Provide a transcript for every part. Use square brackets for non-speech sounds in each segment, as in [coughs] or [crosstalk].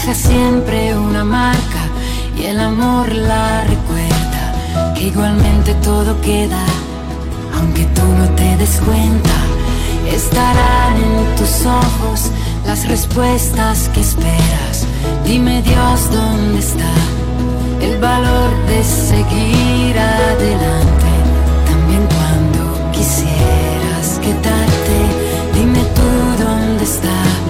Deja siempre una marca y el amor la recuerda, que igualmente todo queda, aunque tú no te des cuenta, estarán en tus ojos las respuestas que esperas. Dime Dios dónde está el valor de seguir adelante, también cuando quisieras quedarte, dime tú dónde está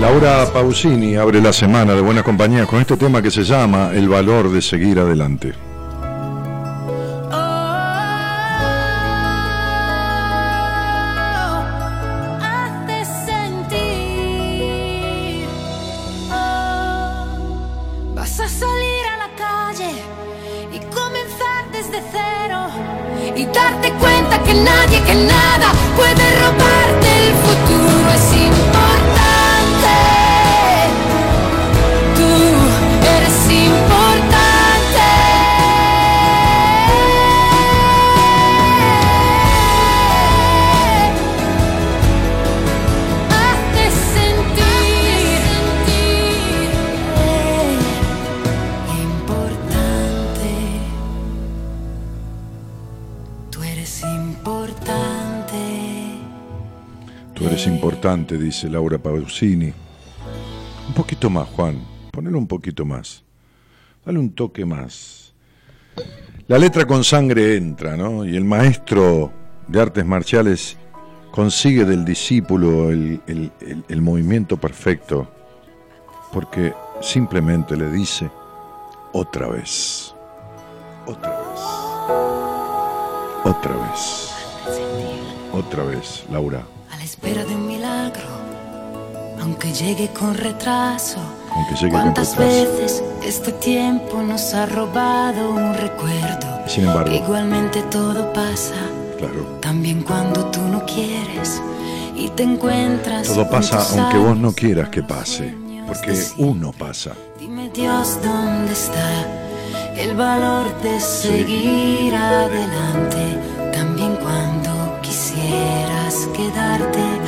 Laura Pausini abre la semana de Buena Compañía con este tema que se llama El valor de seguir adelante. Dice Laura Pausini. Un poquito más, Juan. Ponelo un poquito más. Dale un toque más. La letra con sangre entra, ¿no? Y el maestro de artes marciales consigue del discípulo el, el movimiento perfecto, porque simplemente le dice otra vez, otra vez, otra vez, otra vez, Laura espera de un aunque llegue con retraso. ¿Cuántas veces este tiempo nos ha robado un recuerdo? Sin embargo, igualmente todo pasa. Claro. También cuando tú no quieres y te encuentras. Todo pasa aunque vos no quieras que pase. porque uno pasa. Dime Dios dónde está el valor de seguir adelante, también cuando quisieras quedarte.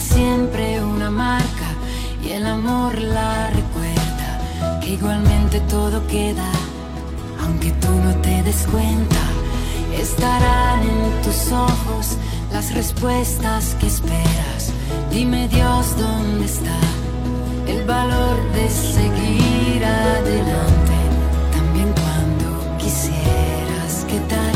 Siempre una marca y el amor la recuerda. Que igualmente todo queda, aunque tú no te des cuenta. Estarán en tus ojos las respuestas que esperas. Dime Dios dónde está el valor de seguir adelante. También cuando quisieras quedarte, dime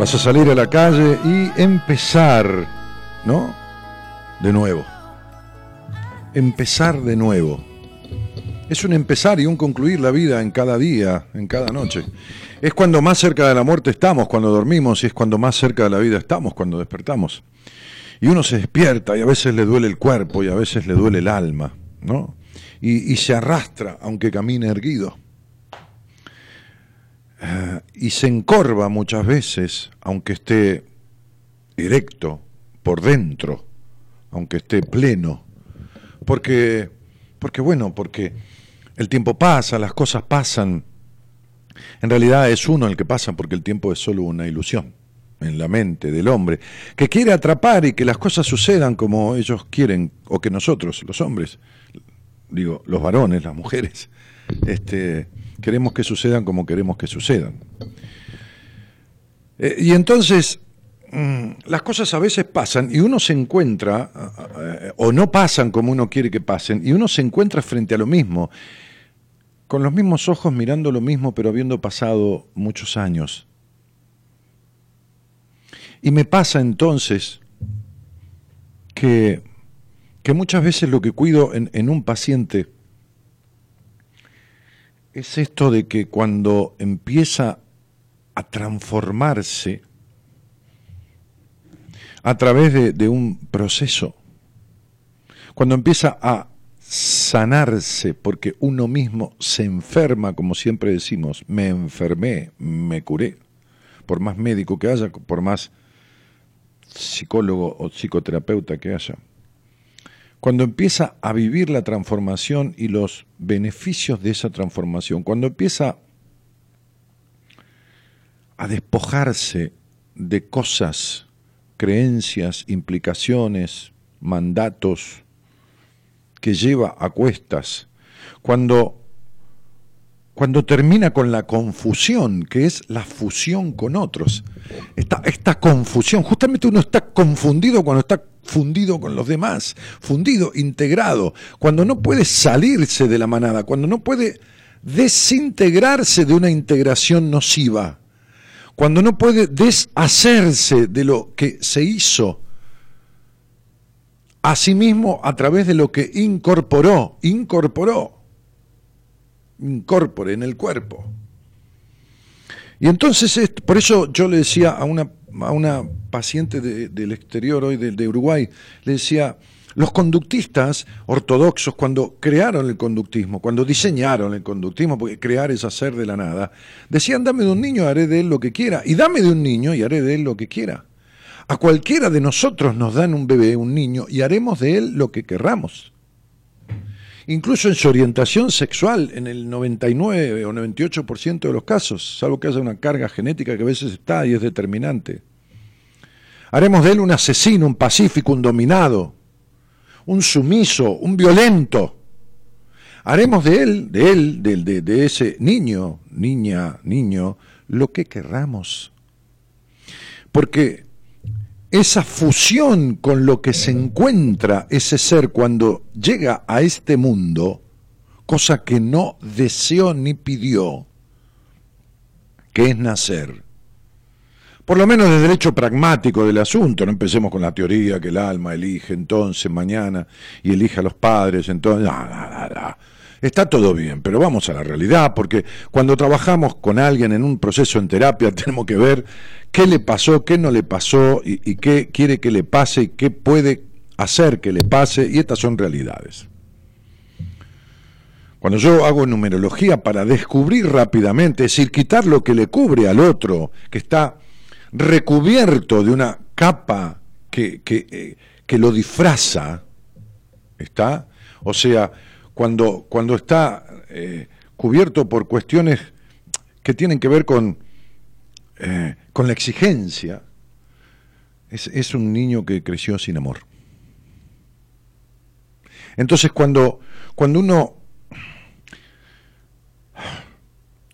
Vas a salir a la calle y empezar, ¿no? De nuevo. Empezar de nuevo. Es un empezar y un concluir la vida en cada día, en cada noche. Es cuando más cerca de la muerte estamos, cuando dormimos, y es cuando más cerca de la vida estamos, cuando despertamos. Y uno se despierta y a veces le duele el cuerpo y a veces le duele el alma, ¿no? Y, y se arrastra, aunque camine erguido. Y se encorva muchas veces, aunque esté erecto por dentro, aunque esté pleno, porque, porque bueno, porque el tiempo pasa, las cosas pasan. En realidad es uno el que pasa porque el tiempo es solo una ilusión en la mente del hombre, que quiere atrapar y que las cosas sucedan como ellos quieren, o que nosotros, los hombres, digo, los varones, las mujeres, este, queremos que sucedan como queremos que sucedan. Eh, y entonces, mm, las cosas a veces pasan y uno se encuentra, eh, o no pasan como uno quiere que pasen, y uno se encuentra frente a lo mismo, con los mismos ojos mirando lo mismo, pero habiendo pasado muchos años. Y me pasa entonces que, que muchas veces lo que cuido en un paciente es esto de que cuando empieza a transformarse a través de, un proceso, cuando empieza a sanarse, porque uno mismo se enferma, como siempre decimos, me enfermé, me curé, por más médico que haya, por más psicólogo o psicoterapeuta que haya. Cuando empieza a vivir la transformación y los beneficios de esa transformación, cuando empieza a despojarse de cosas, creencias, implicaciones, mandatos que lleva a cuestas, cuando cuando termina con la confusión, que es la fusión con otros. Esta, confusión, justamente uno está confundido cuando está fundido con los demás, fundido, integrado, cuando no puede salirse de la manada, cuando no puede desintegrarse de una integración nociva, cuando no puede deshacerse de lo que se hizo a sí mismo a través de lo que incorporó, incorporó incorpore en el cuerpo. Y entonces, por eso yo le decía a una, a una paciente de, del exterior hoy, de, de, Uruguay, le decía, los conductistas ortodoxos, cuando crearon el conductismo, cuando diseñaron el conductismo, porque crear es hacer de la nada, decían, dame de un niño, haré de él lo que quiera, y dame de un niño y haré de él lo que quiera. A cualquiera de nosotros nos dan un bebé, un niño, y haremos de él lo que querramos. Incluso en su orientación sexual, en el 99 o 98% de los casos, salvo que haya una carga genética que a veces está y es determinante. Haremos de él un asesino, un pacífico, un dominado, un sumiso, un violento. Haremos de él, de él, de, de ese niño, niña, niño, lo que querramos. Porque esa fusión con lo que se encuentra ese ser cuando llega a este mundo, cosa que no deseó ni pidió, que es nacer. Por lo menos desde el hecho pragmático del asunto, no empecemos con la teoría que el alma elige entonces mañana y elige a los padres, entonces, Está todo bien, pero vamos a la realidad, porque cuando trabajamos con alguien en un proceso en terapia [laughs] tenemos que ver qué le pasó, qué no le pasó y, qué quiere que le pase y qué puede hacer que le pase, y estas son realidades. Cuando yo hago numerología para descubrir rápidamente, es decir, quitar lo que le cubre al otro, que está recubierto de una capa que, que, eh, que lo disfraza, ¿está? O sea, cuando, cuando está eh, cubierto por cuestiones que tienen que ver con, eh, con la exigencia, es, es, un niño que creció sin amor. Entonces cuando, cuando uno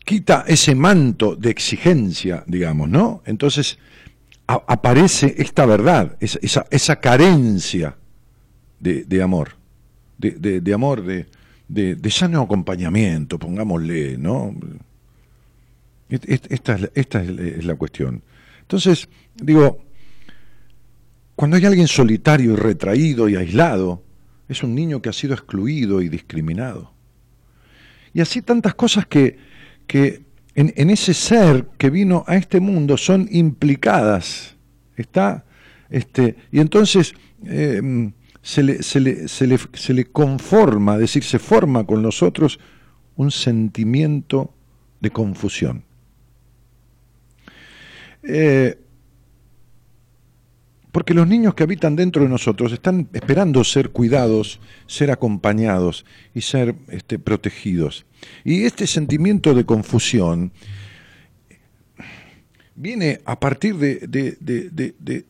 quita ese manto de exigencia, digamos, ¿no? Entonces aparece esta verdad, esa, esa, carencia de, de amor, de, de, de amor, de, de, de sano acompañamiento, pongámosle, ¿no? Esta, es, esta es la cuestión. Entonces, digo, cuando hay alguien solitario y retraído y aislado, es un niño que ha sido excluido y discriminado. Y así tantas cosas que, que en, ese ser que vino a este mundo son implicadas. Está, este, y entonces eh, se le, se le, se le, se le conforma, es decir, se forma con los otros un sentimiento de confusión. Eh, porque los niños que habitan dentro de nosotros están esperando ser cuidados, ser acompañados y ser este, protegidos. Y este sentimiento de confusión viene a partir de, de,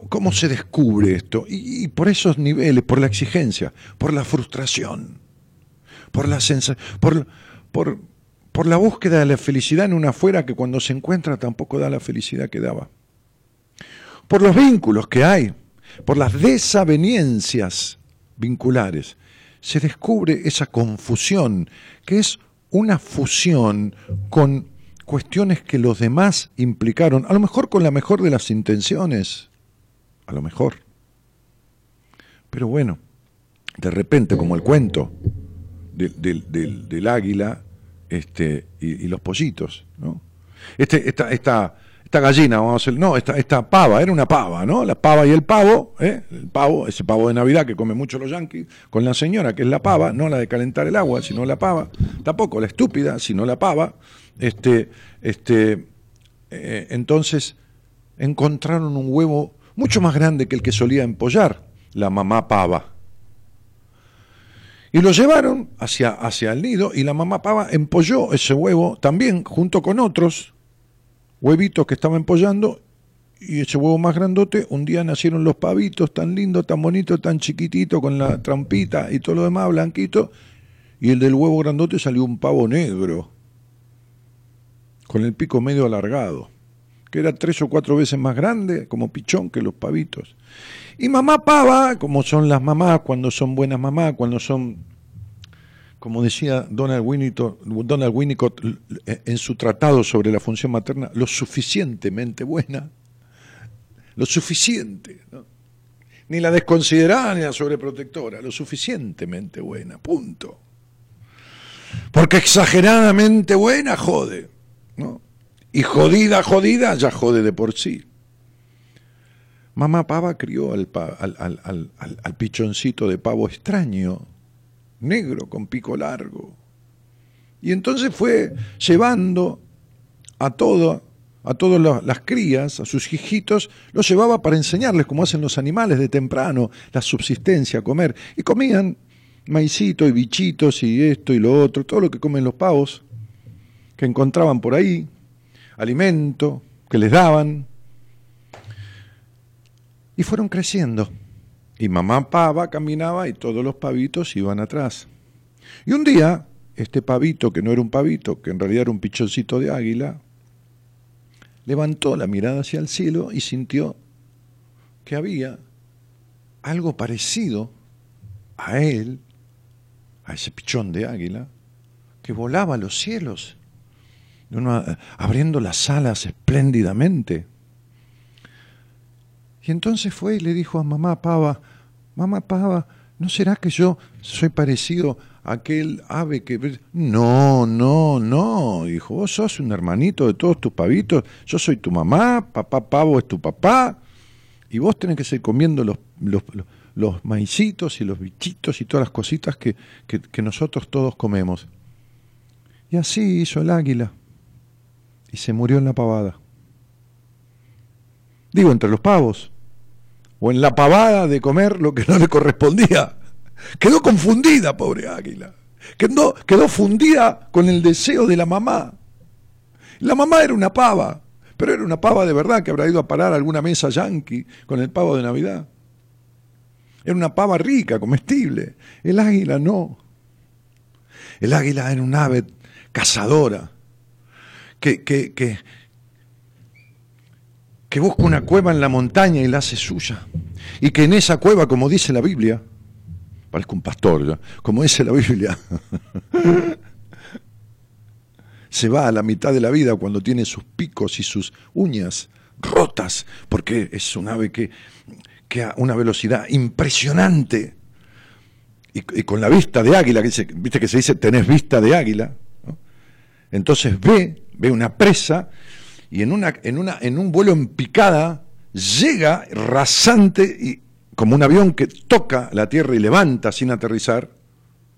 ¿Cómo se descubre esto? Y, por esos niveles, por la exigencia, por la frustración, por la por, por, por la búsqueda de la felicidad en una afuera que cuando se encuentra tampoco da la felicidad que daba. Por los vínculos que hay, por las desavenencias vinculares, se descubre esa confusión, que es una fusión con cuestiones que los demás implicaron, a lo mejor con la mejor de las intenciones, a lo mejor. Pero bueno, de repente, como el cuento del, del, águila este, y, los pollitos, ¿no? Este, esta, esta, esta gallina, vamos a no, esta, esta pava, era una pava, ¿no? La pava y el pavo, ¿eh? el pavo, ese pavo de Navidad que come mucho los yanquis, con la señora que es la pava, no la de calentar el agua, sino la pava, tampoco la estúpida, sino la pava, este, este, eh, entonces encontraron un huevo mucho más grande que el que solía empollar la mamá pava. Y lo llevaron hacia, hacia el nido y la mamá pava empolló ese huevo también junto con otros huevitos que estaban empollando y ese huevo más grandote, un día nacieron los pavitos tan lindos, tan bonitos, tan chiquititos, con la trampita y todo lo demás blanquito, y el del huevo grandote salió un pavo negro, con el pico medio alargado que era tres o cuatro veces más grande, como pichón que los pavitos. Y mamá pava, como son las mamás, cuando son buenas mamás, cuando son, como decía Donald Winnicott, Donald Winnicott en su tratado sobre la función materna, lo suficientemente buena, lo suficiente, ni la desconsiderada ni la sobreprotectora, lo suficientemente buena, punto. Porque exageradamente buena jode, ¿no? Y jodida, jodida, ya jode de por sí. Mamá Pava crió al, al, pichoncito de pavo extraño, negro, con pico largo. Y entonces fue llevando a todo a todas las crías, a sus hijitos, los llevaba para enseñarles cómo hacen los animales de temprano, la subsistencia, comer. Y comían maicito y bichitos y esto y lo otro, todo lo que comen los pavos, que encontraban por ahí, alimento que les daban. Y fueron creciendo. Y mamá pava caminaba y todos los pavitos iban atrás. Y un día, este pavito, que no era un pavito, que en realidad era un pichoncito de águila, levantó la mirada hacia el cielo y sintió que había algo parecido a él, a ese pichón de águila, que volaba a los cielos, abriendo las alas espléndidamente. Y entonces fue y le dijo a mamá Pava, mamá Pava, ¿no será que yo soy parecido a aquel ave que... No, no, no, dijo, vos sos un hermanito de todos tus pavitos, yo soy tu mamá, papá Pavo es tu papá, y vos tenés que seguir comiendo los, maicitos y los bichitos y todas las cositas que nosotros todos comemos. Y así hizo el águila, y se murió en la pavada. Digo, entre los pavos o en la pavada de comer lo que no le correspondía. Quedó confundida, pobre águila. Quedó, quedó fundida con el deseo de la mamá. La mamá era una pava, pero era una pava de verdad que habrá ido a parar a alguna mesa yanqui con el pavo de Navidad. Era una pava rica, comestible. El águila no. El águila era un ave cazadora, que, que, que, busca una cueva en la montaña y la hace suya. Y que en esa cueva, como dice la Biblia, parezco un pastor como dice la Biblia, [laughs] se va a la mitad de la vida cuando tiene sus picos y sus uñas rotas, porque es un ave que, que a una velocidad impresionante. Y, con la vista de águila, que dice, viste que se dice tenés vista de águila, entonces ve, ve una presa y en, una, en, una, en un vuelo en picada llega rasante y, como un avión que toca la tierra y levanta sin aterrizar,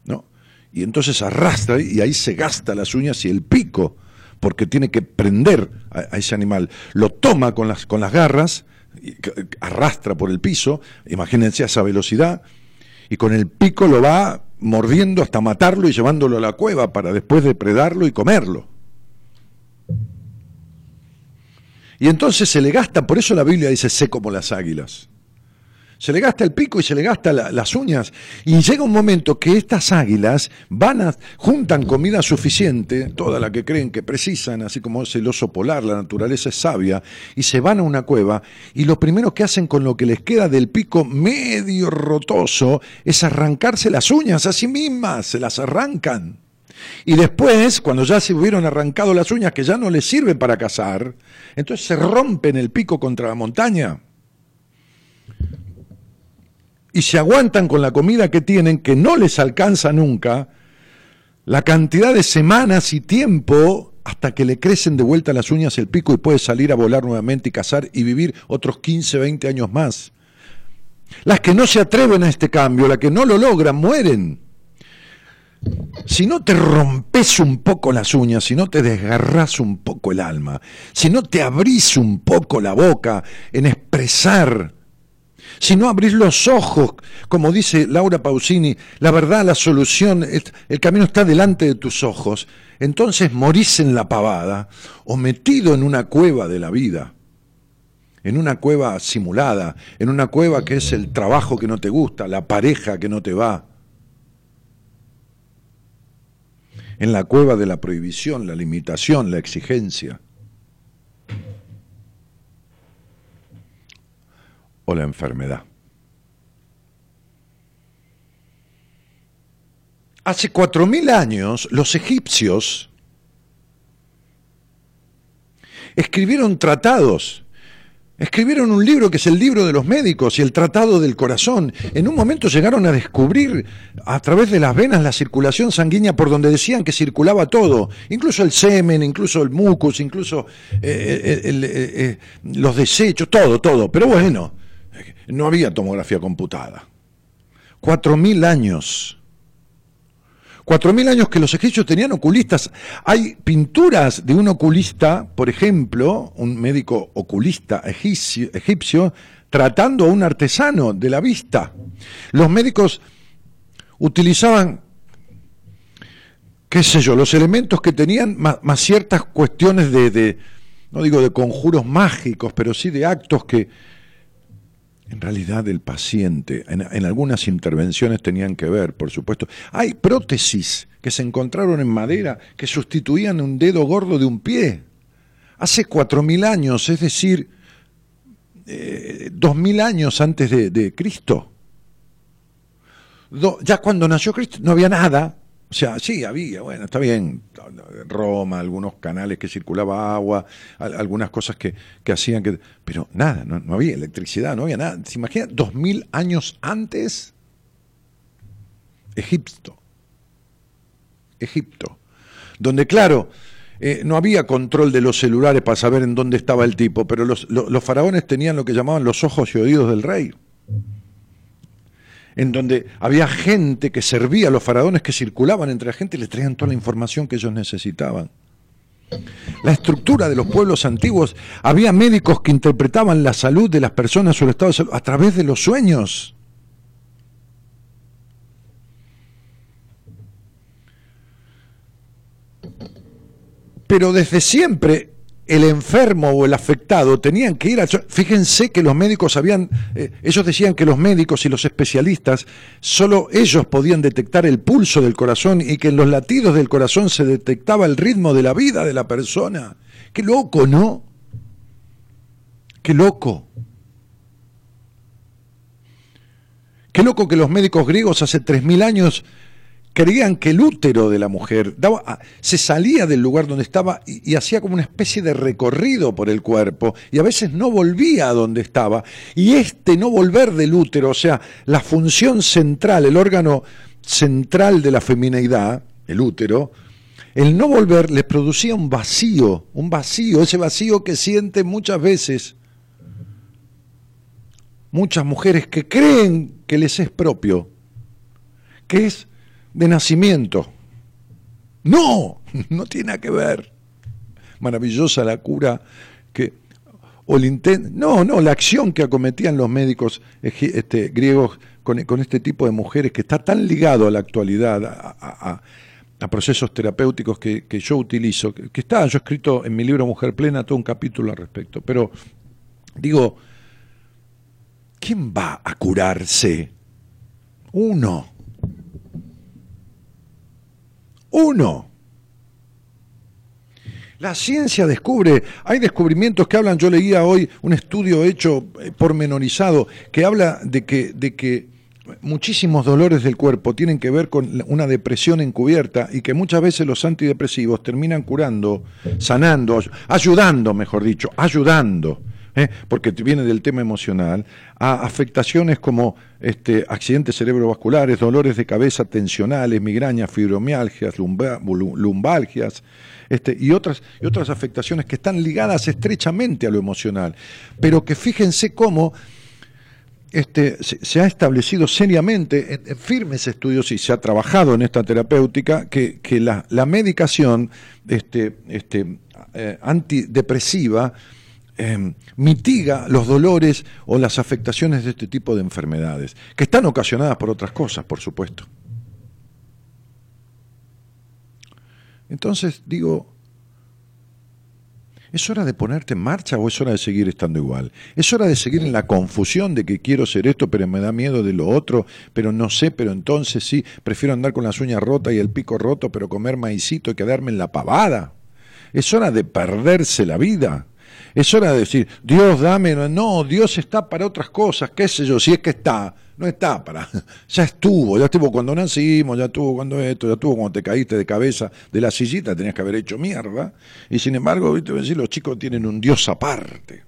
¿no? Y entonces arrastra y ahí se gasta las uñas y el pico, porque tiene que prender a, ese animal. Lo toma con las, con las garras, arrastra por el piso, imagínense a esa velocidad, y con el pico lo va mordiendo hasta matarlo y llevándolo a la cueva para después depredarlo y comerlo. Y entonces se le gasta, por eso la Biblia dice, sé como las águilas. Se le gasta el pico y se le gasta las uñas. Y llega un momento que estas águilas van a, juntan comida suficiente, toda la que creen que precisan, así como es el oso polar, la naturaleza es sabia, y se van a una cueva. Y lo primero que hacen con lo que les queda del pico medio rotoso es arrancarse las uñas a sí mismas, se las arrancan. Y después, cuando ya se hubieron arrancado las uñas que ya no les sirven para cazar, entonces se rompen el pico contra la montaña. Y se aguantan con la comida que tienen, que no les alcanza nunca, la cantidad de semanas y tiempo hasta que le crecen de vuelta las uñas el pico y puede salir a volar nuevamente y cazar y vivir otros 15, 20 años más. Las que no se atreven a este cambio, las que no lo logran, mueren si no te rompes un poco las uñas, si no te desgarras un poco el alma, si no te abrís un poco la boca en expresar, si no abrís los ojos, como dice Laura Pausini, la verdad, la solución, el camino está delante de tus ojos, entonces morís en la pavada o metido en una cueva de la vida, en una cueva simulada, en una cueva que es el trabajo que no te gusta, la pareja que no te va en la cueva de la prohibición, la limitación, la exigencia. O la enfermedad. Hace cuatro mil años los egipcios escribieron tratados Escribieron un libro que es el libro de los médicos y el tratado del corazón. En un momento llegaron a descubrir a través de las venas la circulación sanguínea por donde decían que circulaba todo, incluso el semen, incluso el mucus, incluso eh, eh, eh, los desechos, todo, todo. Pero bueno, no había tomografía computada. Cuatro mil años. 4.000 años que los egipcios tenían oculistas. Hay pinturas de un oculista, por ejemplo, un médico oculista egipcio, tratando a un artesano de la vista. Los médicos utilizaban, qué sé yo, los elementos que tenían, más, ciertas cuestiones de, no digo de conjuros mágicos, pero sí de actos que en realidad el paciente, en, algunas intervenciones tenían que ver, por supuesto. Hay prótesis que se encontraron en madera que sustituían un dedo gordo de un pie. Hace cuatro mil años, es decir, eh, dos mil años antes de, Cristo. ya cuando nació Cristo no había nada. O sea, sí, había, bueno, está bien, Roma, algunos canales que circulaba agua, algunas cosas que, hacían que... Pero nada, no, había electricidad, no había nada. ¿Se imagina? Dos mil años antes, Egipto. Egipto. Donde, claro, eh, no había control de los celulares para saber en dónde estaba el tipo, pero los, faraones tenían lo que llamaban los ojos y oídos del rey en donde había gente que servía a los faraones que circulaban entre la gente y les traían toda la información que ellos necesitaban. La estructura de los pueblos antiguos, había médicos que interpretaban la salud de las personas el estado de salud a través de los sueños. pero desde siempre el enfermo o el afectado tenían que ir a... Fíjense que los médicos habían... Eh, ellos decían que los médicos y los especialistas, solo ellos podían detectar el pulso del corazón y que en los latidos del corazón se detectaba el ritmo de la vida de la persona. Qué loco, ¿no? Qué loco. Qué loco que los médicos griegos hace 3.000 años creían que el útero de la mujer ah, se salía del lugar donde estaba y, hacía como una especie de recorrido por el cuerpo y a veces no volvía a donde estaba. Y este no volver del útero, o sea, la función central, el órgano central de la femineidad, el útero, el no volver les producía un vacío, un vacío, ese vacío que sienten muchas veces muchas mujeres que creen que les es propio, que es de nacimiento. No, [laughs] no tiene nada que ver. Maravillosa la cura que no, no, la acción que acometían los médicos este, griegos con, este tipo de mujeres que está tan ligado a la actualidad, a, procesos terapéuticos que, yo utilizo, que, que está yo escrito en mi libro Mujer Plena todo un capítulo al respecto, pero digo, ¿quién va a curarse? Uno. Uno. La ciencia descubre, hay descubrimientos que hablan, yo leía hoy un estudio hecho eh, pormenorizado que habla de que, de que muchísimos dolores del cuerpo tienen que ver con una depresión encubierta y que muchas veces los antidepresivos terminan curando, sanando, ayudando, mejor dicho, ayudando ¿eh? porque viene del tema emocional, a afectaciones como este, accidentes cerebrovasculares, dolores de cabeza tensionales, migrañas, fibromialgias, lumbalgias, este, y, otras, y otras afectaciones que están ligadas estrechamente a lo emocional. Pero que fíjense cómo este, se, ha establecido seriamente en, firmes estudios y se ha trabajado en esta terapéutica que, la, medicación este, este, eh, antidepresiva Em, mitiga los dolores o las afectaciones de este tipo de enfermedades, que están ocasionadas por otras cosas, por supuesto. Entonces digo, ¿es hora de ponerte en marcha o es hora de seguir estando igual? ¿Es hora de seguir en la confusión de que quiero ser esto, pero me da miedo de lo otro, pero no sé, pero entonces sí, prefiero andar con las uñas rotas y el pico roto, pero comer maicito y quedarme en la pavada? ¿Es hora de perderse la vida? Es hora de decir, Dios dame, no, Dios está para otras cosas, qué sé yo, si es que está, no está para, [laughs] ya estuvo, ya estuvo cuando nacimos, ya estuvo cuando esto, ya estuvo cuando te caíste de cabeza de la sillita, tenías que haber hecho mierda, y sin embargo, ¿viste? Los chicos tienen un Dios aparte.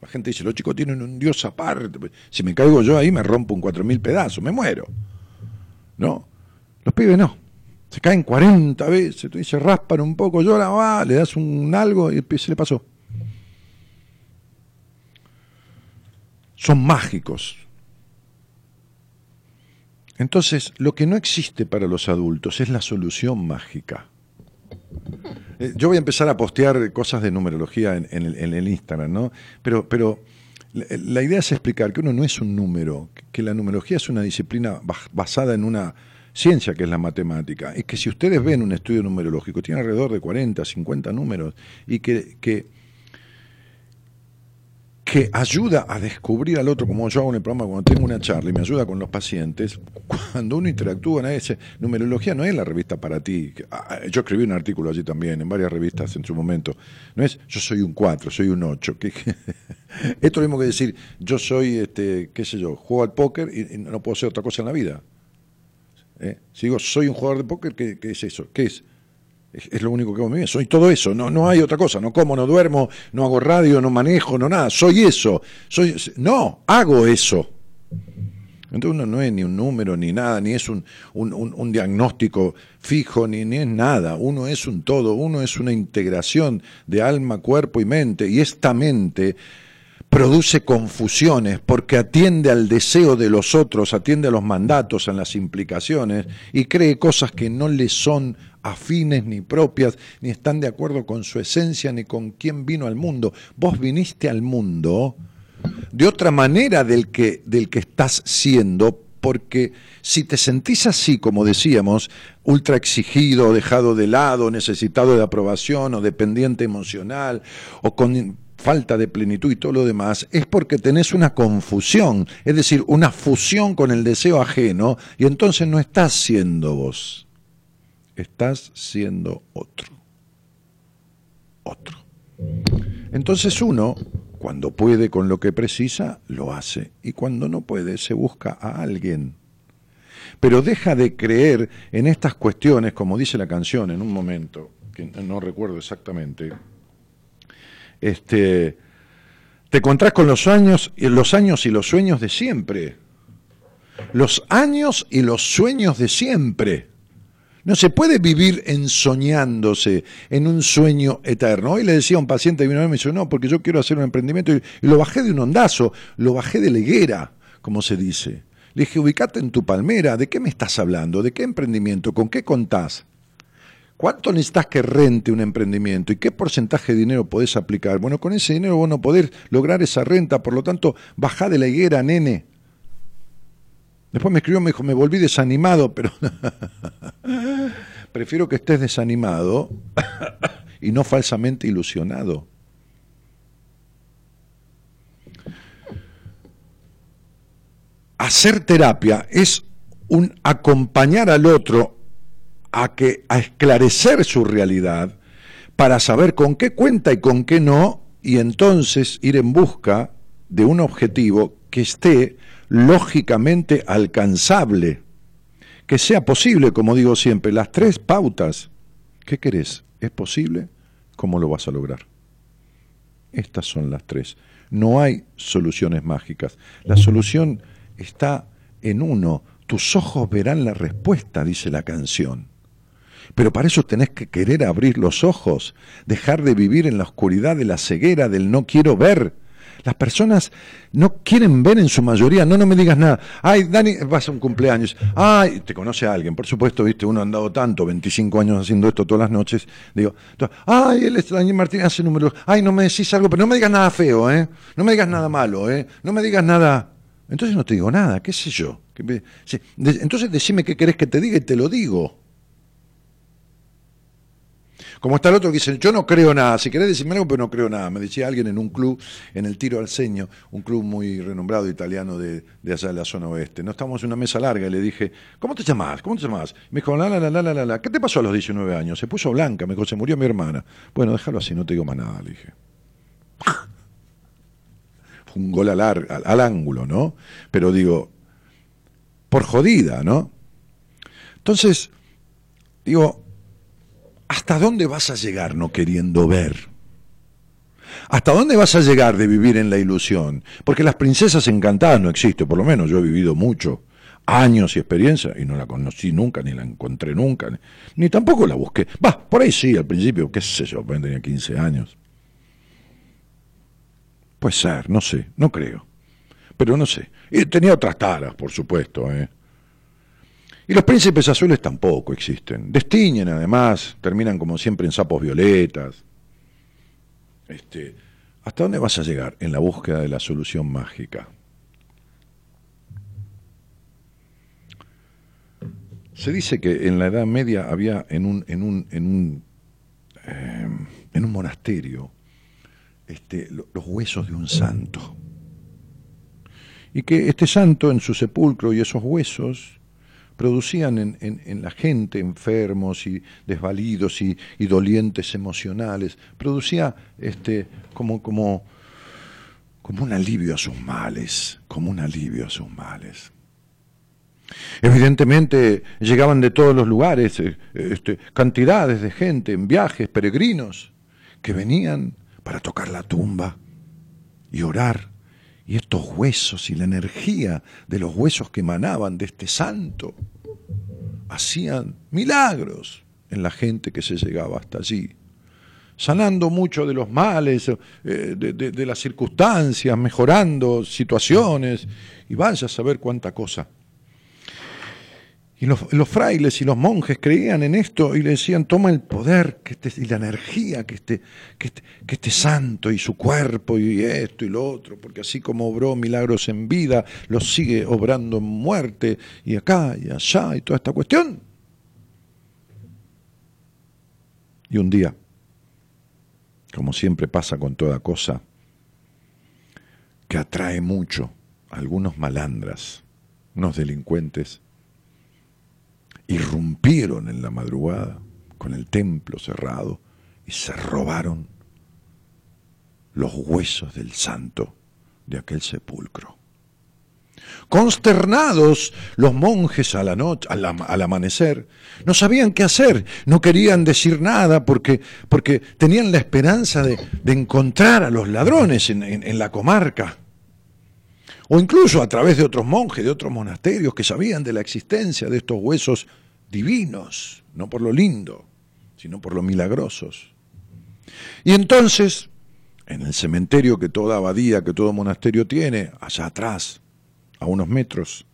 La gente dice, los chicos tienen un Dios aparte. Si me caigo yo ahí me rompo un cuatro mil pedazos, me muero. ¿No? Los pibes no. Se caen 40 veces, tú dices, raspan un poco, llora, va, le das un algo y se le pasó. Son mágicos. Entonces, lo que no existe para los adultos es la solución mágica. Eh, yo voy a empezar a postear cosas de numerología en, el, Instagram, ¿no? Pero, pero la, idea es explicar que uno no es un número, que la numerología es una disciplina basada en una ciencia que es la matemática. Es que si ustedes ven un estudio numerológico, tiene alrededor de 40, 50 números, y que que ayuda a descubrir al otro, como yo hago en el programa cuando tengo una charla y me ayuda con los pacientes, cuando uno interactúa, en ese numerología no es la revista para ti. Ah, yo escribí un artículo allí también, en varias revistas en su momento. No es yo soy un 4, soy un 8. [laughs] Esto es lo mismo que decir yo soy, este, qué sé yo, juego al póker y, no puedo hacer otra cosa en la vida. ¿Eh? Si digo soy un jugador de póker, ¿qué, qué es eso? ¿Qué es? Es, lo único que hago en mi. Soy todo eso. No, no hay otra cosa. No como, no duermo, no hago radio, no manejo, no nada. Soy eso. Soy, no, hago eso. Entonces uno no es ni un número, ni nada, ni es un, un, un, diagnóstico fijo, ni, ni es nada. Uno es un todo, uno es una integración de alma, cuerpo y mente. Y esta mente produce confusiones porque atiende al deseo de los otros, atiende a los mandatos, a las implicaciones y cree cosas que no le son afines ni propias, ni están de acuerdo con su esencia ni con quién vino al mundo. Vos viniste al mundo de otra manera del que, del que estás siendo, porque si te sentís así, como decíamos, ultra exigido, dejado de lado, necesitado de aprobación o dependiente emocional, o con falta de plenitud y todo lo demás, es porque tenés una confusión, es decir, una fusión con el deseo ajeno, y entonces no estás siendo vos estás siendo otro. Otro. Entonces uno, cuando puede con lo que precisa, lo hace. Y cuando no puede, se busca a alguien. Pero deja de creer en estas cuestiones, como dice la canción en un momento, que no recuerdo exactamente. Este, te encontrás con los años, los años y los sueños de siempre. Los años y los sueños de siempre. No se puede vivir ensoñándose en un sueño eterno. Hoy le decía a un paciente que vino a me dijo, no, porque yo quiero hacer un emprendimiento y, lo bajé de un ondazo, lo bajé de la higuera, como se dice. Le dije, ubicate en tu palmera, ¿de qué me estás hablando? ¿De qué emprendimiento? ¿Con qué contás? ¿Cuánto necesitas que rente un emprendimiento y qué porcentaje de dinero podés aplicar? Bueno, con ese dinero vos no podés lograr esa renta, por lo tanto, bajá de la higuera, nene. Después me escribió, me dijo, me volví desanimado, pero [laughs] prefiero que estés desanimado [coughs] y no falsamente ilusionado. Hacer terapia es un acompañar al otro a que a esclarecer su realidad para saber con qué cuenta y con qué no y entonces ir en busca de un objetivo que esté lógicamente alcanzable, que sea posible, como digo siempre, las tres pautas. ¿Qué querés? ¿Es posible? ¿Cómo lo vas a lograr? Estas son las tres. No hay soluciones mágicas. La solución está en uno. Tus ojos verán la respuesta, dice la canción. Pero para eso tenés que querer abrir los ojos, dejar de vivir en la oscuridad de la ceguera, del no quiero ver, las personas no quieren ver en su mayoría, no, no me digas nada. Ay, Dani, vas a un cumpleaños. Ay, te conoce a alguien, por supuesto, viste, uno ha andado tanto, 25 años haciendo esto todas las noches. Digo, ay, él es Daniel Martínez, hace números. Ay, no me decís algo, pero no me digas nada feo, ¿eh? No me digas nada malo, ¿eh? No me digas nada. Entonces no te digo nada, qué sé yo. Entonces decime qué querés que te diga y te lo digo. Como está el otro que dice, yo no creo nada, si querés decirme algo, pero no creo nada. Me decía alguien en un club, en el Tiro al Ceño, un club muy renombrado italiano de, allá de la zona oeste. No estábamos en una mesa larga y le dije, ¿cómo te llamás? ¿Cómo te llamás? Me dijo, la, la, la, la, la, la. ¿Qué te pasó a los 19 años? Se puso blanca, me dijo, se murió mi hermana. Bueno, déjalo así, no te digo más nada, le dije. [laughs] Un gol al, al, al ángulo, ¿no? Pero digo, por jodida, ¿no? Entonces, digo, ¿Hasta dónde vas a llegar no queriendo ver? ¿Hasta dónde vas a llegar de vivir en la ilusión? Porque las princesas encantadas no existen, por lo menos yo he vivido mucho, años y experiencia, y no la conocí nunca, ni la encontré nunca, ni, tampoco la busqué. Va, por ahí sí, al principio, qué sé yo, tenía 15 años. Puede ser, no sé, no creo. Pero no sé. Y tenía otras taras, por supuesto, ¿eh? Y los príncipes azules tampoco existen. Destiñen además, terminan como siempre en sapos violetas. Este, ¿Hasta dónde vas a llegar en la búsqueda de la solución mágica? Se dice que en la Edad Media había en un, en un, en un, eh, en un monasterio este, los huesos de un santo. Y que este santo en su sepulcro y esos huesos producían en, la gente enfermos y desvalidos y, dolientes emocionales, producía este, como, un alivio a sus males, como un alivio a sus males. Evidentemente llegaban de todos los lugares eh, este, cantidades de gente en viajes, peregrinos, que venían para tocar la tumba y orar. Y estos huesos y la energía de los huesos que emanaban de este santo hacían milagros en la gente que se llegaba hasta allí, sanando mucho de los males, eh, de, las circunstancias, mejorando situaciones, y vaya a saber cuánta cosa. Y los, frailes y los monjes creían en esto y le decían, toma el poder que este, y la energía que este, que, que este santo y su cuerpo y esto y lo otro, porque así como obró milagros en vida, los sigue obrando en muerte y acá y allá y toda esta cuestión. Y un día, como siempre pasa con toda cosa, que atrae mucho a algunos malandras, unos delincuentes, irrumpieron en la madrugada con el templo cerrado y se robaron los huesos del santo de aquel sepulcro. Consternados los monjes a la noche, al, amanecer, no sabían qué hacer, no querían decir nada porque, porque tenían la esperanza de, encontrar a los ladrones en la comarca o incluso a través de otros monjes, de otros monasterios que sabían de la existencia de estos huesos divinos, no por lo lindo, sino por lo milagrosos. Y entonces, en el cementerio que toda abadía, que todo monasterio tiene, allá atrás, a unos metros,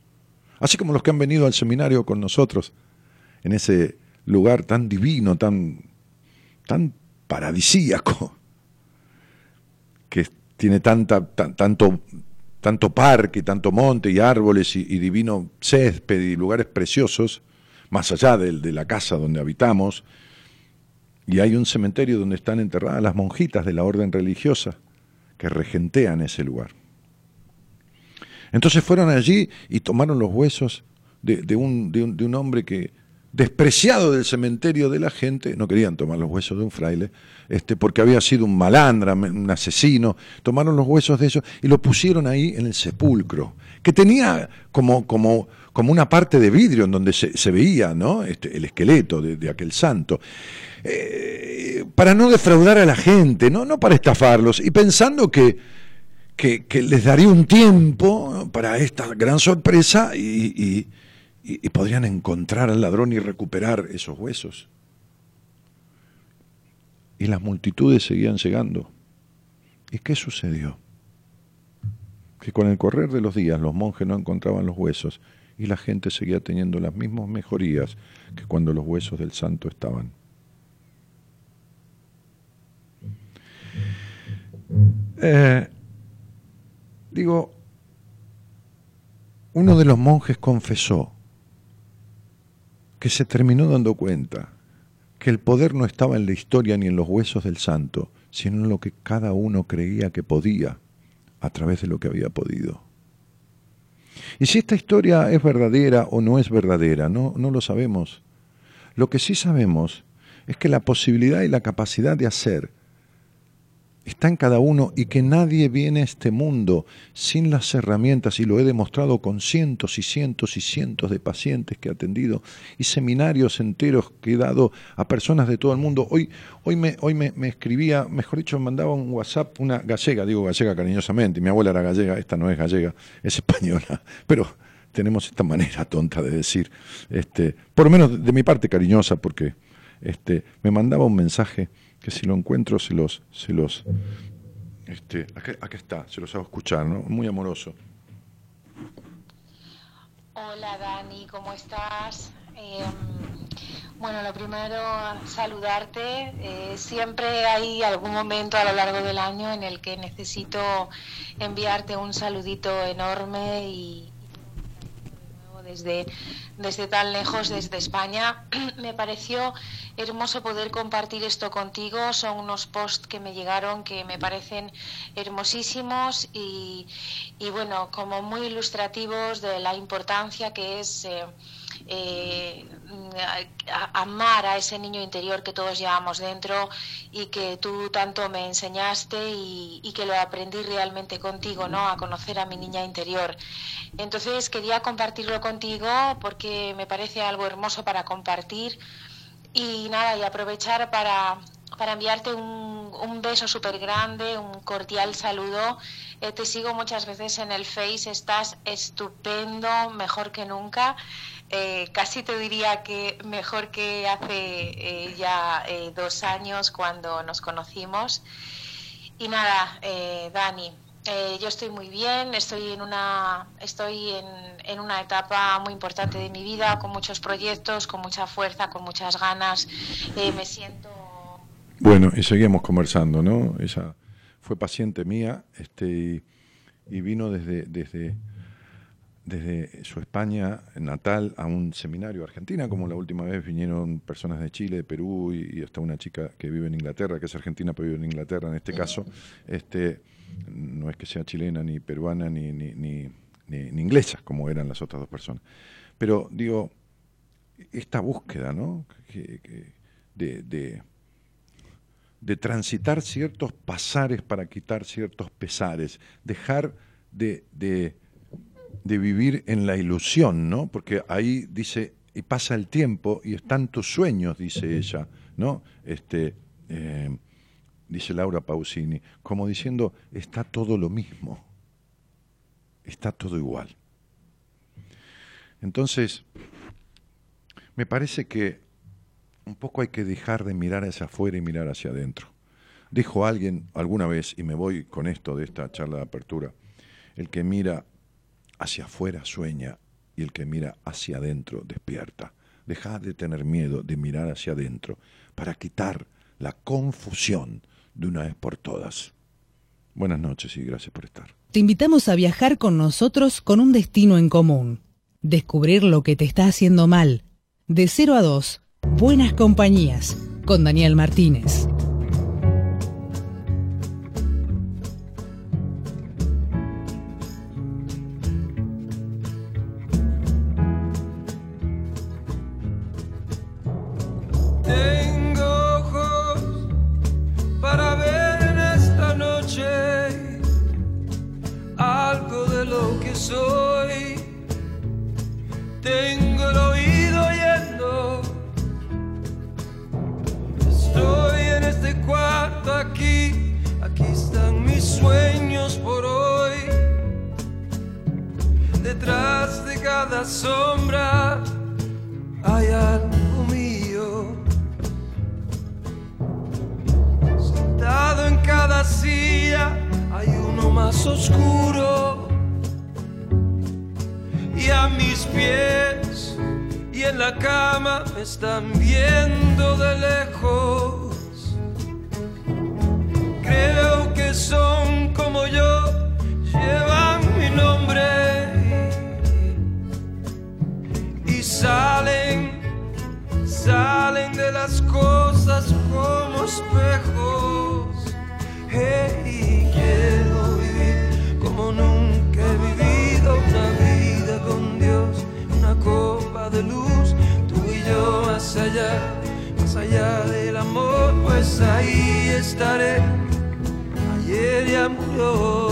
así como los que han venido al seminario con nosotros, en ese lugar tan divino, tan, tan paradisíaco, [laughs] que tiene tanta, tanto tanto parque, tanto monte y árboles y, divino césped y lugares preciosos, más allá de, de la casa donde habitamos, y hay un cementerio donde están enterradas las monjitas de la orden religiosa que regentean ese lugar. Entonces fueron allí y tomaron los huesos de, un, de, un, hombre que, despreciado del cementerio de la gente, no querían tomar los huesos de un fraile, este, porque había sido un malandra, un asesino, tomaron los huesos de ellos y lo pusieron ahí en el sepulcro, que tenía como, como, como una parte de vidrio en donde se, veía ¿no? Este, el esqueleto de, aquel santo. Eh, para no defraudar a la gente, ¿no? no para estafarlos, y pensando que, que, les daría un tiempo para esta gran sorpresa y y, podrían encontrar al ladrón y recuperar esos huesos. Y las multitudes seguían llegando. ¿Y qué sucedió? Que con el correr de los días los monjes no encontraban los huesos y la gente seguía teniendo las mismas mejorías que cuando los huesos del santo estaban. Eh, digo, uno de los monjes confesó que se terminó dando cuenta que el poder no estaba en la historia ni en los huesos del santo, sino en lo que cada uno creía que podía a través de lo que había podido. Y si esta historia es verdadera o no es verdadera, no, no lo sabemos. Lo que sí sabemos es que la posibilidad y la capacidad de hacer está en cada uno y que nadie viene a este mundo sin las herramientas, y lo he demostrado con cientos y cientos y cientos de pacientes que he atendido y seminarios enteros que he dado a personas de todo el mundo. Hoy, hoy, me, hoy me, escribía, mejor dicho, me mandaba un WhatsApp una gallega, digo gallega cariñosamente, mi abuela era gallega, esta no es gallega, es española, [laughs] pero tenemos esta manera tonta de decir, este, por lo menos de mi parte cariñosa, porque este, me mandaba un mensaje que si lo encuentro se los, se los, este, acá, está, se los hago escuchar, ¿no? Muy amoroso. Hola Dani, ¿cómo estás? Em, bueno, lo primero, saludarte. Eh, siempre hay algún momento a lo largo del año en el que necesito enviarte un saludito enorme y, desde, desde tan lejos, desde España. [clears throat] me pareció hermoso poder compartir esto contigo. Son unos posts que me llegaron que me parecen hermosísimos y, bueno, como muy ilustrativos de la importancia que es... Eh, eh, amar a ese niño interior que todos llevamos dentro y que tú tanto me enseñaste y, que lo aprendí realmente contigo, ¿no? A conocer a mi niña interior. Entonces quería compartirlo contigo porque me parece algo hermoso para compartir y nada, y aprovechar para, para enviarte un, un beso súper grande, un cordial saludo. Eh, te sigo muchas veces en el Face, estás estupendo, mejor que nunca. Eh, casi te diría que mejor que hace eh, ya eh, dos años cuando nos conocimos. Y nada, Dani, yo estoy muy bien, estoy en una, estoy en, en, una etapa muy importante de mi vida, con muchos proyectos, con mucha fuerza, con muchas ganas. me siento. Bueno, y seguimos conversando, ¿no? Ella fue paciente mía este, y, y vino desde, desde desde su España natal a un seminario Argentina, como la última vez vinieron personas de Chile, de Perú y, hasta una chica que vive en Inglaterra, que es argentina pero vive en Inglaterra en este caso. Este, no es que sea chilena, ni peruana, ni, ni, ni, ni inglesa, como eran las otras dos personas. Pero digo, esta búsqueda, ¿no? de, de, de transitar ciertos pasares para quitar ciertos pesares, dejar de, de de vivir en la ilusión, ¿no? Porque ahí dice, y pasa el tiempo y están tus sueños, dice ella, ¿no? Este, eh, dice Laura Pausini, como diciendo, está todo lo mismo, está todo igual. Entonces, me parece que un poco hay que dejar de mirar hacia afuera y mirar hacia adentro. Dijo alguien alguna vez, y me voy con esto de esta charla de apertura, el que mira hacia afuera sueña y el que mira hacia adentro despierta. Deja de tener miedo de mirar hacia adentro para quitar la confusión de una vez por todas. Buenas noches y gracias por estar. Te invitamos a viajar con nosotros con un destino en común. Descubrir lo que te está haciendo mal. De 0 a 2, Buenas Compañías, con Daniel Martínez. Las cosas como espejos. Hey, quiero vivir como nunca he vivido una vida con Dios, una copa de luz, tú y yo más allá, más allá del amor, pues ahí estaré. Ayer ya murió.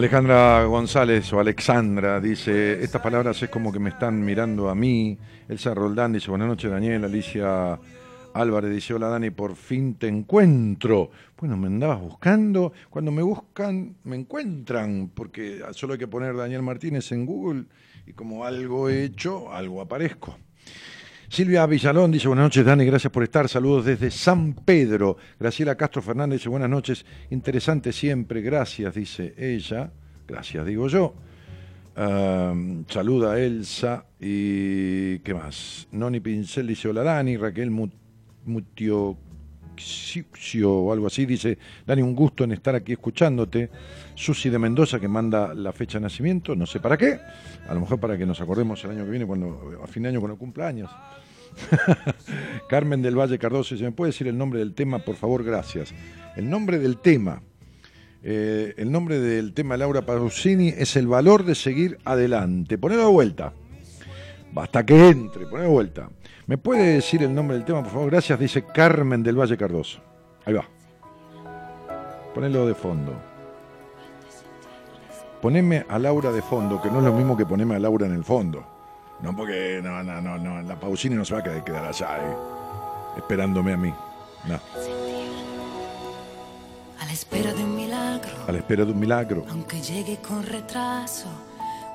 Alejandra González o Alexandra dice, estas palabras es como que me están mirando a mí. Elsa Roldán dice, buenas noches Daniel. Alicia Álvarez dice, hola Dani, por fin te encuentro. Bueno, me andabas buscando. Cuando me buscan, me encuentran, porque solo hay que poner Daniel Martínez en Google y como algo he hecho, algo aparezco. Silvia Villalón dice, buenas noches Dani, gracias por estar. Saludos desde San Pedro. Graciela Castro Fernández dice, buenas noches. Interesante siempre, gracias, dice ella. Gracias, digo yo. Saluda a Elsa y ¿qué más? Noni Pincel dice, hola Dani. Raquel Mutio o algo así, dice, Dani, un gusto en estar aquí escuchándote. Susi de Mendoza, que manda la fecha de nacimiento, no sé para qué, a lo mejor para que nos acordemos el año que viene, cuando a fin de año cuando cumpla años. [laughs] Carmen del Valle Cardoso, ¿se me puede decir el nombre del tema, por favor? Gracias. El nombre del tema, eh, el nombre del tema de Laura Pausini es el valor de seguir adelante. Ponelo de vuelta. Basta que entre, ponelo de vuelta. ¿Me puede decir el nombre del tema, por favor? Gracias, dice Carmen del Valle Cardoso. Ahí va. Ponelo de fondo. Poneme a Laura de fondo, que no es lo mismo que poneme a Laura en el fondo. No, porque no, no, no, no. La Pausini no se va a quedar allá, eh, esperándome a mí. No. A la espera de un milagro. A la espera de un milagro. Aunque llegue con retraso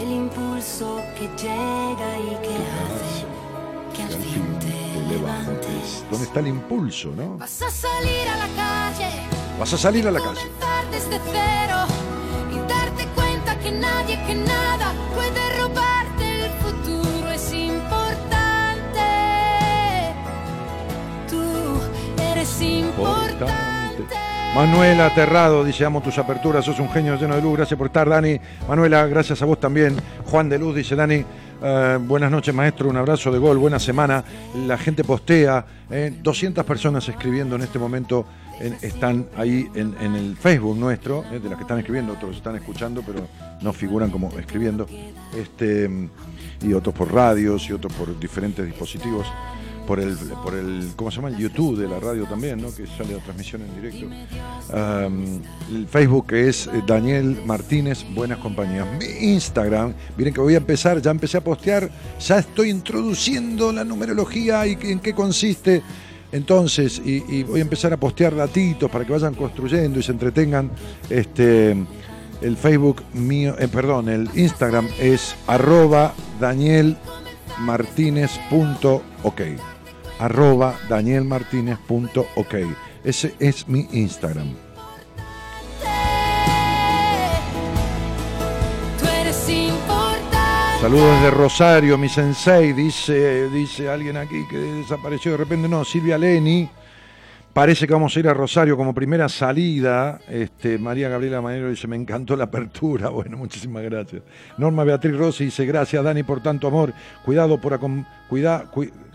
el impulso que llega y que hace que al fin te levantes. ¿Dónde está el impulso, no? Vas a salir a la calle. Vas a salir a la calle. desde cero y darte cuenta que nadie, que nada puede robarte el futuro. Es importante. Tú eres importante. Manuela Aterrado dice, amo tus aperturas, sos un genio lleno de luz, gracias por estar, Dani. Manuela, gracias a vos también. Juan de Luz dice, Dani, eh, buenas noches, maestro, un abrazo de gol, buena semana. La gente postea, 200 eh, personas escribiendo en este momento, están ahí en, el Facebook nuestro, eh, de las que están escribiendo, otros están escuchando, pero no figuran como escribiendo, este, y otros por radios y otros por diferentes dispositivos por el, por el, ¿cómo se llama? El YouTube de la radio también, ¿no? Que sale la transmisión en directo. el Facebook es eh, Daniel Martínez, Buenas Compañías. Mi Instagram, miren que voy a empezar, ya empecé a postear, ya estoy introduciendo la numerología y en qué consiste. Entonces, y, voy a empezar a postear datitos para que vayan construyendo y se entretengan. Este, el Facebook mío, eh, perdón, el Instagram es arroba danielmartinez.ok arroba danielmartinez.ok. Ese es mi Instagram. Saludos desde Rosario, mi sensei, dice, dice alguien aquí que desapareció de repente. No, Silvia Leni. Parece que vamos a ir a Rosario como primera salida. Este, María Gabriela Manero dice, me encantó la apertura. [laughs] Bueno, muchísimas gracias. Norma Beatriz Rossi dice, gracias Dani por tanto amor. Cuidado por cuida,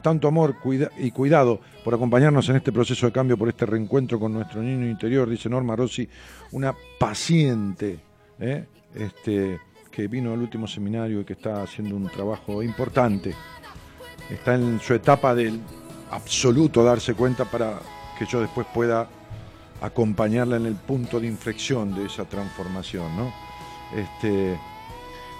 tanto amor y cuidado por acompañarnos en este proceso de cambio, por este reencuentro con nuestro niño interior, dice Norma Rossi, una paciente ¿eh? este, que vino al último seminario y que está haciendo un trabajo importante. Está en su etapa del absoluto darse cuenta para que yo después pueda acompañarla en el punto de inflexión de esa transformación, ¿no? Este,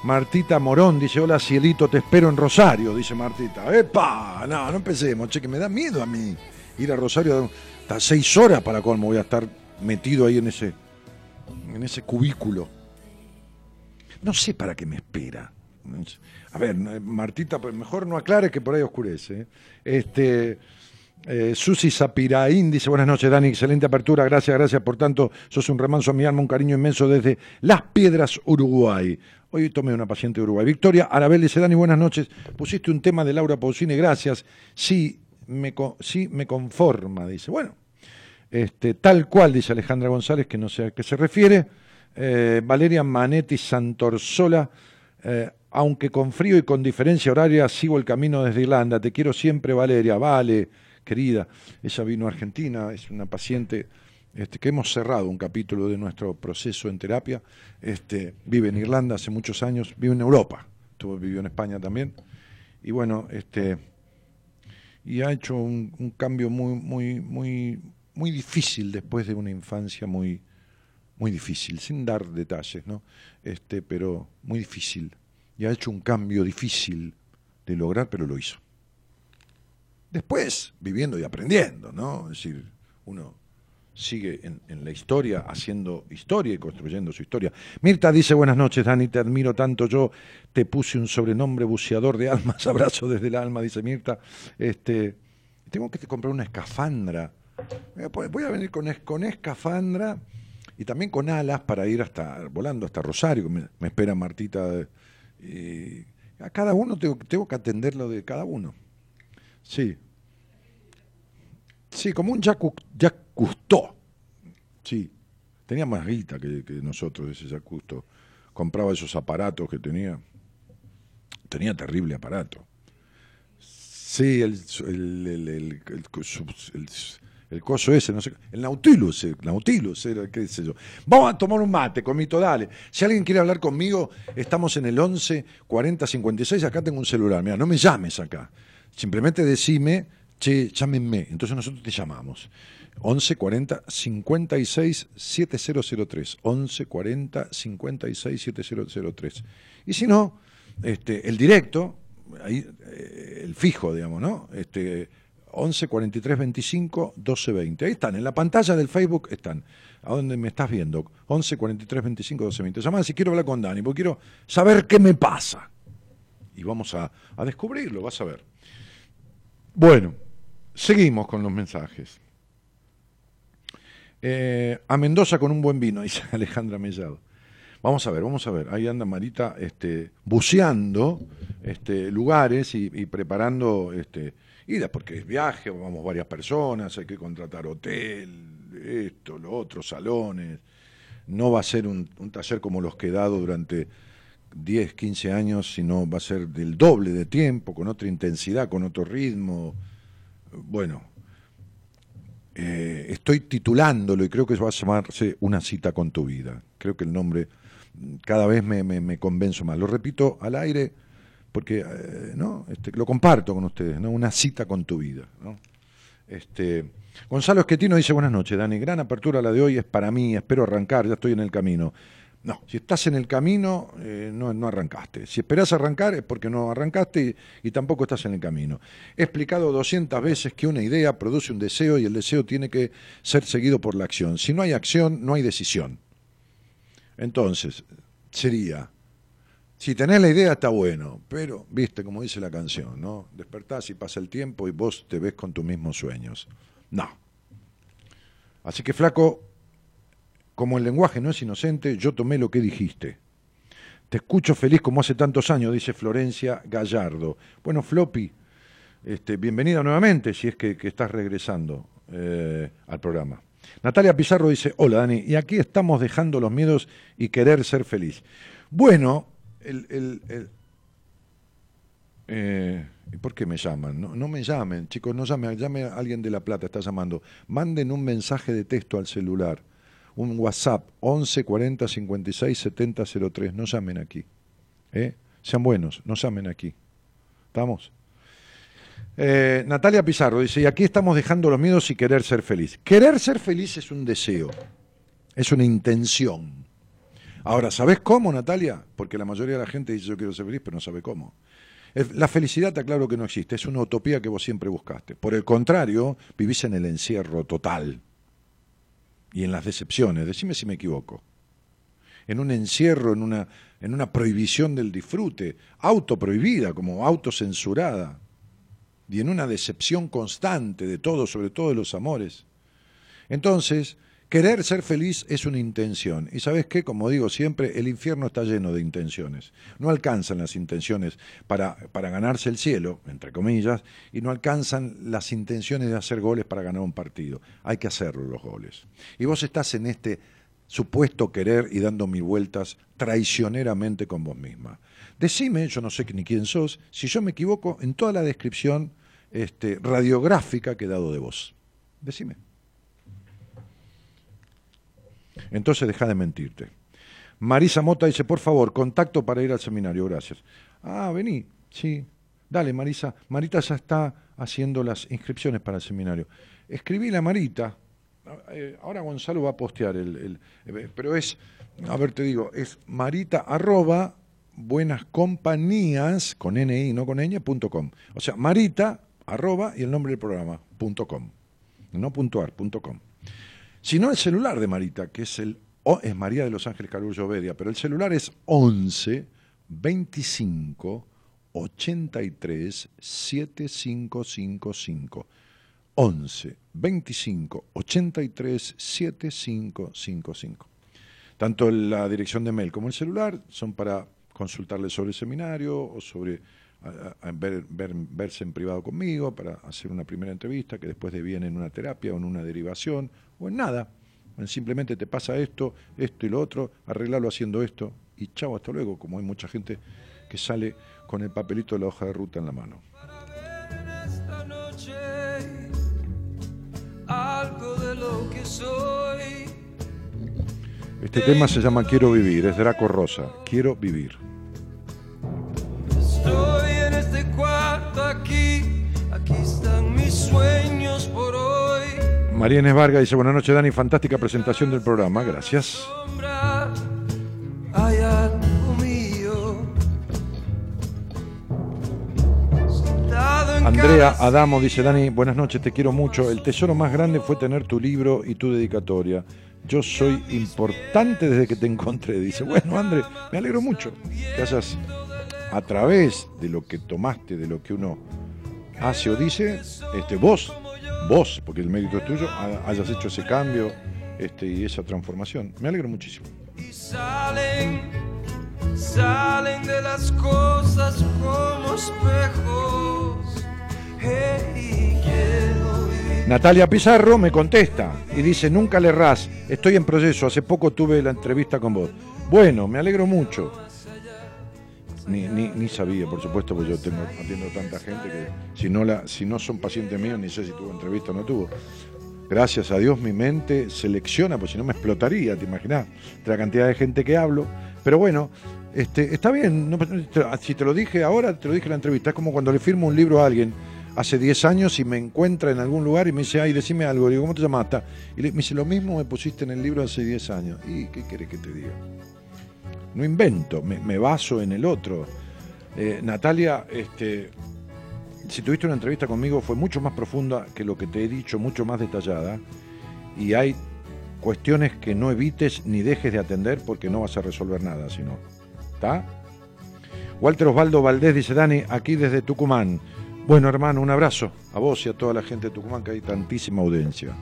Martita Morón dice, hola Cielito, te espero en Rosario, dice Martita. ¡Epa! No, no empecemos, che, que me da miedo a mí ir a Rosario hasta seis horas para colmo voy a estar metido ahí en ese, en ese cubículo. No sé para qué me espera. A ver, Martita, pues mejor no aclare que por ahí oscurece. ¿eh? Este, eh, Susi Zapiraín dice, buenas noches Dani, excelente apertura, gracias, gracias por tanto, sos un remanso a mi alma, un cariño inmenso desde Las Piedras, Uruguay. Hoy tomé una paciente de Uruguay. Victoria Arabel dice, Dani, buenas noches, pusiste un tema de Laura Pausini, gracias, sí me, sí, me conforma, dice. Bueno, este, tal cual, dice Alejandra González, que no sé a qué se refiere. Eh, Valeria Manetti Santorsola, eh, aunque con frío y con diferencia horaria, sigo el camino desde Irlanda. Te quiero siempre, Valeria. Vale, querida. Ella vino a Argentina, es una paciente este, que hemos cerrado un capítulo de nuestro proceso en terapia. Este, vive en Irlanda hace muchos años, vive en Europa, vivió en España también. Y bueno, este, y ha hecho un, un cambio muy, muy, muy, muy difícil después de una infancia muy, muy difícil, sin dar detalles, ¿no? Este, pero muy difícil. Y ha hecho un cambio difícil de lograr, pero lo hizo. Después, viviendo y aprendiendo, ¿no? Es decir, uno sigue en, en, la historia, haciendo historia y construyendo su historia. Mirta dice, buenas noches, Dani, te admiro tanto, yo te puse un sobrenombre buceador de almas, [laughs] abrazo desde el alma, dice Mirta. Este, tengo que comprar una escafandra. Voy a venir con, con escafandra y también con alas para ir hasta volando hasta Rosario, me, me espera Martita. Y a cada uno tengo, tengo que atenderlo de cada uno. Sí. Sí, como un Jacques Cousteau. Sí. Tenía más guita que, nosotros ese Jacques Cousteau. Compraba esos aparatos que tenía. Tenía terrible aparato. Sí, el, el, el, el el coso ese, no sé, el Nautilus, el Nautilus, era, qué sé yo. Vamos a tomar un mate, comito, dale. Si alguien quiere hablar conmigo, estamos en el 11 40 56, acá tengo un celular, mira, no me llames acá. Simplemente decime, che, llámenme, entonces nosotros te llamamos. 11 40 56 7003. 11 40 56 7003. Y si no, este, el directo, ahí, eh, el fijo, digamos, ¿no? Este, 11 43 25 12 20. Ahí están, en la pantalla del Facebook están. ¿A dónde me estás viendo? 11 43 25 12 20. Llama si quiero hablar con Dani, porque quiero saber qué me pasa. Y vamos a, a descubrirlo, vas a ver. Bueno, seguimos con los mensajes. Eh, a Mendoza con un buen vino, [laughs] dice Alejandra Mellado. Vamos a ver, vamos a ver. Ahí anda Marita este, buceando este, lugares y, preparando este, ida porque es viaje, vamos varias personas, hay que contratar hotel, esto, lo otro, salones. No va a ser un, un taller como los que he dado durante 10, 15 años, sino va a ser del doble de tiempo, con otra intensidad, con otro ritmo. Bueno, eh, estoy titulándolo y creo que va a llamarse Una cita con tu vida. Creo que el nombre cada vez me, me, me convenzo más. Lo repito al aire porque eh, ¿no? Este, lo comparto con ustedes, ¿no? una cita con tu vida. ¿no? Este, Gonzalo Esquetino dice, buenas noches, Dani, gran apertura la de hoy, es para mí, espero arrancar, ya estoy en el camino. No, si estás en el camino, eh, no, no, arrancaste. Si esperás arrancar es porque no arrancaste y, y, tampoco estás en el camino. He explicado 200 veces que una idea produce un deseo y el deseo tiene que ser seguido por la acción. Si no hay acción, no hay decisión. Entonces, sería, si tenés la idea está bueno, pero, viste, como dice la canción, ¿no? Despertás y pasa el tiempo y vos te ves con tus mismos sueños. No. Así que, flaco, como el lenguaje no es inocente, yo tomé lo que dijiste. Te escucho feliz como hace tantos años, dice Florencia Gallardo. Bueno, Floppy, este, bienvenida nuevamente, si es que, estás regresando eh, al programa. Natalia Pizarro dice, hola Dani, y aquí estamos dejando los miedos y querer ser feliz. Bueno, el, el, el eh, ¿Por qué me llaman? No, no, me llamen, chicos, no llamen, llame a alguien de La Plata, está llamando. Manden un mensaje de texto al celular, un WhatsApp, 11 40 56 70 03, no llamen aquí. ¿eh? Sean buenos, no llamen aquí. ¿Estamos? Eh, Natalia Pizarro dice, y aquí estamos dejando los miedos y querer ser feliz. Querer ser feliz es un deseo, es una intención. Ahora, ¿sabes cómo, Natalia? Porque la mayoría de la gente dice yo quiero ser feliz, pero no sabe cómo. La felicidad te claro que no existe, es una utopía que vos siempre buscaste. Por el contrario, vivís en el encierro total y en las decepciones. Decime si me equivoco. En un encierro, en una, en una prohibición del disfrute, autoprohibida, como autocensurada, y en una decepción constante de todo, sobre todo de los amores. Entonces, Querer ser feliz es una intención. Y sabes qué, como digo siempre, el infierno está lleno de intenciones. No alcanzan las intenciones para, para ganarse el cielo, entre comillas, y no alcanzan las intenciones de hacer goles para ganar un partido. Hay que hacerlo los goles. Y vos estás en este supuesto querer y dando mil vueltas traicioneramente con vos misma. Decime, yo no sé ni quién sos, si yo me equivoco en toda la descripción este, radiográfica que he dado de vos. Decime. Entonces deja de mentirte. Marisa Mota dice, por favor, contacto para ir al seminario, gracias. Ah, vení, sí. Dale, Marisa. Marita ya está haciendo las inscripciones para el seminario. Escribí a Marita. Eh, ahora Gonzalo va a postear el, eh, pero es, a ver, te digo, es marita arroba buenas compañías con ni no con ñ, O sea, marita arroba y el nombre del programa, punto com. No punto ar, punto com. Si no, el celular de Marita, que es el es María de los Ángeles Carullo Bedia, pero el celular es 11 25 83 7555. 11 25 83 7555. Tanto la dirección de mail como el celular son para consultarle sobre el seminario o sobre ver, verse en privado conmigo para hacer una primera entrevista que después deviene en una terapia o en una derivación o en nada. Simplemente te pasa esto, esto y lo otro, arreglarlo haciendo esto y chao, hasta luego, como hay mucha gente que sale con el papelito de la hoja de ruta en la mano. Este tema se llama Quiero vivir, es Draco Rosa, Quiero vivir. María Inés Vargas dice, buenas noches Dani, fantástica presentación del programa, gracias. Andrea Adamo dice, Dani, buenas noches, te quiero mucho. El tesoro más grande fue tener tu libro y tu dedicatoria. Yo soy importante desde que te encontré. Dice, bueno, André, me alegro mucho que hayas, a través de lo que tomaste, de lo que uno hace o dice, este, vos vos, porque el mérito es tuyo, hayas hecho ese cambio este, y esa transformación. Me alegro muchísimo. Y salen, salen de las cosas como espejos. Natalia Pizarro me contesta y dice, nunca le ras, estoy en proceso, hace poco tuve la entrevista con vos. Bueno, me alegro mucho. Ni, ni, ni, sabía, por supuesto, porque yo tengo, atiendo tanta gente que si no, la, si no son pacientes míos, ni sé si tuvo entrevista o no tuvo. Gracias a Dios mi mente selecciona, pues si no me explotaría, te imaginas, de la cantidad de gente que hablo. Pero bueno, este, está bien, si te lo dije ahora, te lo dije en la entrevista, es como cuando le firmo un libro a alguien hace 10 años y me encuentra en algún lugar y me dice, ay, decime algo, digo, ¿cómo te llamas? Y me dice, lo mismo me pusiste en el libro hace 10 años. ¿Y qué querés que te diga? No invento, me, baso en el otro. Eh, Natalia, este, si tuviste una entrevista conmigo fue mucho más profunda que lo que te he dicho, mucho más detallada, y hay cuestiones que no evites ni dejes de atender porque no vas a resolver nada, sino, ¿está? Walter Osvaldo Valdés dice, Dani, aquí desde Tucumán. Bueno, hermano, un abrazo a vos y a toda la gente de Tucumán, que hay tantísima audiencia.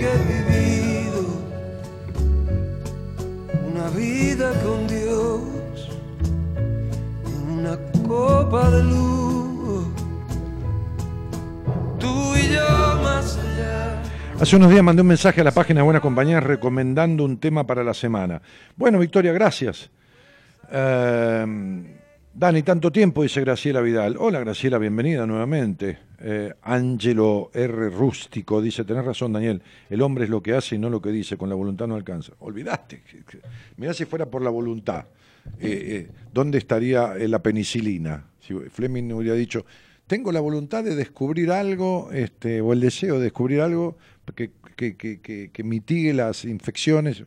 Nunca he vivido una vida con Dios, una copa de luz, tú y yo más allá. Hace unos días mandé un mensaje a la página de Buenas Compañías recomendando un tema para la semana. Bueno, Victoria, gracias. Eh, Dani, tanto tiempo, dice Graciela Vidal. Hola Graciela, bienvenida nuevamente. Eh, Angelo R. Rústico dice, tenés razón Daniel, el hombre es lo que hace y no lo que dice, con la voluntad no alcanza. Olvidaste, mirá si fuera por la voluntad, eh, eh, ¿dónde estaría la penicilina? Si Fleming hubiera dicho, tengo la voluntad de descubrir algo, este, o el deseo de descubrir algo que, que mitigue las infecciones.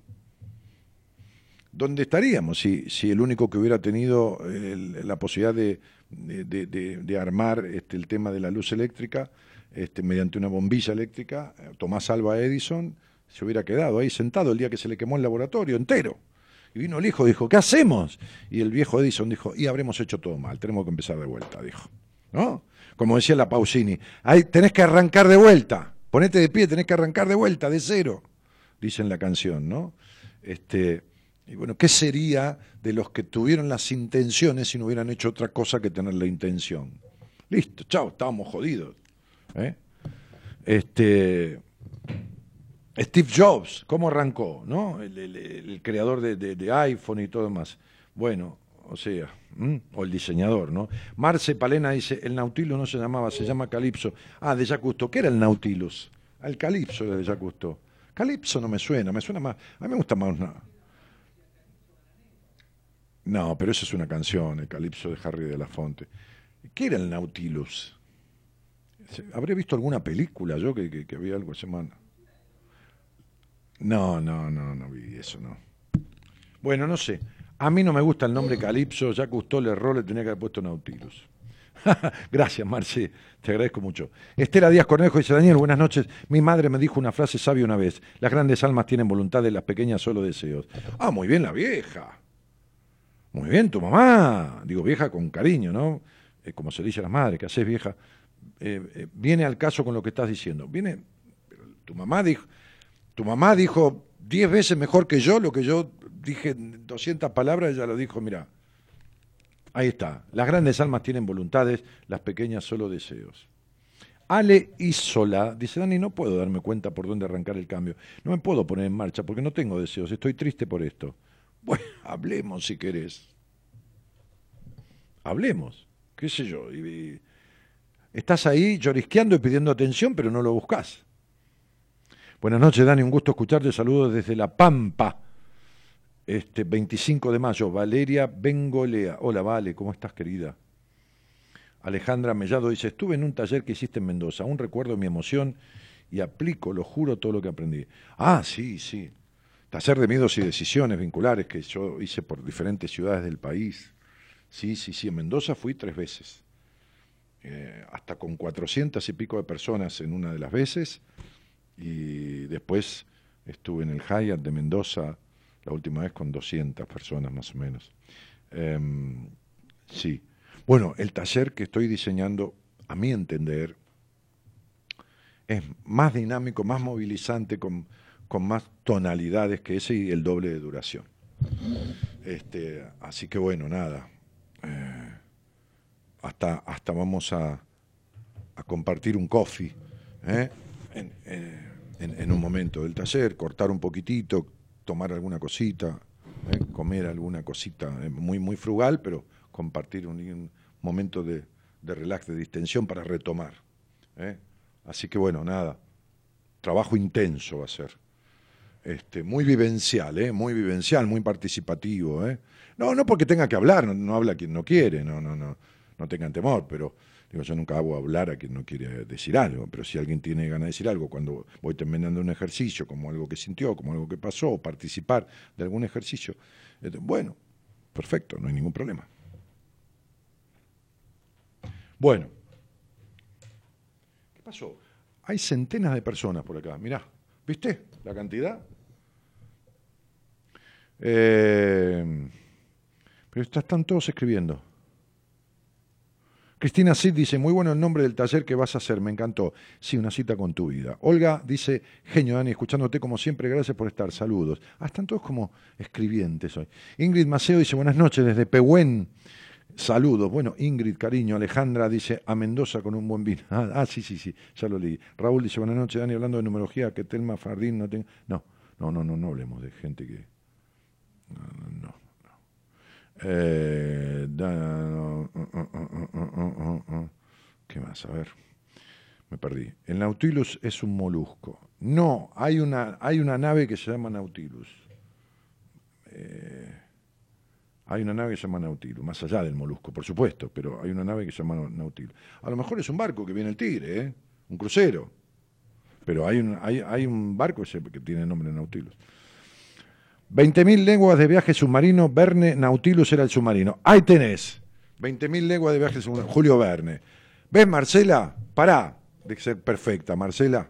¿dónde estaríamos si, si el único que hubiera tenido la posibilidad de, de, armar este, el tema de la luz eléctrica este, mediante una bombilla eléctrica, eh, Tomás Alba Edison, se hubiera quedado ahí sentado el día que se le quemó el laboratorio entero? Y vino el hijo, dijo, ¿qué hacemos? Y el viejo Edison dijo, y habremos hecho todo mal, tenemos que empezar de vuelta, dijo. ¿No? como decía la Pausini. Ahí tenés que arrancar de vuelta. Ponete de pie, tenés que arrancar de vuelta, de cero, dice en la canción, ¿no? Este, y bueno, ¿qué sería de los que tuvieron las intenciones si no hubieran hecho otra cosa que tener la intención? Listo, chao, estábamos jodidos. ¿eh? Este, Steve Jobs, ¿cómo arrancó? ¿no? El, creador de, iPhone y todo más. Bueno, o sea, o el diseñador, ¿no? Marce Palena dice, el Nautilus no se llamaba, se llama Calipso. Ah, de Jacques ¿Qué era el Nautilus? El Calipso de Jacques Calipso no me suena, me suena más, a mí me gusta más... No, no pero eso es una canción, el Calipso de Harry de la Fonte. ¿Qué era el Nautilus? ¿Habría visto alguna película yo que, que había algo semana? No, no, no, no vi eso, no. Bueno, no sé. A mí no me gusta el nombre Calipso, ya que gustó el error, le tenía que haber puesto Nautilus. [laughs] Gracias, Marci, te agradezco mucho. Estela Díaz Cornejo dice, Daniel, buenas noches. Mi madre me dijo una frase sabia una vez, las grandes almas tienen voluntad, las pequeñas solo deseos. Ah, muy bien la vieja. Muy bien, tu mamá. Digo, vieja con cariño, ¿no? Eh, como se dice a las madres, que haces vieja. Eh, eh, viene al caso con lo que estás diciendo. Viene, tu mamá dijo, tu mamá dijo diez veces mejor que yo lo que yo dije en 200 palabras, ella lo dijo, mira, ahí está, las grandes almas tienen voluntades, las pequeñas solo deseos. Ale Isola dice, Dani, no puedo darme cuenta por dónde arrancar el cambio, no me puedo poner en marcha porque no tengo deseos, estoy triste por esto. Bueno, [laughs] hablemos si querés. Hablemos, qué sé yo. estás ahí llorisqueando y pidiendo atención, pero no lo buscas. Buenas noches, Dani, un gusto escucharte. Saludos desde La Pampa. Este 25 de mayo, Valeria Bengolea. Hola, Vale, ¿cómo estás, querida? Alejandra Mellado dice: Estuve en un taller que hiciste en Mendoza. Aún recuerdo mi emoción y aplico, lo juro, todo lo que aprendí. Ah, sí, sí. Taller de miedos y decisiones vinculares que yo hice por diferentes ciudades del país. Sí, sí, sí. En Mendoza fui tres veces. Eh, hasta con cuatrocientas y pico de personas en una de las veces y después estuve en el Hyatt de Mendoza la última vez con 200 personas más o menos. Em, sí. Bueno, el taller que estoy diseñando, a mi entender, es más dinámico, más movilizante, con, con más tonalidades que ese y el doble de duración. Este, así que bueno, nada. Eh, hasta, hasta vamos a, compartir un coffee. ¿eh? en, un momento del taller, cortar un poquitito, tomar alguna cosita, ¿eh? comer alguna cosita muy, muy frugal, pero compartir un, momento de, relax, de distensión para retomar. Así que bueno, nada, trabajo intenso va a ser. Este, muy vivencial, ¿eh? muy vivencial, muy participativo. ¿eh? No, no porque tenga que hablar, no, habla quien no quiere, no, no, no, no tengan temor, pero yo nunca hago hablar a quien no quiere decir algo, pero si alguien tiene ganas de decir algo cuando voy terminando un ejercicio, como algo que sintió, como algo que pasó, participar de algún ejercicio, eh, bueno, perfecto, no hay ningún problema. Bueno, ¿qué pasó? Hay centenas de personas por acá, mirá, ¿viste la cantidad? Eh, pero están todos escribiendo. Cristina Cid dice, muy bueno el nombre del taller que vas a hacer, me encantó. Sí, una cita con tu vida. Olga dice, genio Dani, escuchándote como siempre, gracias por estar, saludos. Ah, están todos como escribientes hoy. Ingrid Maceo dice, buenas noches desde Pehuen. Saludos. Bueno, Ingrid, cariño. Alejandra dice, a Mendoza con un buen vino. Ah, ah, sí, sí, sí, ya lo leí. Raúl dice, buenas noches, Dani, hablando de numerología, que Telma Fardín no tenga... No, no, no, no, no hablemos de gente que... No, no, no. Eh, ¿Qué más? A ver, me perdí. El Nautilus es un molusco. No, hay una, hay una nave que se llama Nautilus. Eh, hay una nave que se llama Nautilus, más allá del molusco, por supuesto, pero hay una nave que se llama Nautilus. A lo mejor es un barco que viene el Tigre, ¿eh? un crucero, pero hay un, hay, hay un barco que tiene nombre Nautilus. 20.000 lenguas de viaje submarino, Verne Nautilus era el submarino. Ahí tenés. 20.000 lenguas de viaje submarino, Julio Verne. ¿Ves, Marcela? Pará de ser perfecta, Marcela.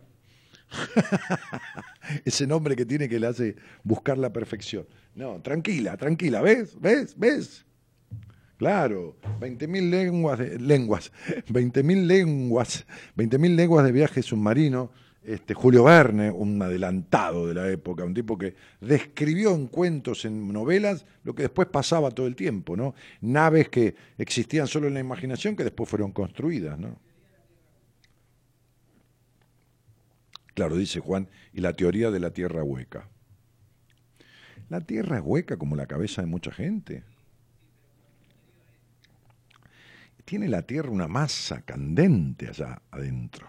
[laughs] Ese nombre que tiene que le hace buscar la perfección. No, tranquila, tranquila, ¿ves? ¿Ves? ¿Ves? Claro, 20.000 lenguas, de, lenguas, 20.000 lenguas, 20.000 lenguas de viaje submarino. Este, Julio Verne, un adelantado de la época, un tipo que describió en cuentos, en novelas, lo que después pasaba todo el tiempo, ¿no? Naves que existían solo en la imaginación que después fueron construidas, ¿no? Claro, dice Juan, y la teoría de la tierra hueca. La tierra es hueca como la cabeza de mucha gente. Tiene la tierra una masa candente allá adentro.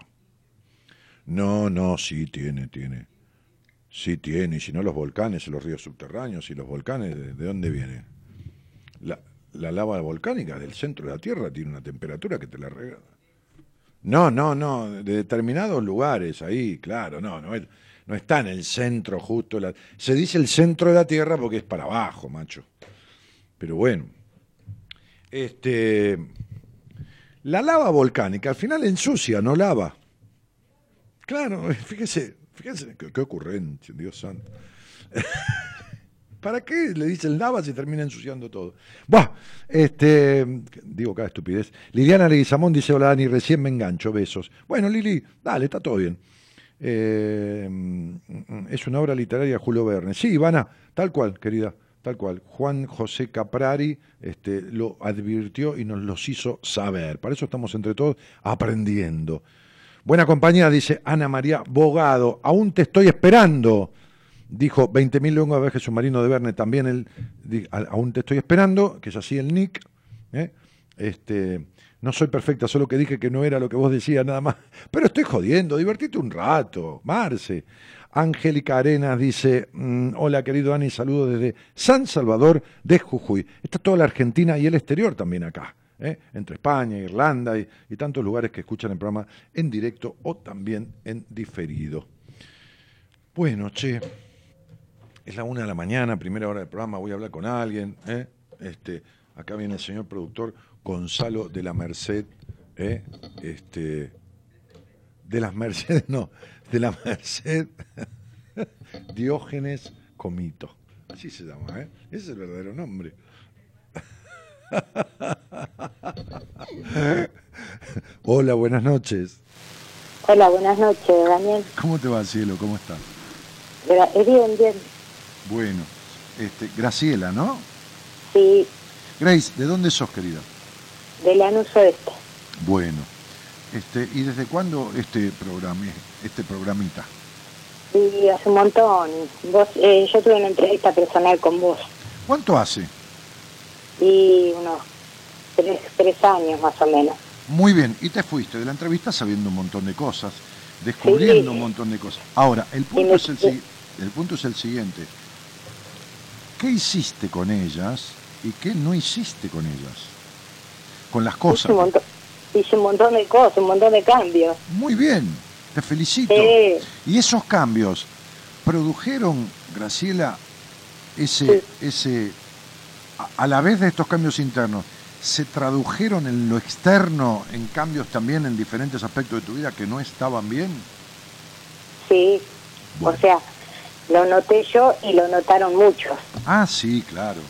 No, no, sí tiene, tiene. Sí tiene, y si no los volcanes los ríos subterráneos y los volcanes, ¿de, de dónde viene? La, la, lava volcánica del centro de la Tierra tiene una temperatura que te la regala. No, no, no, de determinados lugares ahí, claro, no, no, no está en el centro justo. La, se dice el centro de la Tierra porque es para abajo, macho. Pero bueno, este, la lava volcánica al final ensucia, no lava. Claro, [laughs] fíjese, fíjese qué, qué ocurrencia, Dios santo. [laughs] ¿Para qué le dicen lava si termina ensuciando todo? Buah, este, digo cada estupidez. Liliana Leguizamón dice, hola Dani, recién me engancho, besos. Bueno, Lili, dale, está todo bien. Eh, es una obra literaria Julio Verne. Sí, Ivana, tal cual, querida, tal cual. Juan José Caprari este, lo advirtió y nos los hizo saber. Para eso estamos entre todos aprendiendo. Buena compañía, dice Ana María Bogado. Aún te estoy esperando. Dijo 20.000 lenguas de viaje submarino de Verne. También él, aún te estoy esperando, que es así el nick. ¿eh? Este, no soy perfecta, solo que dije que no era lo que vos decías nada más. [laughs] Pero estoy jodiendo, divertite un rato, Marce. Angélica Arenas dice, mmm, hola querido Dani, saludo desde San Salvador de Jujuy. Está toda la Argentina y el exterior también acá. ¿Eh? entre España, Irlanda y, tantos lugares que escuchan el programa en directo o también en diferido. Bueno, che, es la una de la mañana, primera hora del programa, voy a hablar con alguien. ¿eh? Este, acá viene el señor productor Gonzalo de la Merced, ¿eh? este, de las Mercedes, [laughs] no, de la Merced [laughs] Diógenes Comito. Así se llama, ¿eh? ese es el verdadero nombre. [laughs] Hola, buenas noches. Hola, buenas noches, Daniel. ¿Cómo te va, cielo? ¿Cómo estás? Bien, bien. Bueno, este, Graciela, ¿no? Sí. Grace, ¿de dónde sos, querida? De Lanús Oeste. Bueno, este, ¿y desde cuándo este programa, este programita? Sí, hace un montón. Vos, eh, yo tuve una entrevista personal con vos. ¿Cuánto hace? Y unos tres, tres años más o menos. Muy bien, y te fuiste de la entrevista sabiendo un montón de cosas, descubriendo Sí. un montón de cosas. Ahora, el punto, me- es el, el punto es el siguiente. ¿Qué hiciste con ellas y qué no hiciste con ellas? Con las cosas. Hice un, montón, hice un montón de cosas, un montón de cambios. Muy bien, te felicito. Sí. Y esos cambios produjeron, Graciela, ese, ese, a, la vez de estos cambios internos, se tradujeron en lo externo, en cambios también en diferentes aspectos de tu vida que no estaban bien. Sí. Bueno. O sea, lo noté yo y lo notaron muchos. Ah, sí, claro.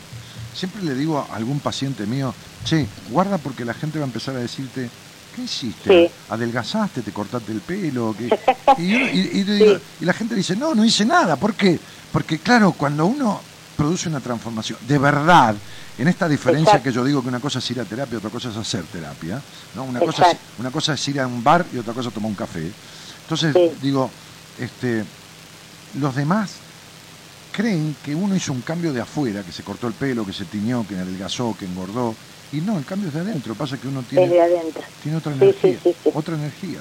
Siempre le digo a algún paciente mío, che, guarda porque la gente va a empezar a decirte, ¿qué hiciste? Sí. ¿Adelgazaste? ¿Te cortaste el pelo? ¿Qué? [laughs] Y, yo- y- y le digo- y la gente dice, no, no hice nada. ¿Por qué? Porque claro, cuando uno produce una transformación, de verdad, en esta diferencia Exacto. que yo digo que una cosa es ir a terapia, otra cosa es hacer terapia, ¿no? Una cosa, es, una cosa es ir a un bar y otra cosa es tomar un café. Entonces, Sí. digo, este, los demás creen que uno hizo un cambio de afuera, que se cortó el pelo, que se tiñó, que adelgazó, que engordó. Y no, el cambio es de adentro. Pasa que uno tiene, adentro. tiene otra energía. sí, sí, sí. Otra energía.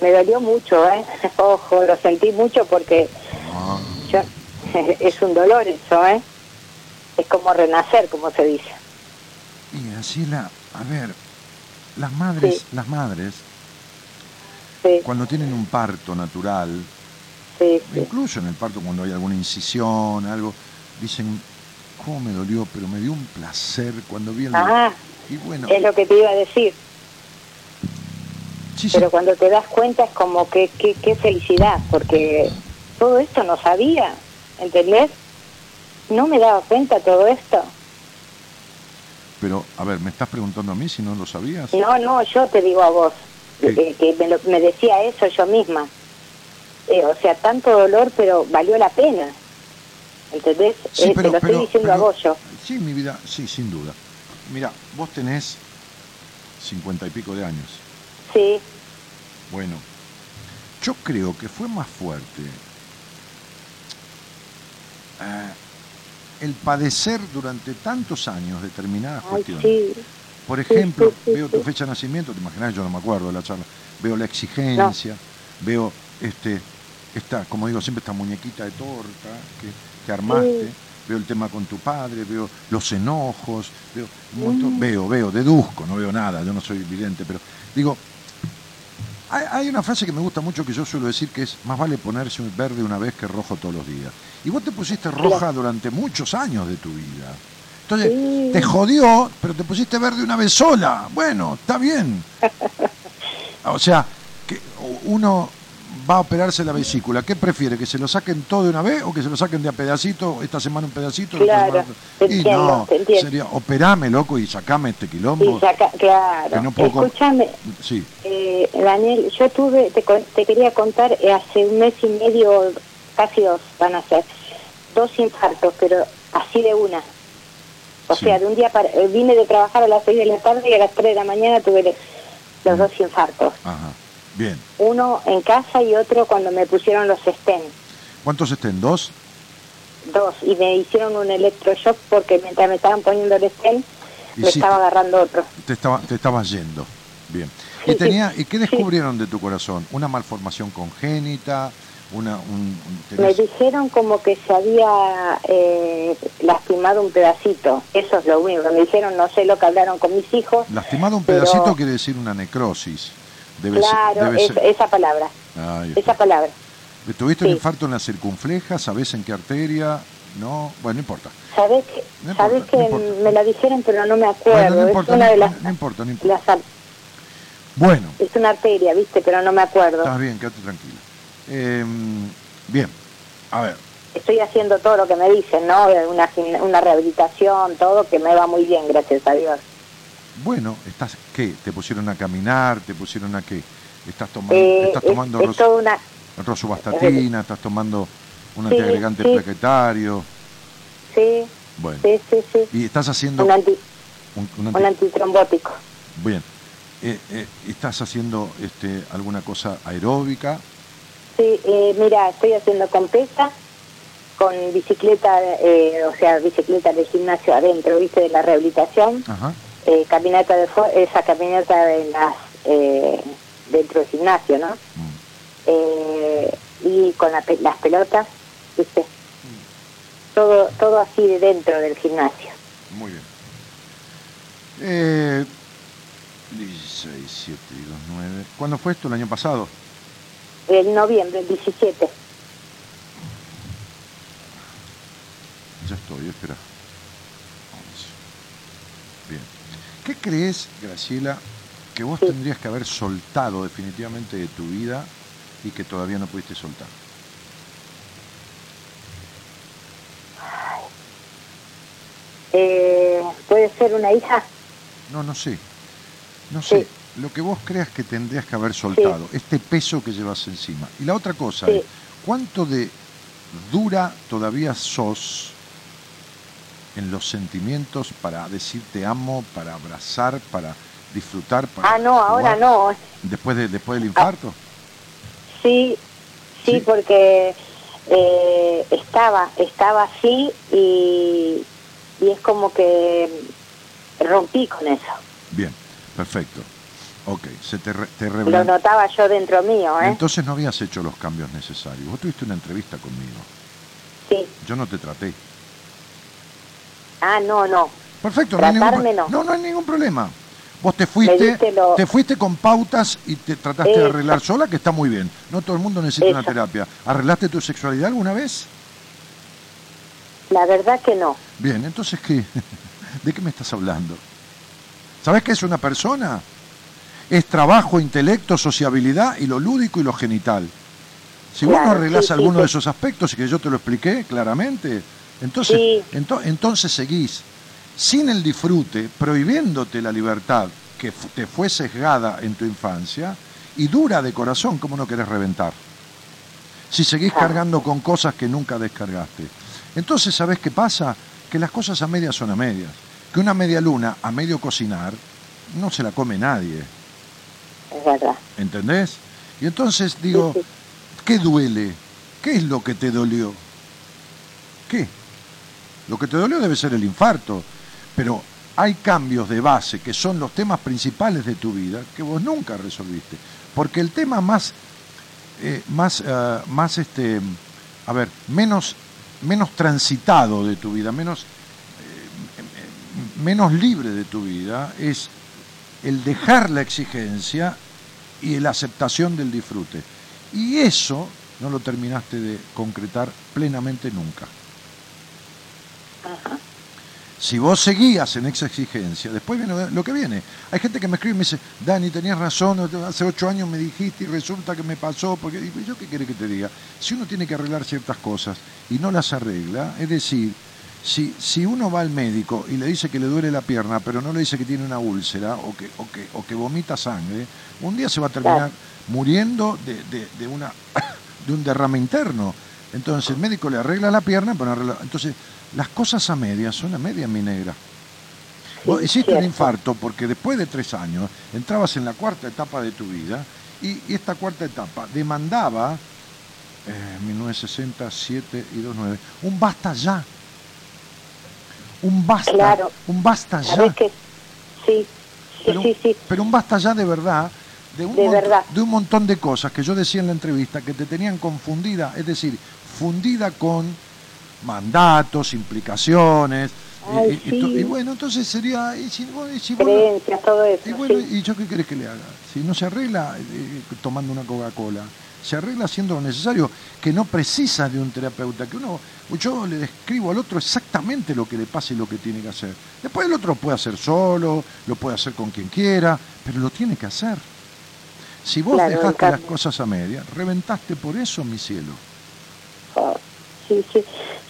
Me dolió mucho, ¿eh? [laughs] Ojo, lo sentí mucho porque Ah, yo, es un dolor eso, ¿eh? Es como renacer, como se dice. y Graciela, a ver, las madres, Sí. las madres, Sí, cuando tienen un parto natural, sí, incluso en el parto cuando hay alguna incisión, algo, dicen, ¿cómo me dolió? Pero me dio un placer cuando vi el... Ah, y bueno, es lo que te iba a decir. Pero cuando te das cuenta es como que qué qué felicidad, porque todo esto no sabía, ¿entendés? No me daba cuenta todo esto. pero a ver, ¿me estás preguntando a mí si no lo sabías? No, no, yo te digo a vos, que me, lo- me decía eso yo misma. Eh, o sea, tanto dolor, pero valió la pena. ¿Entendés? Sí, Eh, pero- te lo pero- estoy diciendo pero- a vos yo. Sí, mi vida, sí, sin duda. Mira, vos tenés cincuenta y pico de años. Sí, Bueno, yo creo que fue más fuerte el padecer durante tantos años determinadas ay, cuestiones. sí. Por ejemplo, sí, sí, veo tu fecha de nacimiento, te imaginas, yo no me acuerdo de la charla, veo la exigencia, veo este, esta, como digo siempre, esta muñequita de torta que, que armaste, veo el tema con tu padre, veo los enojos, veo un montón, Mm. veo, veo, deduzco, no veo nada, yo no soy vidente, pero digo, hay, una frase que me gusta mucho que yo suelo decir que es más vale ponerse un verde una vez que rojo todos los días. Y vos te pusiste roja durante muchos años de tu vida. Entonces, Sí. te jodió, pero te pusiste verde una vez sola. Bueno, está bien. [laughs] O sea, que uno va a operarse la vesícula. ¿Qué prefiere? ¿Que se lo saquen todo de una vez o que se lo saquen de a pedacito? Esta semana un pedacito. Claro, te y entiendo, no, te entiendo. sería operame, loco, y sacame este quilombo. Y saca, claro. Que no puedo com- Escúchame, Sí, eh, Daniel, yo tuve, te, te quería contar, eh, hace un mes y medio, casi dos van a ser, dos infartos, pero así de una. O Sí. sea, de un día para, eh, vine de trabajar a las seis de la tarde y a las tres de la mañana tuve los dos infartos. ajá. Bien. Uno en casa y otro cuando me pusieron los stents. ¿Cuántos estén? ¿Dos? Dos. Y me hicieron un electroshock porque mientras me estaban poniendo el Y me sí. estaba agarrando otro. Te, estaba, te estabas yendo. Bien. ¿Y, Sí, tenía, ¿Y qué descubrieron de tu corazón? ¿Una malformación congénita? Una, un, un- Me dijeron como que se había eh, lastimado un pedacito. Eso es lo único me dijeron. No sé lo que hablaron con mis hijos. Lastimado un pero- pedacito quiere decir una necrosis. Debe ser- claro, debe es- ser- esa palabra. Ahí. Esa palabra. ¿Tuviste un sí. infarto en la circunfleja? ¿Sabés en qué arteria? No, bueno, no importa. ¿Sabes que, No ¿sabes importa, no que importa. me la dijeron pero no me Bueno, acuerdo? no es importa, una no, de las, no importa, no importa. las Bueno, es una arteria, ¿viste? Pero no me acuerdo. estás bien, quédate tranquila. Eh, bien, a ver, Estoy haciendo todo lo que me dicen, ¿no? Una, una rehabilitación, todo que me va muy bien, gracias a Dios. Bueno, estás, ¿qué? ¿Te pusieron a caminar? ¿Te pusieron a qué? ¿Estás tomando, Eh, estás es- tomando es ros- una, rosuvastatina? ¿Estás tomando un Sí, antiagregante sí. plaquetario? sí, Bueno, sí, sí, sí. y estás haciendo Un, anti, un, un un anti- antitrombótico. Bien, Eh, eh, ¿estás haciendo este, alguna cosa aeróbica? Sí, eh, mira, estoy haciendo con pesa, con bicicleta, eh, o sea, bicicleta de gimnasio adentro, ¿viste? De la rehabilitación, Ajá, eh, caminata de esa caminata de las, eh, dentro del gimnasio, ¿no? mm, Eh, y con la las pelotas, ¿viste? Todo, todo así de dentro del gimnasio. muy bien. Eh, 16, 7 y 2, 9. ¿Cuándo fue esto? ¿El año pasado? En noviembre, el 17. Ya estoy, espera. 11. Bien. ¿Qué crees, Graciela, que vos tendrías que haber soltado definitivamente de tu vida y que todavía no pudiste soltar? Eh, ¿Puede ser una hija? No, no sé. No sé. Sí. Lo que vos creas que tendrías que haber soltado, este peso que llevas encima. Y la otra cosa Sí. es, ¿cuánto de dura todavía sos en los sentimientos para decir te amo, para abrazar, para disfrutar? Para Ah, no, ahora no. Ah. Después, de, después del infarto. Sí, sí, Sí. porque eh, estaba, estaba así y, y es como que rompí con eso. Bien, perfecto. Ok, se te, re- te Lo notaba yo dentro mío, ¿eh? Entonces no habías hecho los cambios necesarios. Vos tuviste una entrevista conmigo. Sí. Yo no te traté. Ah, no, no. Perfecto, no hay, ningún, no. no, no hay ningún problema. Vos te fuiste, lo- te fuiste con pautas y te trataste de Eso. arreglar sola, que está muy bien. No todo el mundo necesita una terapia. ¿Arreglaste tu sexualidad alguna vez? La verdad que no. Bien, entonces ¿qué? [laughs] ¿De qué me estás hablando? ¿Sabés qué es una persona? Es trabajo, intelecto, sociabilidad y lo lúdico y lo genital. Si vos no arreglás sí, sí, alguno sí. de esos aspectos y que yo te lo expliqué claramente, entonces, Sí. ento- entonces seguís. sin el disfrute, prohibiéndote la libertad que te fue sesgada en tu infancia y dura de corazón, como no querés reventar? Si seguís cargando con cosas que nunca descargaste. Entonces, ¿sabés qué pasa? Que las cosas a medias son a medias. Que una media luna a medio cocinar no se la come nadie. Es verdad. ¿Entendés? Y entonces digo, Sí, sí. ¿qué duele? ¿Qué es lo que te dolió? ¿Qué? Lo que te dolió debe ser el infarto, pero hay cambios de base que son los temas principales de tu vida que vos nunca resolviste. Porque el tema más, eh, más, eh, más este, a ver, menos, menos transitado de tu vida, menos, eh, menos libre de tu vida es el dejar la exigencia y la aceptación del disfrute. Y eso no lo terminaste de concretar plenamente nunca. Si vos seguías en esa exigencia, después viene lo que viene. Hay gente que me escribe y me dice, Dani, tenías razón, hace ocho años me dijiste y resulta que me pasó, porque digo, ¿yo qué quiere que te diga? Si uno tiene que arreglar ciertas cosas y no las arregla, es decir, si, si uno va al médico y le dice que le duele la pierna, pero no le dice que tiene una úlcera o que, o que, o que vomita sangre, un día se va a terminar muriendo de, de- de una, [coughs] de un derrame interno. Entonces el médico le arregla la pierna, pero no arregla- entonces las cosas a medias son a media, mi negra. Vos Sí, hiciste un infarto porque después de tres años entrabas en la cuarta etapa de tu vida y, y esta cuarta etapa demandaba, eh, 1967 y 29, un basta ya. Un basta, Claro. un basta ya. Sí, sí, Pero, sí, sí. pero un basta ya de verdad, de un, De verdad. de un montón de cosas que yo decía en la entrevista que te tenían confundida, es decir, fundida con mandatos, implicaciones. y- Ay, y, sí. bueno, entonces sería. Y si, y si vos no- Creencias, todo eso. y bueno, sí. ¿y yo qué querés que le haga? Si no se arregla eh, tomando una Coca-Cola, se arregla haciendo lo necesario, que no precisa de un terapeuta, que uno, yo le describo al otro exactamente lo que le pasa y lo que tiene que hacer. Después el otro puede hacer solo, lo puede hacer con quien quiera, pero lo tiene que hacer. Si vos Claro, dejaste las cosas a media, reventaste por eso, mi cielo. Oh, sí, sí.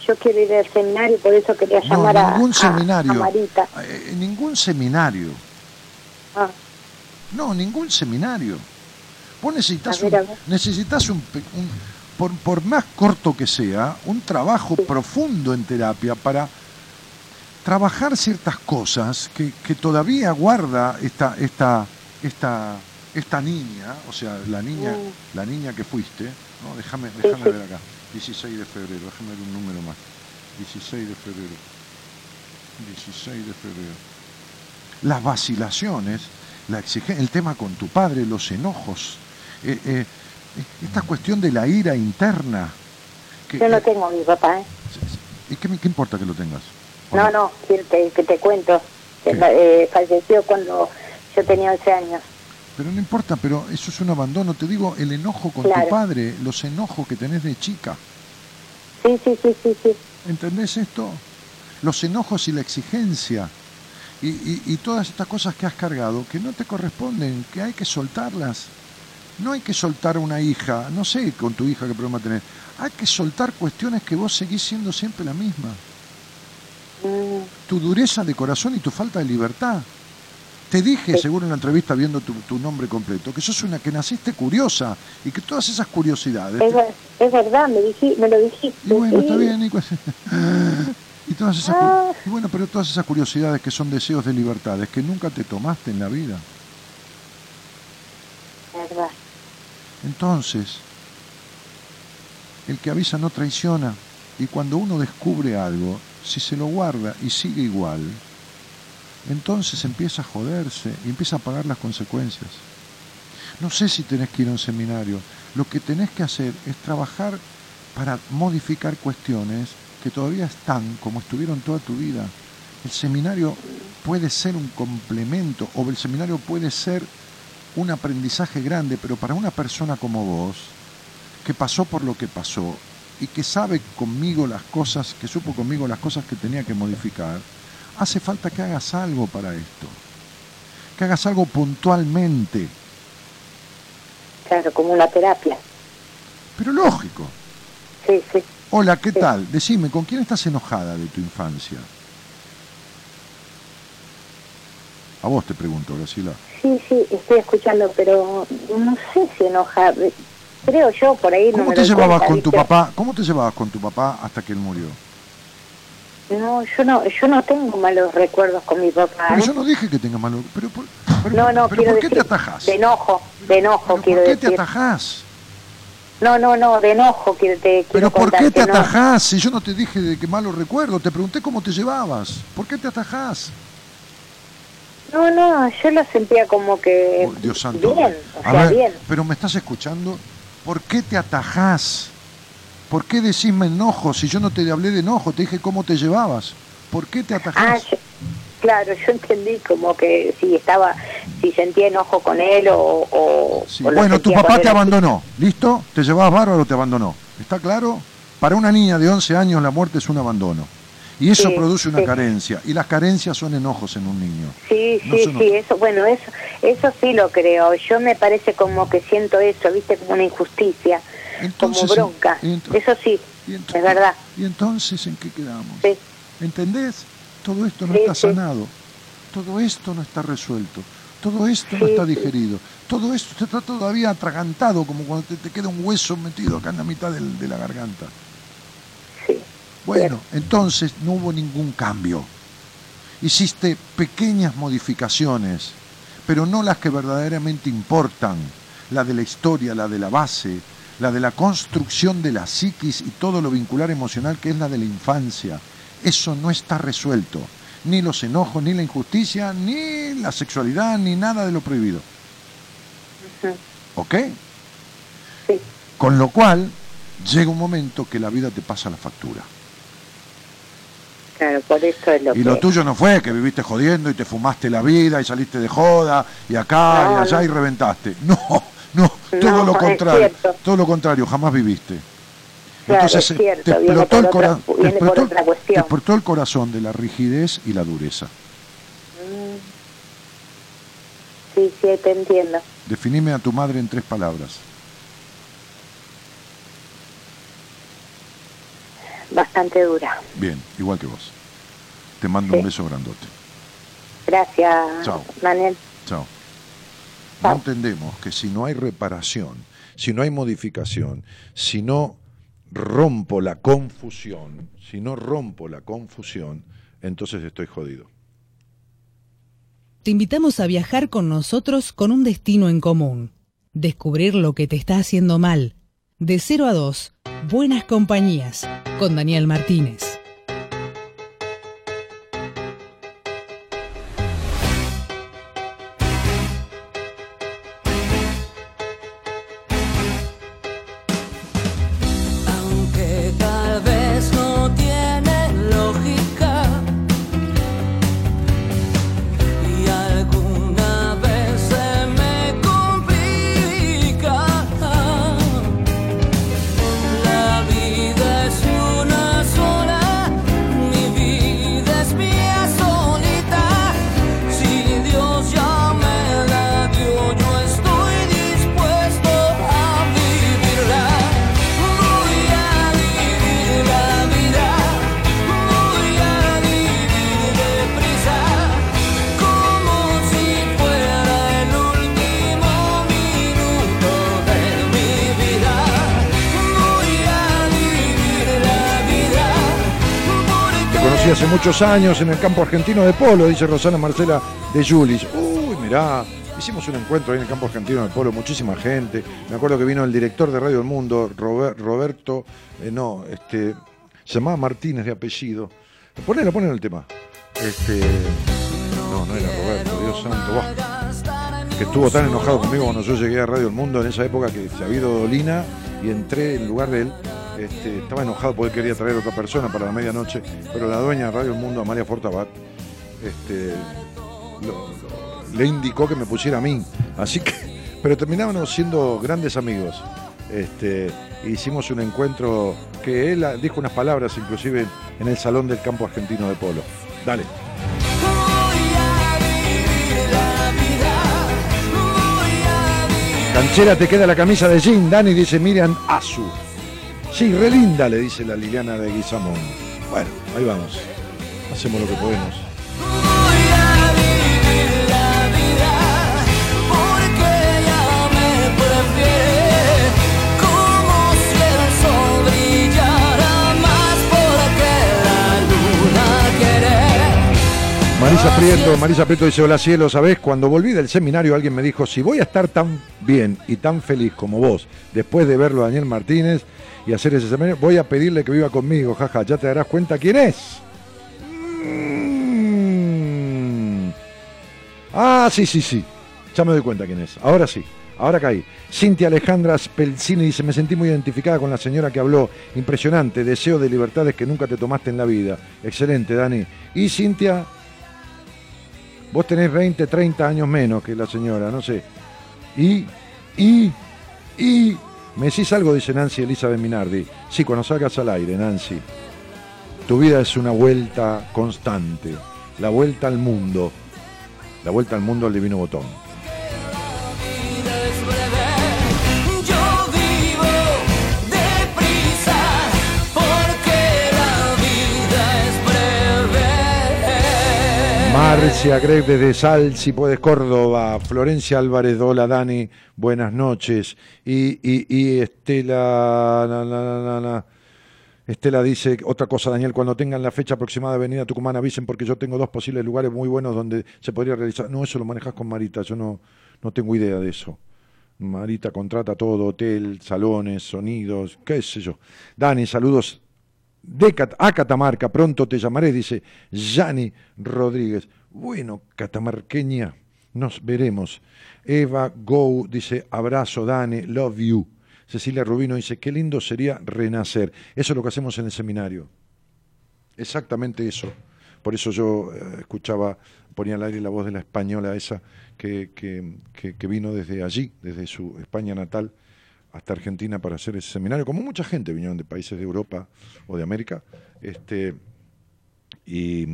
Yo quiero ir al seminario, por eso quería No, llamar a, ningún a- seminario. a Marita. Eh, ningún seminario. Ah, No, ningún seminario. Vos necesitas, ver, un, necesitas un, un- por, por más corto que sea, un trabajo profundo en terapia para trabajar ciertas cosas que, que todavía guarda esta, esta, esta, esta niña, o sea, la niña, Mm. la niña que fuiste, ¿no? Déjame, déjame sí. ver acá, 16 de febrero, déjame ver un número más. 16 de febrero. 16 de febrero. Las vacilaciones, la exigencia, el tema con tu padre, los enojos, eh, eh, esta cuestión de la ira interna. que- yo no tengo a mi papá, ¿eh? ¿Y qué, me- qué importa que lo tengas? ¿O No, no, que, que te cuento. Eh, falleció cuando yo tenía 11 años. Pero no importa, pero eso es un abandono. Te digo, el enojo con Claro. tu padre, los enojos que tenés de chica. Sí, sí, sí, sí, sí. ¿Entendés esto? Los enojos y la exigencia. Y, y- y todas estas cosas que has cargado que no te corresponden, que hay que soltarlas. No hay que soltar a una hija, no sé con tu hija qué problema tenés. Hay que soltar cuestiones que vos seguís siendo siempre la misma. Mm, Tu dureza de corazón y tu falta de libertad. Te dije, seguro en la entrevista viendo tu, tu nombre completo, que sos una que naciste curiosa y que todas esas curiosidades. es, te- ver- es verdad, me, me lo dijiste. Y bueno, sí. está bien. [laughs] Y, todas esas, Ah. y bueno, pero todas esas curiosidades que son deseos de libertades que nunca te tomaste en la vida. Verdad. Entonces, el que avisa no traiciona. Y cuando uno descubre algo, si se lo guarda y sigue igual, entonces empieza a joderse y empieza a pagar las consecuencias. No sé si tenés que ir a un seminario. Lo que tenés que hacer es trabajar para modificar cuestiones que todavía están como estuvieron toda tu vida. El seminario puede ser un complemento o el seminario puede ser un aprendizaje grande, pero para una persona como vos, que pasó por lo que pasó y que sabe conmigo las cosas, que supo conmigo las cosas que tenía que modificar, hace falta que hagas algo para esto. Que hagas algo puntualmente, Claro, como una terapia. pero lógico. Sí, sí. Hola, ¿qué Sí. tal? Decime, ¿con quién estás enojada de tu infancia? A vos te pregunto, Graciela. Sí, sí, estoy escuchando, pero no sé si enoja. Creo yo, por ahí no ¿Cómo me te llevabas cuenta, con tu papá? ¿Cómo te llevabas con tu papá hasta que él murió? No, yo no, yo no tengo malos recuerdos con mi papá. Pero ¿eh? yo no dije que tenga malo. Pero, por- pero- No, no, pero quiero ¿por qué decir, te atajás? De enojo, de enojo ¿Pero quiero ¿Por qué te atajás? No, no, no, de enojo quiero, te quiero ¿Pero por contar qué te que no. atajás? Si yo no te dije de qué malo recuerdo, te pregunté cómo te llevabas. ¿Por qué te atajás? No, no, yo lo sentía como que Oh, Dios santo. bien, o A sea, ver, bien. pero me estás escuchando. ¿Por qué te atajás? ¿Por qué decís me enojo? Si yo no te hablé de enojo, te dije cómo te llevabas. ¿Por qué te Ah, atajás? yo- claro, yo entendí como que si estaba, si sentía enojo con él o... o- Sí, o lo Bueno, tu papá te abandonó. ¿Listo? ¿Te llevabas bárbaro o te abandonó? ¿Está claro? Para una niña de 11 años la muerte es un abandono. Y eso Sí, produce una sí. carencia. Y las carencias son enojos en un niño. Sí, No sí, sí, eso, bueno, eso, eso sí lo creo. Yo me parece como que siento eso, viste, como una injusticia, Entonces, como bronca. eso sí, es verdad. ¿Y entonces en qué quedamos? Sí. ¿Entendés? Todo esto no Sí, está sanado. Todo esto no está resuelto. Todo esto no está digerido. Todo esto está todavía atragantado, como cuando te, te queda un hueso metido acá en la mitad del- de la garganta. Sí. Bueno, entonces no hubo ningún cambio. Hiciste pequeñas modificaciones, pero no las que verdaderamente importan, la de la historia, la de la base, la de la construcción de la psiquis y todo lo vincular emocional que es la de la infancia. Eso no está resuelto. Ni los enojos, ni la injusticia, ni la sexualidad, ni nada de lo prohibido. Ujú. ¿Ok? Sí. Con lo cual, llega un momento que la vida te pasa la factura. Claro, por eso es lo Y que... lo tuyo no fue que viviste jodiendo y te fumaste la vida y saliste de joda y acá No, y allá no. y reventaste. [laughs] No, no, todo No, lo contrario. Todo lo contrario, jamás viviste. Claro, es eh, cierto, te explotó, el, otra- te explotó- te explotó el corazón de la rigidez y la dureza. Mm. Sí, sí, te entiendo. Definime a tu madre en tres palabras. Bastante dura. Bien, igual que vos. Te mando Sí. un beso grandote. Gracias, Chao. No entendemos que si no hay reparación, si no hay modificación, si no rompo la confusión, si no rompo la confusión, entonces estoy jodido. Te invitamos a viajar con nosotros con un destino en común. Descubrir lo que te está haciendo mal. De 0 a 2, Buenas Compañías, con Daniel Martínez. Muchos años en el campo argentino de polo, dice Rosana Marcela de Julis. Uy, mirá, hicimos un encuentro ahí en el campo argentino de polo, muchísima gente. Me acuerdo que vino el director de Radio El Mundo, Rober- Roberto, eh, no, este, se llamaba Martínez de apellido. Ponelo, ponelo el tema. Este, no, no era Roberto, Dios santo, que estuvo tan enojado conmigo cuando yo llegué a Radio El Mundo en esa época que se había ido Dolina y entré en lugar de él. Este, estaba enojado porque quería traer a otra persona para la medianoche, pero la dueña de Radio El Mundo, Amalia Fortabat, este, le indicó que me pusiera a mí. Así que, [laughs] pero terminábamos siendo grandes amigos. Este, hicimos un encuentro que él dijo unas palabras inclusive en el salón del campo argentino de polo. Dale. Canchera te queda la camisa de jean, Dani dice Miriam Azu. Sí, re linda, le dice la Liliana de Guizamón. Bueno, ahí vamos. Hacemos lo que podemos. Marisa Prieto, Marisa Prieto dice, hola cielo, ¿sabés? Cuando volví del seminario alguien me dijo, si voy a estar tan bien y tan feliz como vos, después de verlo a Daniel Martínez y hacer ese seminario, voy a pedirle que viva conmigo, jaja, ya te darás cuenta quién es. Mm. Ah, sí, sí, sí, ya me doy cuenta quién es, ahora sí. Ahora caí. Cintia Alejandra Spelcini dice, me sentí muy identificada con la señora que habló. Impresionante, deseo de libertades que nunca te tomaste en la vida. Excelente, Dani. Y Cintia, vos tenés 20, 30 años menos que la señora, no sé. Y, y, y, me decís algo, dice Nancy Elizabeth Minardi. Sí, cuando salgas al aire, Nancy. Tu vida es una vuelta constante. La vuelta al mundo. La vuelta al mundo al divino botón. Marcia Greg desde Sal, si puedes, Córdoba. Florencia Álvarez, hola Dani, buenas noches. Y, y, Estela. Estela dice otra cosa, Daniel, cuando tengan la fecha aproximada de venida a Tucumán avisen porque yo tengo dos posibles lugares muy buenos donde se podría realizar. No, eso lo manejas con Marita, yo no, no tengo idea de eso. Marita contrata todo, hotel, salones, sonidos, qué sé yo. Dani, saludos de a Catamarca, pronto te llamaré, dice Yani Rodríguez. Bueno, catamarqueña, nos veremos. Eva Go dice, abrazo Dani, love you. Cecilia Rubino dice, qué lindo sería renacer. Eso es lo que hacemos en el seminario. Exactamente eso. Por eso yo eh, escuchaba, ponía al aire la voz de la española esa que- que- que vino desde allí, desde su España natal, hasta Argentina para hacer ese seminario, como mucha gente vinieron de países de Europa o de América. Este, y,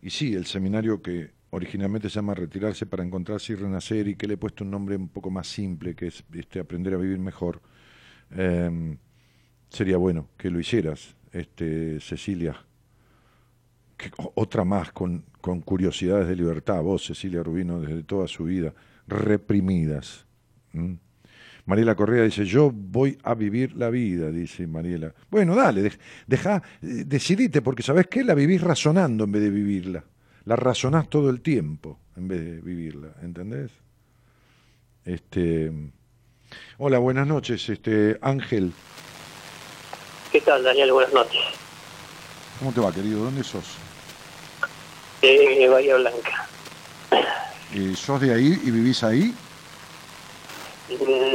y sí, el seminario que originalmente se llama Retirarse para encontrarse y renacer y que le he puesto un nombre un poco más simple, que es este, Aprender a vivir mejor, em, sería bueno que lo hicieras, este, Cecilia. Otra más con, con curiosidades de libertad, vos, Cecilia Rubino, desde toda su vida, reprimidas. Mariela Correa dice, yo voy a vivir la vida, dice Mariela. Bueno, dale, dej- deja, eh, decidite, porque ¿sabés qué? La vivís razonando en vez de vivirla. La razonás todo el tiempo en vez de vivirla, ¿entendés? Este, hola, buenas noches, este, Ángel. ¿Qué tal, Daniel? Buenas noches. ¿Cómo te va, querido? ¿Dónde sos? De Bahía Blanca. Eh, ¿Sos de ahí y vivís ahí?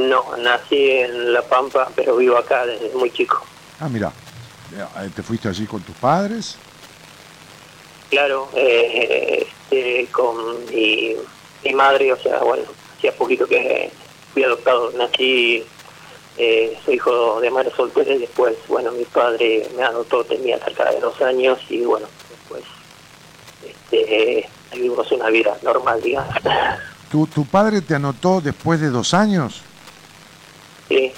No, nací en La Pampa, pero vivo acá desde muy chico. Ah, mira, ¿te fuiste allí con tus padres? Claro, eh, este, con mi, mi madre, o sea, bueno, hacía poquito que fui adoptado. Nací, eh, soy hijo de madre soltera y después, bueno, mi padre me adoptó, tenía cerca de dos años y bueno, después este, vivimos una vida normal, digamos. [laughs] ¿Tu, tu padre te anotó después de dos años? Sí,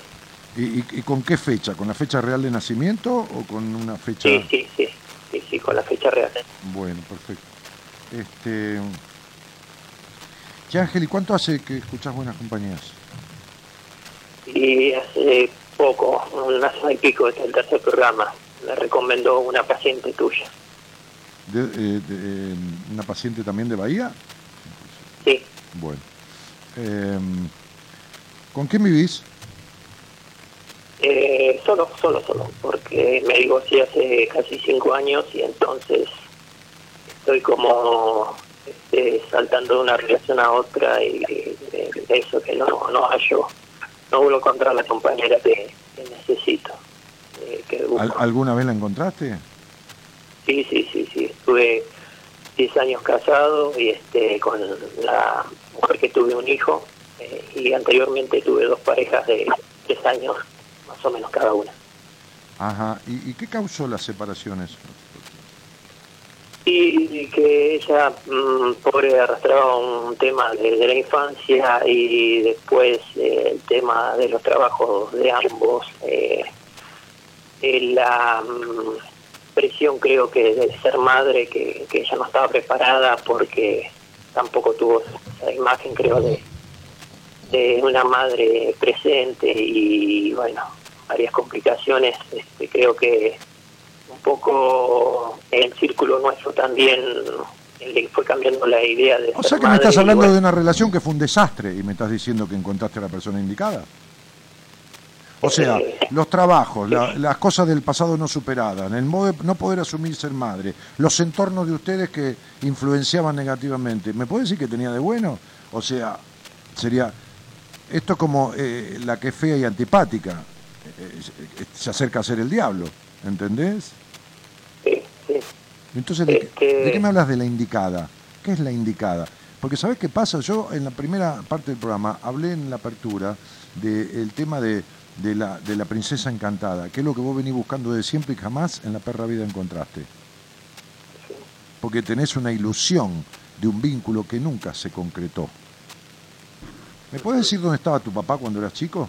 ¿Y, y- y con qué fecha? ¿Con la fecha real de nacimiento o con una fecha...? sí, sí, sí, sí, sí, con la fecha real. Bueno, perfecto. Este... Che, Ángel, ¿y cuánto hace que escuchás Buenas Compañías? Y hace poco, semana y pico, este es el tercer programa, me recomendó una paciente tuya. ¿De, eh, de, eh, ¿Una paciente también de Bahía? Sí, Bueno. Em, ¿Con quién vivís? eh, solo, solo, solo, porque me divorcié hace casi cinco años y entonces estoy como este, saltando de una relación a otra y de, de eso que no, no hallo, no vuelvo a encontrar la compañera que, que necesito. eh, que busco. ¿Al- ¿Alguna vez la encontraste? Sí, sí, sí, sí. Estuve 10 años casado y este con la mujer que tuve un hijo eh, y anteriormente tuve dos parejas de 3 años más o menos cada una. Ajá. ¿Y, y qué causó las separaciones? Y que ella, mm, pobre, arrastraba un tema de, de la infancia y después eh, el tema de los trabajos de ambos, eh, eh, la mm, presión creo que de ser madre, que, que ella no estaba preparada porque tampoco tuvo esa imagen creo de, de una madre presente y bueno, varias complicaciones, este, creo que un poco el círculo nuestro también le fue cambiando la idea de O sea que me estás hablando bueno, de una relación que fue un desastre y me estás diciendo que encontraste a la persona indicada. O sea, los trabajos, la- las cosas del pasado no superadas, el modo de no poder asumir ser madre, los entornos de ustedes que influenciaban negativamente. ¿Me puede decir que tenía de bueno? O sea, sería esto como eh, la que es fea y antipática. eh, eh, se acerca a ser el diablo, ¿entendés? sí, sí. Entonces, ¿de, qué- de qué me hablas de la indicada? ¿Qué es la indicada? Porque ¿sabés qué pasa? Yo en la primera parte del programa hablé en la apertura del tema de, de la, de la princesa encantada, que es lo que vos venís buscando de siempre y jamás en la perra vida encontraste. Porque tenés una ilusión de un vínculo que nunca se concretó. ¿Me puedes decir dónde estaba tu papá cuando eras chico?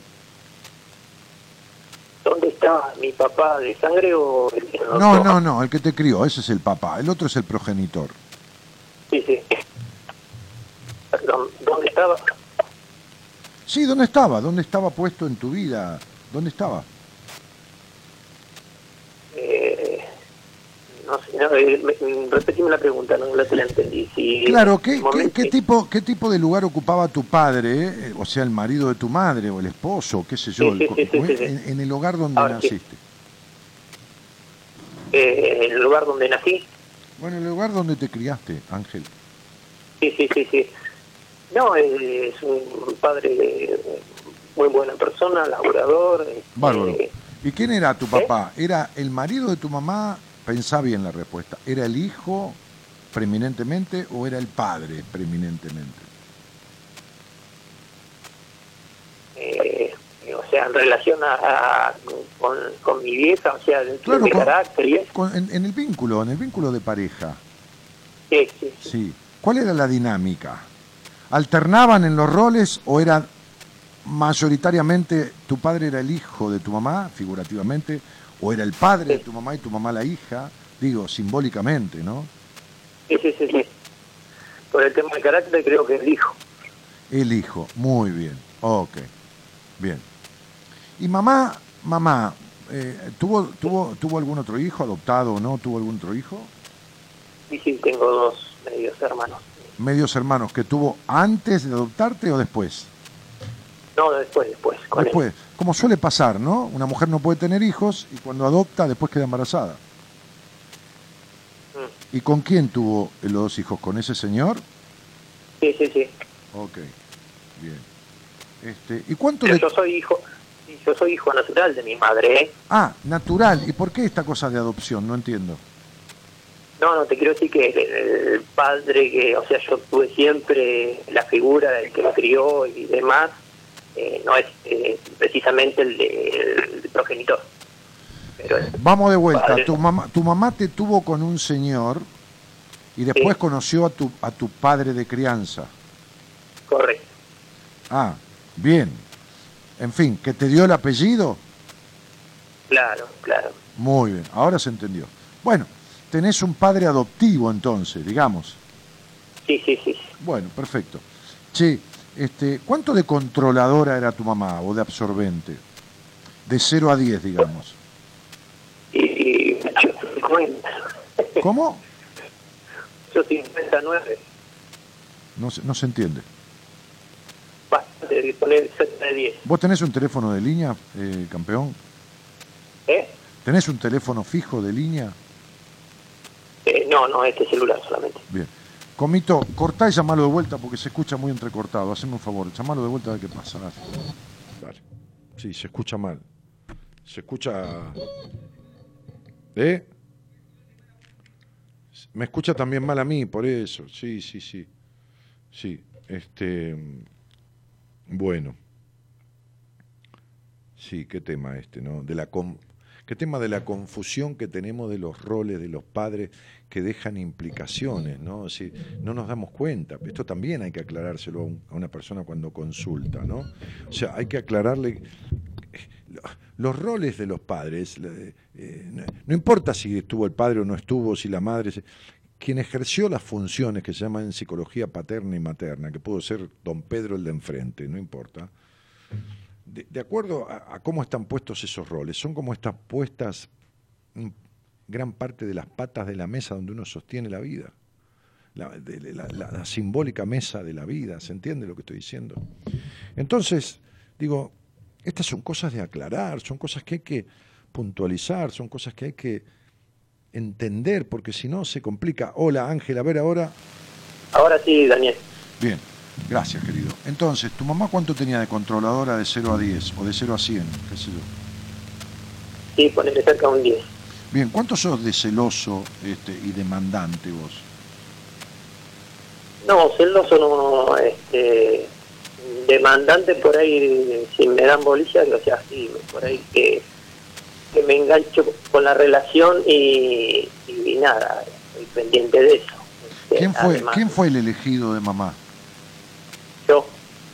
¿Dónde está mi papá de sangre o el que No, no, no, el que te crió, ese es el papá, el otro es el progenitor. Sí, sí. Perdón, ¿dónde estaba? Sí, ¿dónde estaba? ¿Dónde estaba puesto en tu vida? ¿Dónde estaba? Eh, no sé, no, eh, me- repetime la pregunta, no la te la entendí. Si Claro, en ¿qué, qué- tipo, ¿qué tipo de lugar ocupaba tu padre, eh? o sea, el marido de tu madre, o el esposo, qué sé yo, Sí, el sí, sí, sí. En, en el hogar donde Ahora naciste? eh, en el lugar donde nací? Bueno, el lugar donde te criaste, Ángel. Sí, sí, sí, sí. No, eh, es un padre eh, muy buena persona, laborador. este, Bárbaro. ¿Y quién era ¿Eh? tu papá? ¿Era el marido de tu mamá? Pensá bien la respuesta. ¿Era el hijo preeminentemente o era el padre preeminentemente? eh, o sea, en relación a, a- con, con mi vieja, o sea, Claro, de mi con- carácter y eso. Con- en, en el vínculo, en el vínculo de pareja. Sí, sí, sí. Sí. ¿Cuál era la dinámica? ¿Alternaban en los roles o era mayoritariamente tu padre era el hijo de tu mamá, figurativamente, o era el padre de tu mamá y tu mamá la hija? Digo, simbólicamente, ¿no? Sí, sí, sí, sí. Por el tema de carácter creo que el hijo. El hijo, muy bien. Ok, bien. ¿Y mamá, mamá, eh, ¿tuvo, tuvo, ¿tuvo algún otro hijo, adoptado o no? ¿Tuvo algún otro hijo? Sí, sí, tengo dos medios hermanos. Medios hermanos, que tuvo antes de adoptarte o después? No, después, después. Con él. Después, como suele pasar, ¿no? Una mujer no puede tener hijos y cuando adopta después queda embarazada. Mm. ¿Y con quién tuvo los dos hijos? ¿Con ese señor? Sí, sí, sí. Ok, bien. Este, ¿Y cuánto Pero le... yo soy hijo, yo soy hijo natural de mi madre, ¿eh? Ah, natural. ¿Y por qué esta cosa de adopción? No entiendo. No, no, te quiero decir que el, el padre que, o sea, yo tuve siempre la figura del que me crió y demás, eh, no es eh, precisamente el, de, el progenitor. Pero Vamos de vuelta. Padre. Tu mamá, tu mamá te tuvo con un señor y después conoció a tu, a tu padre de crianza. correcto. Ah, bien. En fin, que te dio el apellido. Claro, claro. Muy bien, ahora se entendió. Bueno, tenés un padre adoptivo entonces, digamos. Sí, sí, sí. Bueno, perfecto. Che, este, ¿cuánto de controladora era tu mamá o de absorbente? De 0 a 10, digamos. Y yo 50. ¿Cómo? Yo 59. No se, no se entiende. Bastante de poner de 10. ¿Vos tenés un teléfono de línea, eh, campeón? ¿Eh? ¿Tenés un teléfono fijo de línea? Eh, no, no, este celular solamente. Bien. Comito, cortá y llamalo de vuelta porque se escucha muy entrecortado. Haceme un favor, llamalo de vuelta a ver qué pasa. Dale. Dale. Sí, se escucha mal. Se escucha... ¿Eh? Me escucha también mal a mí, por eso. Sí, sí, sí. Sí, este... Bueno. Sí, qué tema este, ¿no? De la con- qué tema de la confusión que tenemos de los roles de los padres que dejan implicaciones, ¿no? Decir, no nos damos cuenta. Esto también hay que aclarárselo a, un- a una persona cuando consulta, ¿no? O sea, hay que aclararle eh, lo- los roles de los padres. eh, no, importa si estuvo el padre o no estuvo, si la madre. quien ejerció las funciones que se llaman en psicología paterna y materna, que pudo ser don Pedro el de enfrente, no importa de, de acuerdo a, a cómo están puestos esos roles, son como están puestas gran parte de las patas de la mesa donde uno sostiene la vida. la, de- la- la- la simbólica mesa de la vida, ¿se entiende lo que estoy diciendo? Entonces, digo, estas son cosas de aclarar, son cosas que hay que puntualizar, son cosas que hay que entender, porque si no se complica. Hola Ángel, a ver ahora. Ahora sí, Daniel. Bien, gracias querido. Entonces, ¿tu mamá cuánto tenía de controladora de 0 a 10 o de 0 a 100? ¿Qué sé yo? Sí, ponele cerca de un 10. Bien, ¿cuánto sos de celoso este, y demandante vos? No, celoso no, este, demandante por ahí, si me dan bolilla, o sea, sí, por ahí que, que me engancho con la relación y, y nada, estoy pendiente de eso. Este, ¿Quién fue, además, ¿Quién fue el elegido de mamá?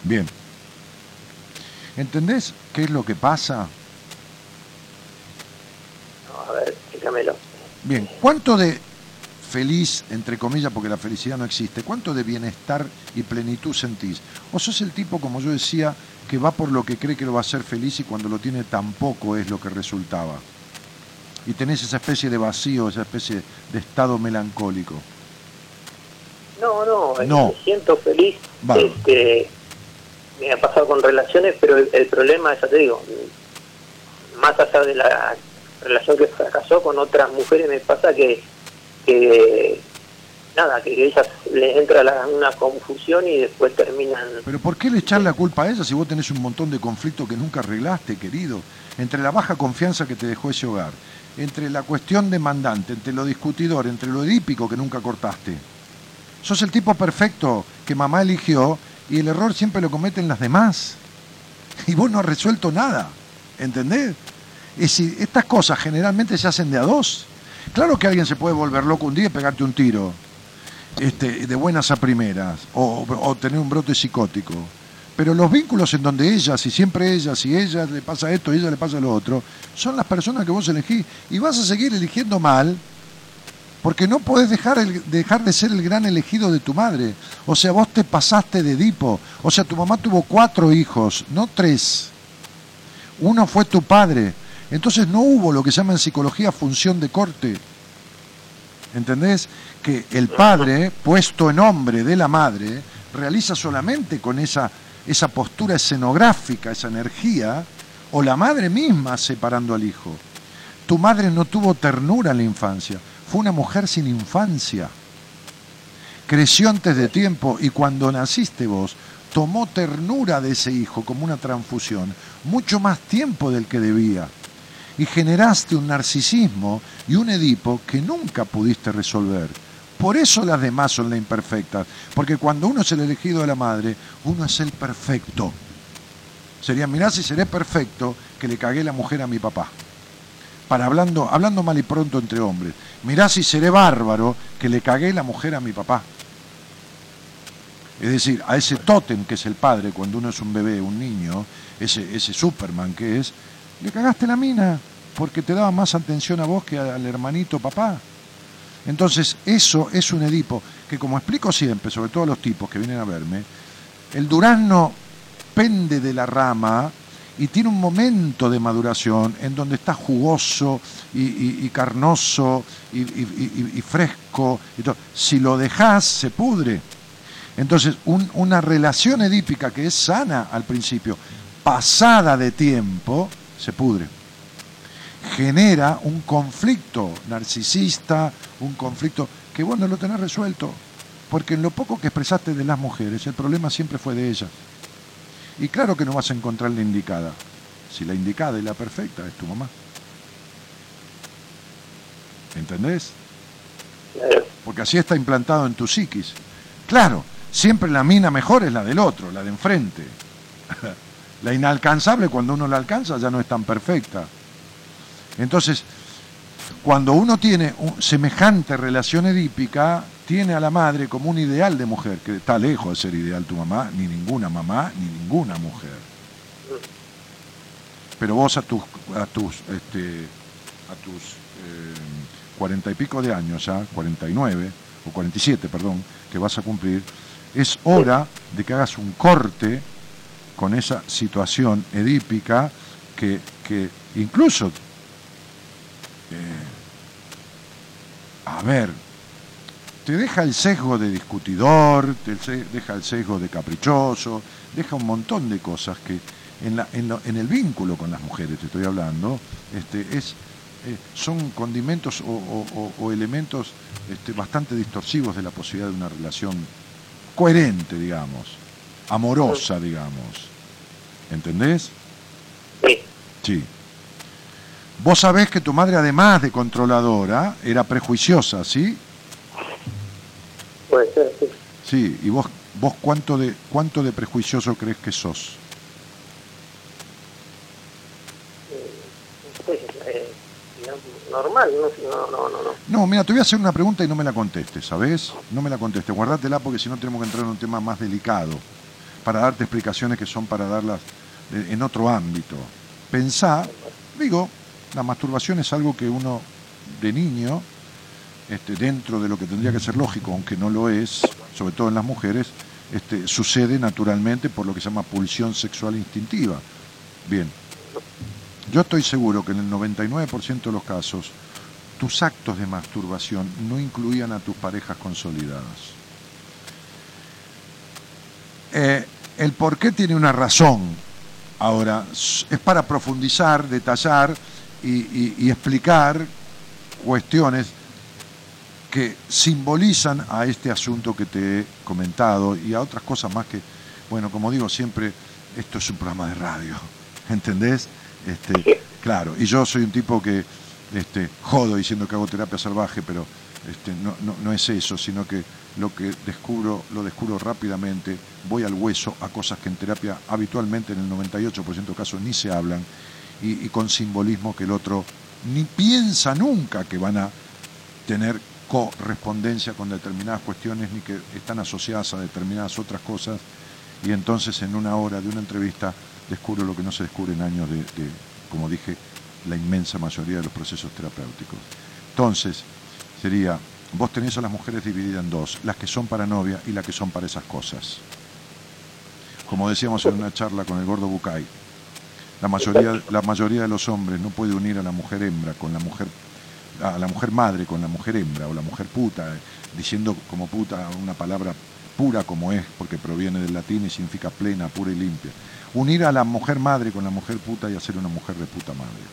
Bien. ¿Entendés qué es lo que pasa? no, a ver, explícamelo. Bien, ¿cuánto de feliz, entre comillas, porque la felicidad no existe, cuánto de bienestar y plenitud sentís? ¿O sos el tipo, como yo decía, que va por lo que cree que lo va a hacer feliz y cuando lo tiene tampoco es lo que resultaba? Y tenés esa especie de vacío, esa especie de estado melancólico. No, no, No. me siento feliz. Este, me ha pasado con relaciones, pero el, el problema, ya te digo, más allá de la relación que fracasó con otras mujeres, me pasa que, que nada, que ellas les entra una confusión y después terminan... Pero ¿por qué le echar la culpa a ella si vos tenés un montón de conflictos que nunca arreglaste, querido? Entre la baja confianza que te dejó ese hogar, entre la cuestión demandante, entre lo discutidor, entre lo edípico que nunca cortaste. Sos el tipo perfecto que mamá eligió y el error siempre lo cometen las demás. Y vos no has resuelto nada, ¿entendés? Es decir, estas cosas generalmente se hacen de a dos. Claro que alguien se puede volver loco un día y pegarte un tiro este, de buenas a primeras o, o tener un brote psicótico. Pero los vínculos en donde ellas, y siempre ellas, y ella le pasa esto, y ella le pasa lo otro, son las personas que vos elegís. Y vas a seguir eligiendo mal porque no podés dejar, el- dejar de ser el gran elegido de tu madre. O sea, vos te pasaste de Edipo. O sea, tu mamá tuvo cuatro hijos, no tres. Uno fue tu padre. Entonces no hubo lo que se llama en psicología función de corte. ¿Entendés? Que el padre, puesto en hombre de la madre, realiza solamente con esa, esa postura escenográfica, esa energía, o la madre misma separando al hijo. Tu madre no tuvo ternura en la infancia, fue una mujer sin infancia. Creció antes de tiempo y cuando naciste vos, tomó ternura de ese hijo como una transfusión, mucho más tiempo del que debía y generaste un narcisismo y un Edipo que nunca pudiste resolver. Por eso las demás son las imperfectas, porque cuando uno es el elegido de la madre, uno es el perfecto. Sería, mirá si seré perfecto que le cagué la mujer a mi papá. Para hablando, hablando mal y pronto entre hombres. Mirá si seré bárbaro que le cagué la mujer a mi papá. Es decir, a ese tótem que es el padre cuando uno es un bebé, un niño, ese, ese Superman que es, le cagaste la mina porque te daba más atención a vos que al hermanito papá. Entonces, eso es un Edipo que, como explico siempre, sobre todo a los tipos que vienen a verme, el durazno pende de la rama y tiene un momento de maduración en donde está jugoso y, y- carnoso y, fresco. todo. Si lo dejás, se pudre. Entonces, un- una relación edípica que es sana al principio, pasada de tiempo, se pudre. Genera un conflicto narcisista, un conflicto que vos no lo tenés resuelto. Porque en lo poco que expresaste de las mujeres, el problema siempre fue de ellas. Y claro que no vas a encontrar la indicada. Si la indicada y la perfecta es tu mamá. ¿Entendés? Porque así está implantado en tu psiquis. Claro, siempre la mina mejor es la del otro, la de enfrente. [laughs] la inalcanzable cuando uno la alcanza ya no es tan perfecta. Entonces, cuando uno tiene un- semejante relación edípica, tiene a la madre como un ideal de mujer, que está lejos de ser ideal tu mamá, ni ninguna mamá, ni ninguna mujer. Pero vos a tus, a tus, este, a tus eh, cuarenta y pico de años ya, 49 o 47, perdón, que vas a cumplir, es hora de que hagas un corte con esa situación edípica que, que incluso, eh, a ver, te deja el sesgo de discutidor, te deja el sesgo de caprichoso, deja un montón de cosas que en, la- en lo- en el vínculo con las mujeres, te estoy hablando, este, es, eh, son condimentos o, o- o- o elementos este, bastante distorsivos de la posibilidad de una relación coherente, digamos, amorosa, digamos. ¿Entendés? Sí, Sí. Vos sabés que tu madre, además de controladora, era prejuiciosa, ¿sí? Puede ser, sí. Sí, y vos, vos cuánto de cuánto de prejuicioso crees que sos? Eh, digamos, normal, no, no, no, no, no. Mira, te voy a hacer una pregunta y no me la contestes, ¿sabés? No me la contestes, guardátela porque si no tenemos que entrar en un tema más delicado, para darte explicaciones que son para darlas en otro ámbito. Pensá, digo, la masturbación es algo que uno de niño, este, dentro de lo que tendría que ser lógico, aunque no lo es, sobre todo en las mujeres, este, sucede naturalmente por lo que se llama pulsión sexual instintiva. Bien, yo estoy seguro que en el 99% de los casos tus actos de masturbación no incluían a tus parejas consolidadas. Eh, el por qué tiene una razón. Ahora, es para profundizar, detallar y explicar cuestiones que simbolizan a este asunto que te he comentado y a otras cosas más que, bueno, como digo siempre, esto es un programa de radio, [laughs] ¿entendés? Este, claro, y yo soy un tipo que este, jodo diciendo que hago terapia salvaje, pero este, no, no, no es eso, sino que lo que descubro, lo descubro rápidamente, voy al hueso a cosas que en terapia habitualmente en el 98% de casos ni se hablan y, y con simbolismo que el otro ni piensa nunca que van a tener correspondencia con determinadas cuestiones ni que están asociadas a determinadas otras cosas y entonces en una hora de una entrevista descubro lo que no se descubre en años de, como dije, la inmensa mayoría de los procesos terapéuticos. Entonces, sería, vos tenés a las mujeres divididas en dos, las que son para novia y las que son para esas cosas. Como decíamos en una charla con el gordo Bucay, la mayoría, la mayoría de los hombres no puede unir a la mujer hembra con la mujer a la mujer madre con la mujer hembra o la mujer puta, eh, diciendo como puta una palabra pura como es, porque proviene del latín y significa plena, pura y limpia. Unir a la mujer madre con la mujer puta y hacer una mujer de puta madre.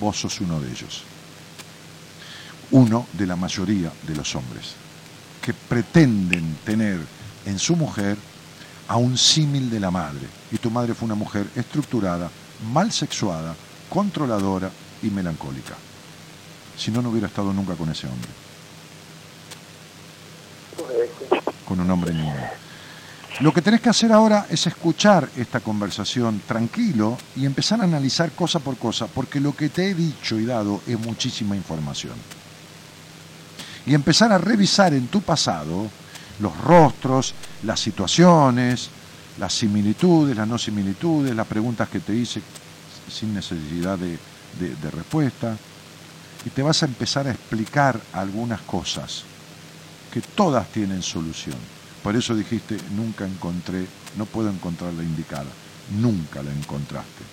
Vos sos uno de ellos. Uno de la mayoría de los hombres que pretenden tener en su mujer a un símil de la madre. Y tu madre fue una mujer estructurada, mal sexuada, controladora y melancólica. Si no, no hubiera estado nunca con ese hombre, con un hombre niño. Lo que tenés que hacer ahora es escuchar esta conversación tranquilo y empezar a analizar cosa por cosa, porque lo que te he dicho y dado es muchísima información. Y empezar a revisar en tu pasado los rostros, las situaciones, las similitudes, las no similitudes, las preguntas que te hice sin necesidad de, de- de respuesta. Y te vas a empezar a explicar algunas cosas que todas tienen solución. Por eso dijiste, nunca encontré, no puedo encontrar la indicada. Nunca la encontraste.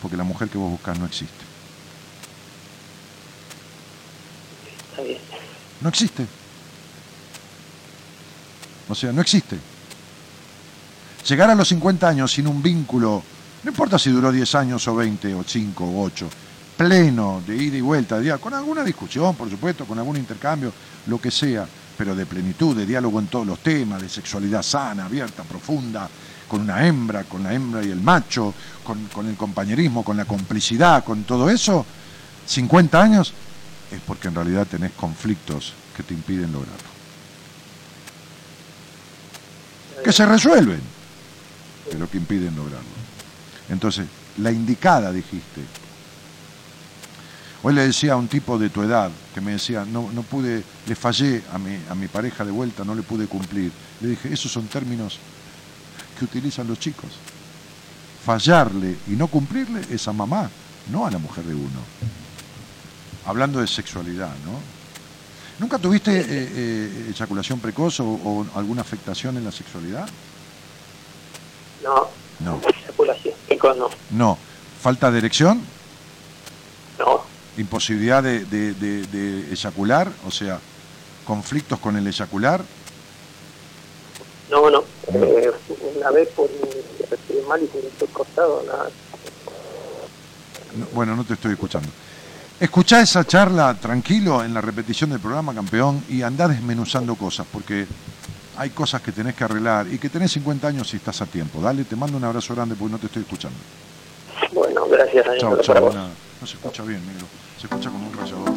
Porque la mujer que vos buscás no existe. Está bien. No existe. O sea, no existe. Llegar a los 50 años sin un vínculo, no importa si duró 10 años o 20 o 5 o 8, pleno de ida y vuelta, de con alguna discusión, por supuesto, con algún intercambio, lo que sea, pero de plenitud, de diálogo en todos los temas, de sexualidad sana, abierta, profunda, con una hembra, con la hembra y el macho, con, con el compañerismo, con la complicidad, con todo eso, 50 años, es porque en realidad tenés conflictos que te impiden lograrlo. Que se resuelven, pero que impiden lograrlo. Entonces, la indicada, dijiste. Hoy le decía a un tipo de tu edad que me decía, no, no pude, le fallé a mi, a mi pareja de vuelta, no le pude cumplir. Le dije, esos son términos que utilizan los chicos. Fallarle y no cumplirle es a mamá, no a la mujer de uno. Hablando de sexualidad, ¿no? ¿Nunca tuviste eh, eh, eyaculación precoz o, o alguna afectación en la sexualidad? No, No. eyaculación. No. No. ¿Falta de erección? ¿Imposibilidad de, de- de- de eyacular? O sea, conflictos con el eyacular? No, no. Eh, una vez por mal y se me fue cortado, nada. No, bueno, no te estoy escuchando. Escuchá esa charla tranquilo en la repetición del programa, campeón, y andá desmenuzando cosas, porque hay cosas que tenés que arreglar y que tenés 50 años si estás a tiempo. Dale, te mando un abrazo grande porque no te estoy escuchando. Bueno, gracias. Chao, chao. No se escucha bien, negro. Se escucha como un rayador.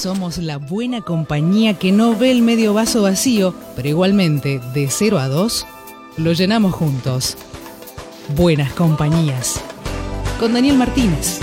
Somos la buena compañía que no ve el medio vaso vacío, pero igualmente, de 0 a 2, lo llenamos juntos. Buenas compañías. Con Daniel Martínez.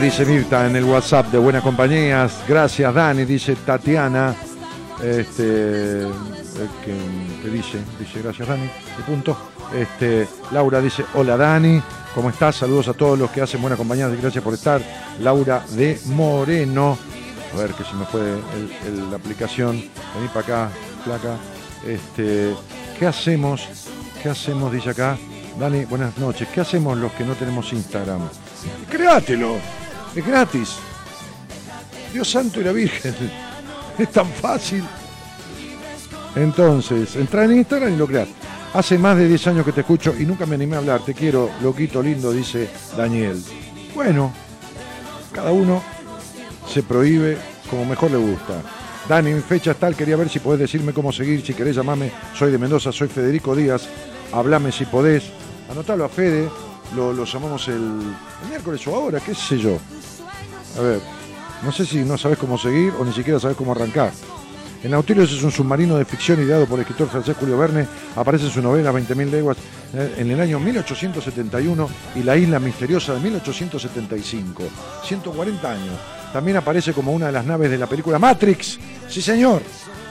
Dice Mirta en el WhatsApp de Buenas Compañías. Gracias, Dani, dice Tatiana. Este, eh, que, dice, dice gracias, Dani. Punto. Este, Laura dice, hola Dani, ¿cómo estás? Saludos a todos los que hacen Buenas Compañías y gracias por estar. Laura de Moreno. A ver que se me fue la aplicación. Vení para acá, placa. Este, ¿Qué hacemos? ¿Qué hacemos? Dice acá. Dani, buenas noches. ¿Qué hacemos los que no tenemos Instagram? Créatelo, es gratis. Dios santo y la Virgen. [laughs] Es tan fácil. Entonces, entra en Instagram y lo creas. Hace más de 10 años que te escucho y nunca me animé a hablar. Te quiero, loquito lindo, dice Daniel. Bueno, cada uno se prohíbe como mejor le gusta. Dani, mi fecha es tal, quería ver si podés decirme cómo seguir, si querés llamarme, soy de Mendoza, soy Federico Díaz, hablame si podés. Anotalo a Fede, lo, lo llamamos el, el miércoles o ahora, qué sé yo. A ver, no sé si no sabes cómo seguir o ni siquiera sabes cómo arrancar. El Nautilus es un submarino de ficción ideado por el escritor francés Julio Verne. Aparece en su novela 20.000 leguas eh, en el año 1871 y La isla misteriosa de 1875. 140 años. También aparece como una de las naves de la película Matrix. Sí, señor.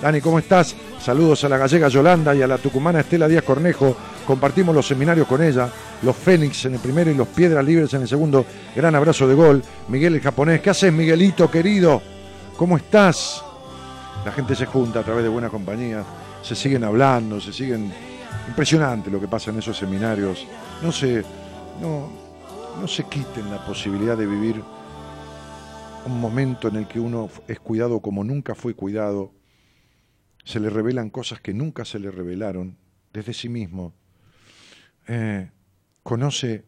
Dani, ¿cómo estás? Saludos a la gallega Yolanda y a la tucumana Estela Díaz Cornejo. Compartimos los seminarios con ella. Los Fénix en el primero y los Piedras Libres en el segundo. Gran abrazo de gol. Miguel el japonés. ¿Qué haces, Miguelito, querido? ¿Cómo estás? La gente se junta a través de buena compañía. Se siguen hablando, se siguen... Impresionante lo que pasa en esos seminarios. No se, no, no se quiten la posibilidad de vivir un momento en el que uno es cuidado como nunca fue cuidado, se le revelan cosas que nunca se le revelaron desde sí mismo. Eh, conoce,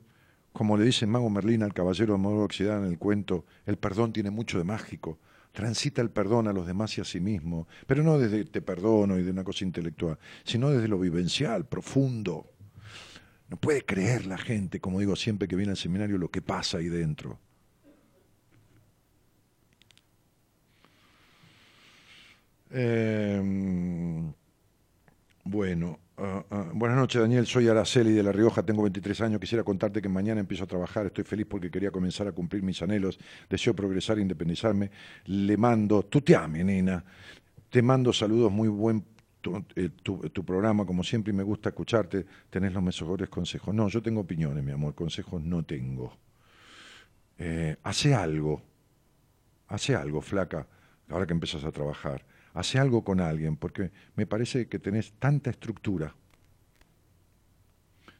como le dice mago Merlín al caballero de modo oxidado en el cuento, el perdón tiene mucho de mágico. transita el perdón a los demás y a sí mismo, pero no desde te perdono y de una cosa intelectual, sino desde lo vivencial, profundo. No puede creer la gente, como digo siempre que viene al seminario, lo que pasa ahí dentro. Em, bueno, ah, buenas noches Daniel, soy Araceli de La Rioja, tengo 23 años, quisiera contarte que mañana empiezo a trabajar, estoy feliz porque quería comenzar a cumplir mis anhelos, deseo progresar e independizarme, le mando, tú te ames, nena, te mando saludos, muy buen eh, tu, programa, como siempre, y me gusta escucharte, tenés los mejores consejos. No, yo tengo opiniones, mi amor, consejos no tengo. Eh, hace algo, hace algo, flaca, ahora que empiezas a trabajar hace algo con alguien, porque me parece que tenés tanta estructura,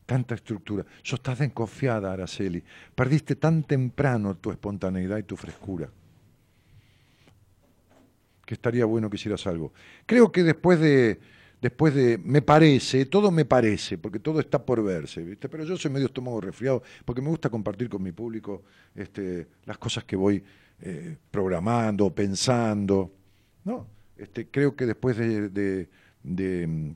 tanta estructura. Sos estás desconfiada, Araceli. Perdiste tan temprano tu espontaneidad y tu frescura. Que estaría bueno que hicieras algo. Creo que después de, después de, me parece, todo me parece, porque todo está por verse, ¿viste? Pero yo soy medio estómago resfriado, porque me gusta compartir con mi público este, las cosas que voy eh, programando, pensando, ¿no? Este, creo que después de,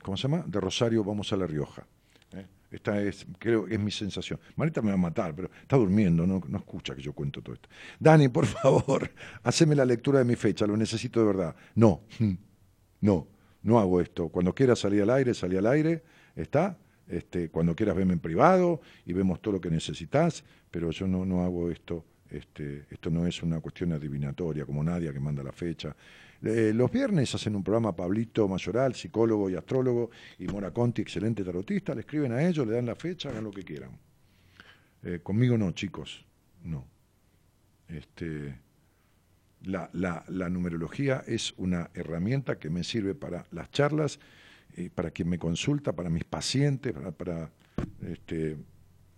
¿cómo se llama? De Rosario vamos a La Rioja. ¿eh? Esta es, creo, es mi sensación. Marita me va a matar, pero está durmiendo, no, no escucha que yo cuento todo esto. Dani, por favor, [laughs] haceme la lectura de mi fecha, lo necesito de verdad. No, [laughs] no, no hago esto. Cuando quieras salir al aire, salí al aire, ¿está? Este, cuando quieras verme en privado y vemos todo lo que necesitas, pero yo no, no hago esto. Este, esto no es una cuestión adivinatoria, como nadie que manda la fecha. Eh, los viernes hacen un programa Pablito Mayoral, psicólogo y astrólogo, y Mora Conti, excelente tarotista, le escriben a ellos, le dan la fecha, hagan lo que quieran. Eh, conmigo no, chicos, no. Este, la, la, numerología es una herramienta que me sirve para las charlas, y para quien me consulta, para mis pacientes, para, este,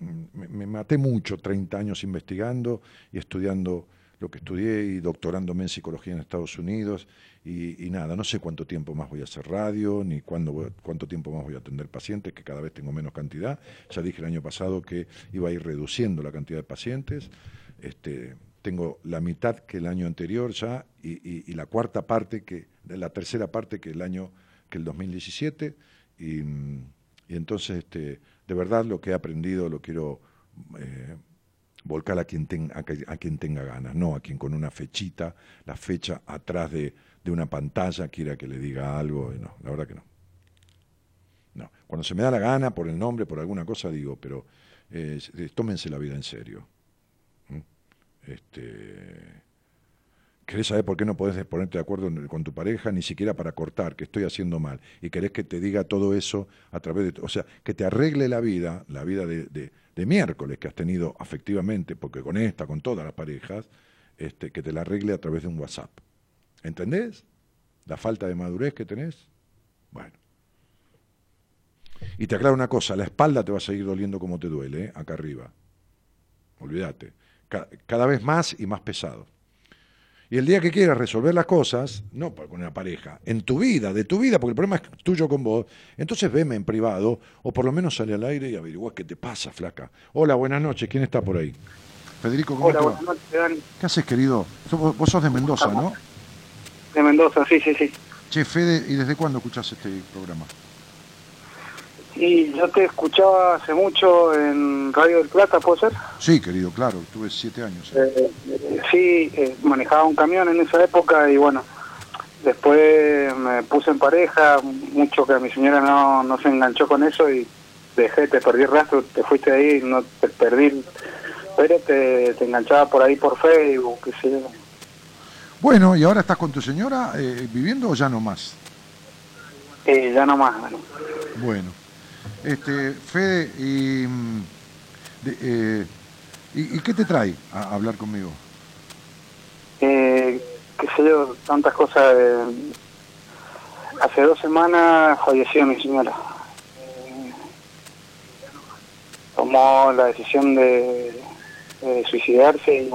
me, me, maté mucho, 30 años investigando y estudiando lo que estudié y doctorándome en psicología en Estados Unidos y, nada, no sé cuánto tiempo más voy a hacer radio, ni cuándo, cuánto tiempo más voy a atender pacientes, que cada vez tengo menos cantidad. Ya dije el año pasado que iba a ir reduciendo la cantidad de pacientes. Este, tengo la mitad que el año anterior ya y, la cuarta parte, que la tercera parte que el año que el 2017 y, entonces este, de verdad lo que he aprendido lo quiero eh, volcar a quien, tenga ganas, no a quien con una fechita, la fecha atrás de, una pantalla quiera que le diga algo, no, la verdad que no. No, cuando se me da la gana, por el nombre, por alguna cosa, digo, pero eh, tómense la vida en serio. Este, ¿Querés saber por qué no podés ponerte de acuerdo con tu pareja, ni siquiera para cortar, que estoy haciendo mal? Y querés que te diga todo eso a través de... O sea, que te arregle la vida, la vida de, de miércoles que has tenido afectivamente, porque con esta, con todas las parejas, este, que te la arregle a través de un WhatsApp. ¿Entendés? La falta de madurez que tenés. Bueno. Y te aclaro una cosa, la espalda te va a seguir doliendo como te duele, ¿eh? acá arriba. Olvídate. Cada vez más y más pesado. Y el día que quieras resolver las cosas, no con una pareja, en tu vida, de tu vida, porque el problema es tuyo con vos, entonces veme en privado o por lo menos sale al aire y averigua qué te pasa, flaca. Hola, buenas noches, ¿quién está por ahí? Federico, ¿cómo Hola, buenas noches, Dani. ¿Qué haces, querido? Vos sos de Mendoza, ¿no? De Mendoza, sí, sí, sí. Che, Fede, ¿y desde cuándo escuchás este programa? Y yo te escuchaba hace mucho en Radio del Plata, ¿puede ser? Sí, querido, claro, tuve siete años. Eh, sí, eh, manejaba un camión en esa época y bueno, después me puse en pareja, mucho que mi señora no, no se enganchó con eso y dejé, te perdí rastro, te fuiste ahí, no te perdí, pero te, te enganchaba por ahí por Facebook, qué sé yo. Bueno, ¿y ahora estás con tu señora eh, viviendo o ya no más? ya no más. Bueno. bueno. Este, Fede, y, mm, eh, y, qué te trae a, hablar conmigo? Eh, qué sé yo, tantas cosas. hace dos semanas falleció mi señora. tomó la decisión de, suicidarse y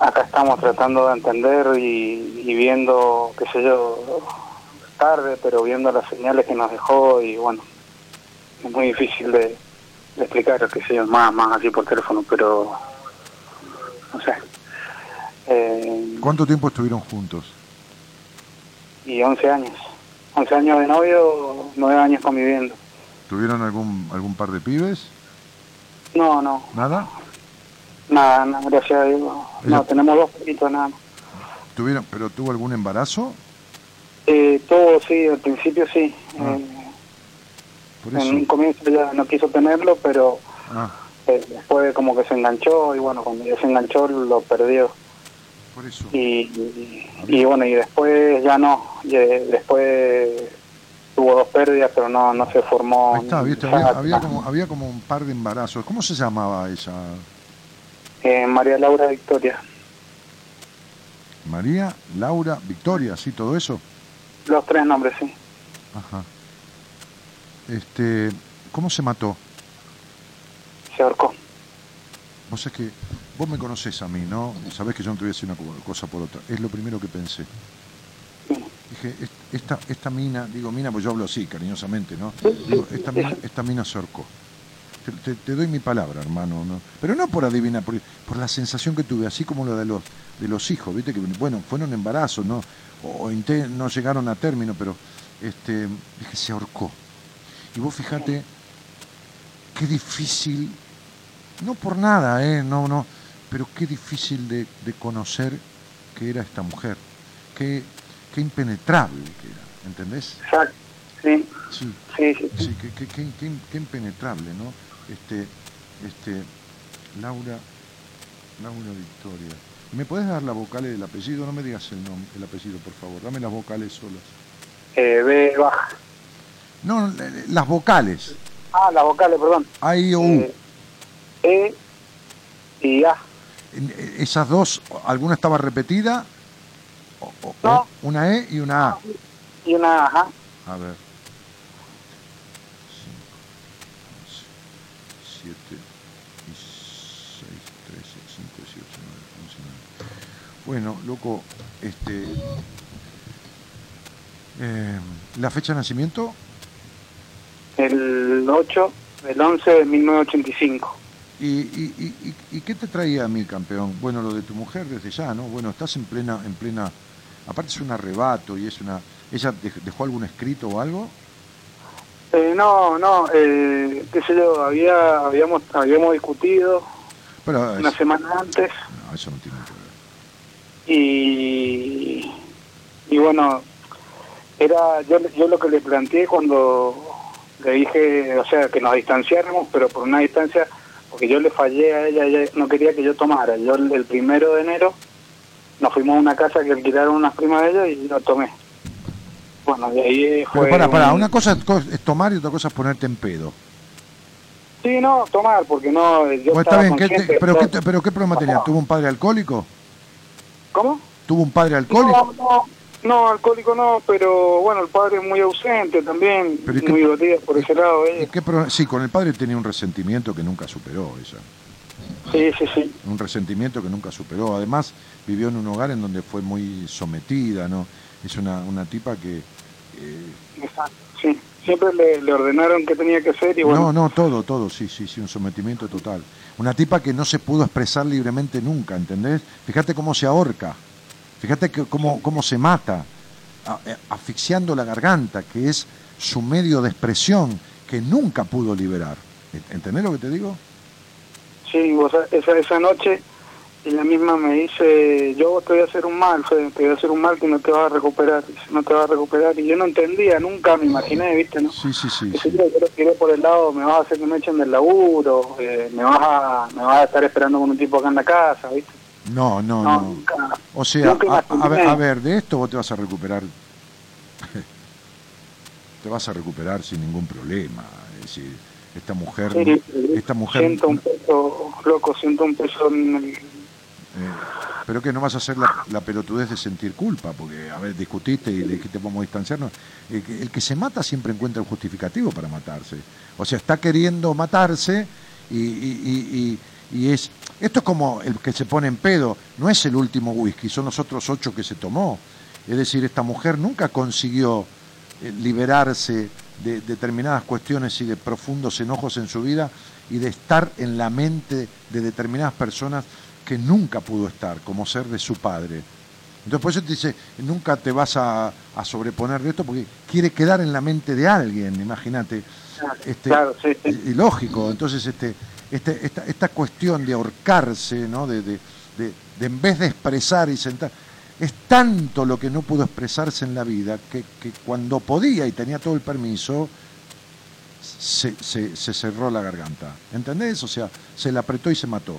acá estamos tratando de entender y, y viendo, qué sé yo, tarde, pero viendo las señales que nos dejó y bueno, es muy difícil de, explicar, que sé más, más así por teléfono, pero no sé. Eh, ¿Cuánto tiempo estuvieron juntos? Y 11 años. 11 años de novio, 9 años conviviendo. ¿Tuvieron algún algún par de pibes? No, no, ¿Nada? nada, nada, gracias a Dios. No, tenemos dos perritos nada más. ¿Tuvieron, ¿Pero tuvo algún embarazo? Eh, todo sí, al principio sí. Ah. Eh, en un comienzo ya no quiso tenerlo, pero Ah, eh, después como que se enganchó y bueno, cuando ya se enganchó lo perdió. por eso. Y, y, y bueno, y después ya no, y, eh, después tuvo dos pérdidas, pero no no se formó. Ahí está, ¿viste? había como, había como un par de embarazos. ¿Cómo se llamaba ella? eh, María Laura Victoria. María, Laura, Victoria, ¿sí? Todo eso. Los tres nombres, sí. Ajá. Este, ¿Cómo se mató? Se ahorcó. Vos es que vos me conocés a mí, ¿no? Sabés que yo no te voy a decir una co- cosa por otra. Es lo primero que pensé. Dije, "Est- esta, esta mina, digo mina, pues yo hablo así, cariñosamente, ¿no? Digo, esta mina, esta mina se ahorcó. Te, te- te doy mi palabra, hermano, ¿no? Pero no por adivinar, por, por la sensación que tuve, así como lo de los, de los hijos, ¿viste? Que, bueno, fueron embarazos, ¿no? O, no llegaron a término, pero, este, dije, se ahorcó. Y vos fíjate, qué difícil no por nada, ¿eh? No, no. Pero qué difícil de, de conocer que era esta mujer. Qué, qué impenetrable que era, ¿entendés? Exacto. Sí, Sí, sí, sí. sí, qué, qué- qué- qué- qué impenetrable, ¿no? Este, este, Laura, Laura Victoria. ¿Me puedes dar las vocales del apellido? No me digas el nombre, el apellido, por favor. Dame las vocales solas. Eh, B baja. No, le- le- las vocales. Ah, las vocales, perdón. A, I, O, U. Eh, E y A. Eh, Esas dos, ¿alguna estaba repetida? O- o- No. una E y una A. Y una A, ajá. A ver. 5, 7 y 6, 13, 5, 18, 9, 11, 9. Bueno, loco, este. eh, ¿La fecha de nacimiento? El 8 del 11 de 1985. ¿Y, y, y, y- y qué te traía a mí, campeón? Bueno, lo de tu mujer desde ya, ¿no? Bueno, estás en plena, en plena. Aparte es un arrebato y es una. ¿Ella dej- dejó algún escrito o algo? Eh, no, no, eh, qué sé yo, había, habíamos, habíamos discutido Pero una es- semana antes no, eso no tiene. Y, y bueno, era yo, yo lo que le planteé cuando le dije, o sea, que nos distanciáramos, pero por una distancia, porque yo le fallé a ella, ella no quería que yo tomara. Yo el, primero de enero nos fuimos a una casa que alquilaron unas primas de ella y lo tomé. Bueno, de ahí fue... Pero pará, un- una cosa es tomar y otra cosa es ponerte en pedo. Sí, no, tomar, porque no, yo Bueno, está bien, ¿qué te- consciente de pero, qué, te- pero ¿qué problema tenía? ¿Tuvo un padre alcohólico? ¿Cómo? ¿Tuvo un padre alcohólico? No, no, no, alcohólico no, pero bueno, el padre es muy ausente también, Pero ¿y qué- muy por ese lado. ¿Y ella. qué pro- sí, con el padre tenía un resentimiento que nunca superó ella. Sí, sí, sí. Un resentimiento que nunca superó. Además, vivió en un hogar en donde fue muy sometida, ¿no? Es una, una tipa que... eh, Exacto, sí. Siempre le, le ordenaron qué tenía que hacer y bueno, No, no, todo, todo, sí, sí, sí, un sometimiento total. Una tipa que no se pudo expresar libremente nunca, ¿entendés? Fíjate cómo se ahorca, fíjate cómo, cómo se mata, eh, asfixiando la garganta, que es su medio de expresión, que nunca pudo liberar. ¿Entendés lo que te digo? sí, vos, esa, esa noche ella misma me dice, yo te voy a hacer un mal, Fede, te voy a hacer un mal que no te vas a recuperar, no te vas a recuperar. Y yo no entendía, nunca me imaginé, ¿viste? ¿no? Sí, sí, sí. Sí. yo lo tiré por el lado, me vas a hacer que me echen del laburo, eh, me, vas a, me vas a estar esperando con un tipo acá en la casa, ¿viste? No, no, No, no. nunca. O sea, nunca a, a ver, a ver, de esto vos te vas a recuperar. [laughs] te vas a recuperar sin ningún problema. Es decir, esta mujer, Sí, esta mujer. Siento un peso, loco, siento un peso en el... Eh, pero que no vas a hacer la, la pelotudez de sentir culpa, porque, a ver, discutiste y le dijiste vamos a distanciarnos. El que, se mata siempre encuentra un justificativo para matarse. O sea, está queriendo matarse y, y- y- y- y es... Esto es como el que se pone en pedo, no es el último whisky, son los otros ocho que se tomó. Es decir, esta mujer nunca consiguió eh, liberarse de determinadas cuestiones y de profundos enojos en su vida y de estar en la mente de determinadas personas que nunca pudo estar, como ser de su padre. Entonces por eso te dice, nunca te vas a, a sobreponer de esto porque quiere quedar en la mente de alguien, imagínate. Este, Claro, sí, sí. y lógico, entonces este, este, esta, esta cuestión de ahorcarse, ¿no? De, de, de- de en vez de expresar y sentar, es tanto lo que no pudo expresarse en la vida que, que cuando podía y tenía todo el permiso, se, se- se cerró la garganta. ¿Entendés? O sea, se la apretó y se mató.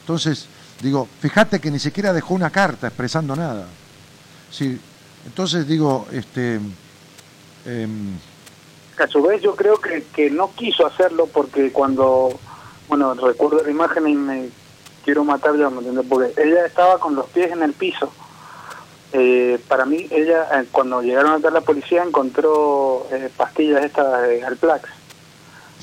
Entonces, digo, fíjate que ni siquiera dejó una carta expresando nada. Sí, entonces digo, este, em, A su vez yo creo que, que no quiso hacerlo porque cuando, bueno, recuerdo la imagen y me quiero matar yo, ¿me entiendes? Porque ella estaba con los pies en el piso. Eh, para mí, ella, eh, cuando llegaron acá la policía, encontró eh, pastillas estas de Alplax.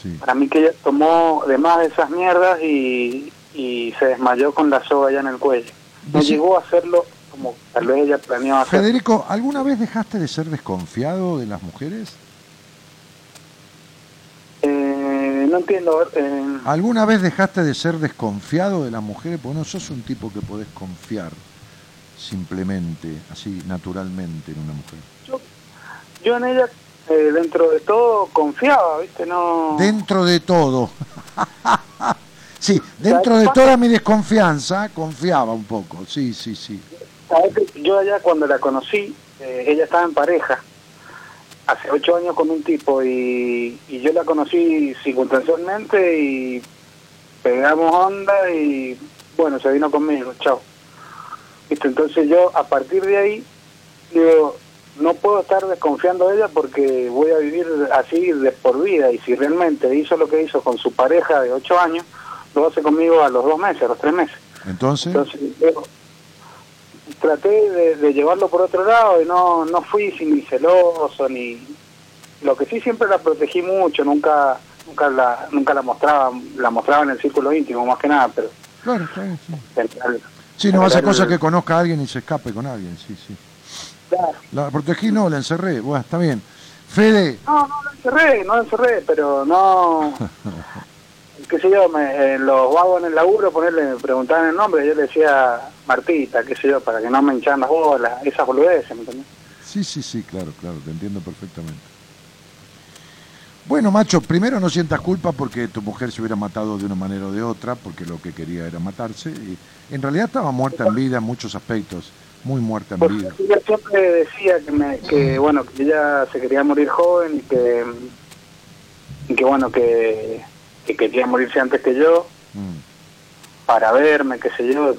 sí. Para mí que ella tomó de más de esas mierdas y, y se desmayó con la soga allá en el cuello. No llegó a hacerlo como tal vez ella planeaba hacer. Federico, ¿alguna vez dejaste de ser desconfiado de las mujeres? Eh, no entiendo. eh, ¿Alguna vez dejaste de ser desconfiado de las mujeres? Porque no sos un tipo que podés confiar simplemente, así, naturalmente en una mujer. yo en ella, eh, dentro de todo, confiaba, ¿viste? No. Dentro de todo. [laughs] sí, dentro de toda mi desconfianza, confiaba un poco. Sí, sí, sí. Yo allá cuando la conocí, eh, ella estaba en pareja hace ocho años con un tipo y, y yo la conocí circunstancialmente y pegamos onda y bueno, se vino conmigo, chao. ¿Viste? Entonces yo a partir de ahí digo, no puedo estar desconfiando de ella porque voy a vivir así de por vida y si realmente hizo lo que hizo con su pareja de ocho años, lo hace conmigo a los dos meses, a los tres meses. Entonces, Entonces, yo traté de, de llevarlo por otro lado y no, no fui ni celoso ni lo que sí siempre la protegí mucho, nunca nunca la nunca la mostraba, la mostraba en el círculo íntimo más que nada, pero claro, bien, sí. Sí, no hace en cosa que conozca a alguien y se escape con alguien, sí, sí. Claro. La protegí, no, la encerré. Bueno, está bien. Fede, No, no lo encerré, no lo encerré, pero no [laughs] qué sé yo, me, eh, los vagos en el laburo, ponerle, me preguntaban el nombre, yo le decía Martita, qué sé yo, para que no me hincharan las bolas, esas boludeces, ¿me entendés? Sí, sí, sí, claro, claro, te entiendo perfectamente. Bueno, macho, primero no sientas culpa porque tu mujer se hubiera matado de una manera o de otra, porque lo que quería era matarse. Y en realidad estaba muerta en vida en muchos aspectos, muy muerta en Porque vida. ella siempre decía que, me, que bueno que ella se quería morir joven y que y que bueno que, que quería morirse antes que yo Mm, para verme qué sé yo.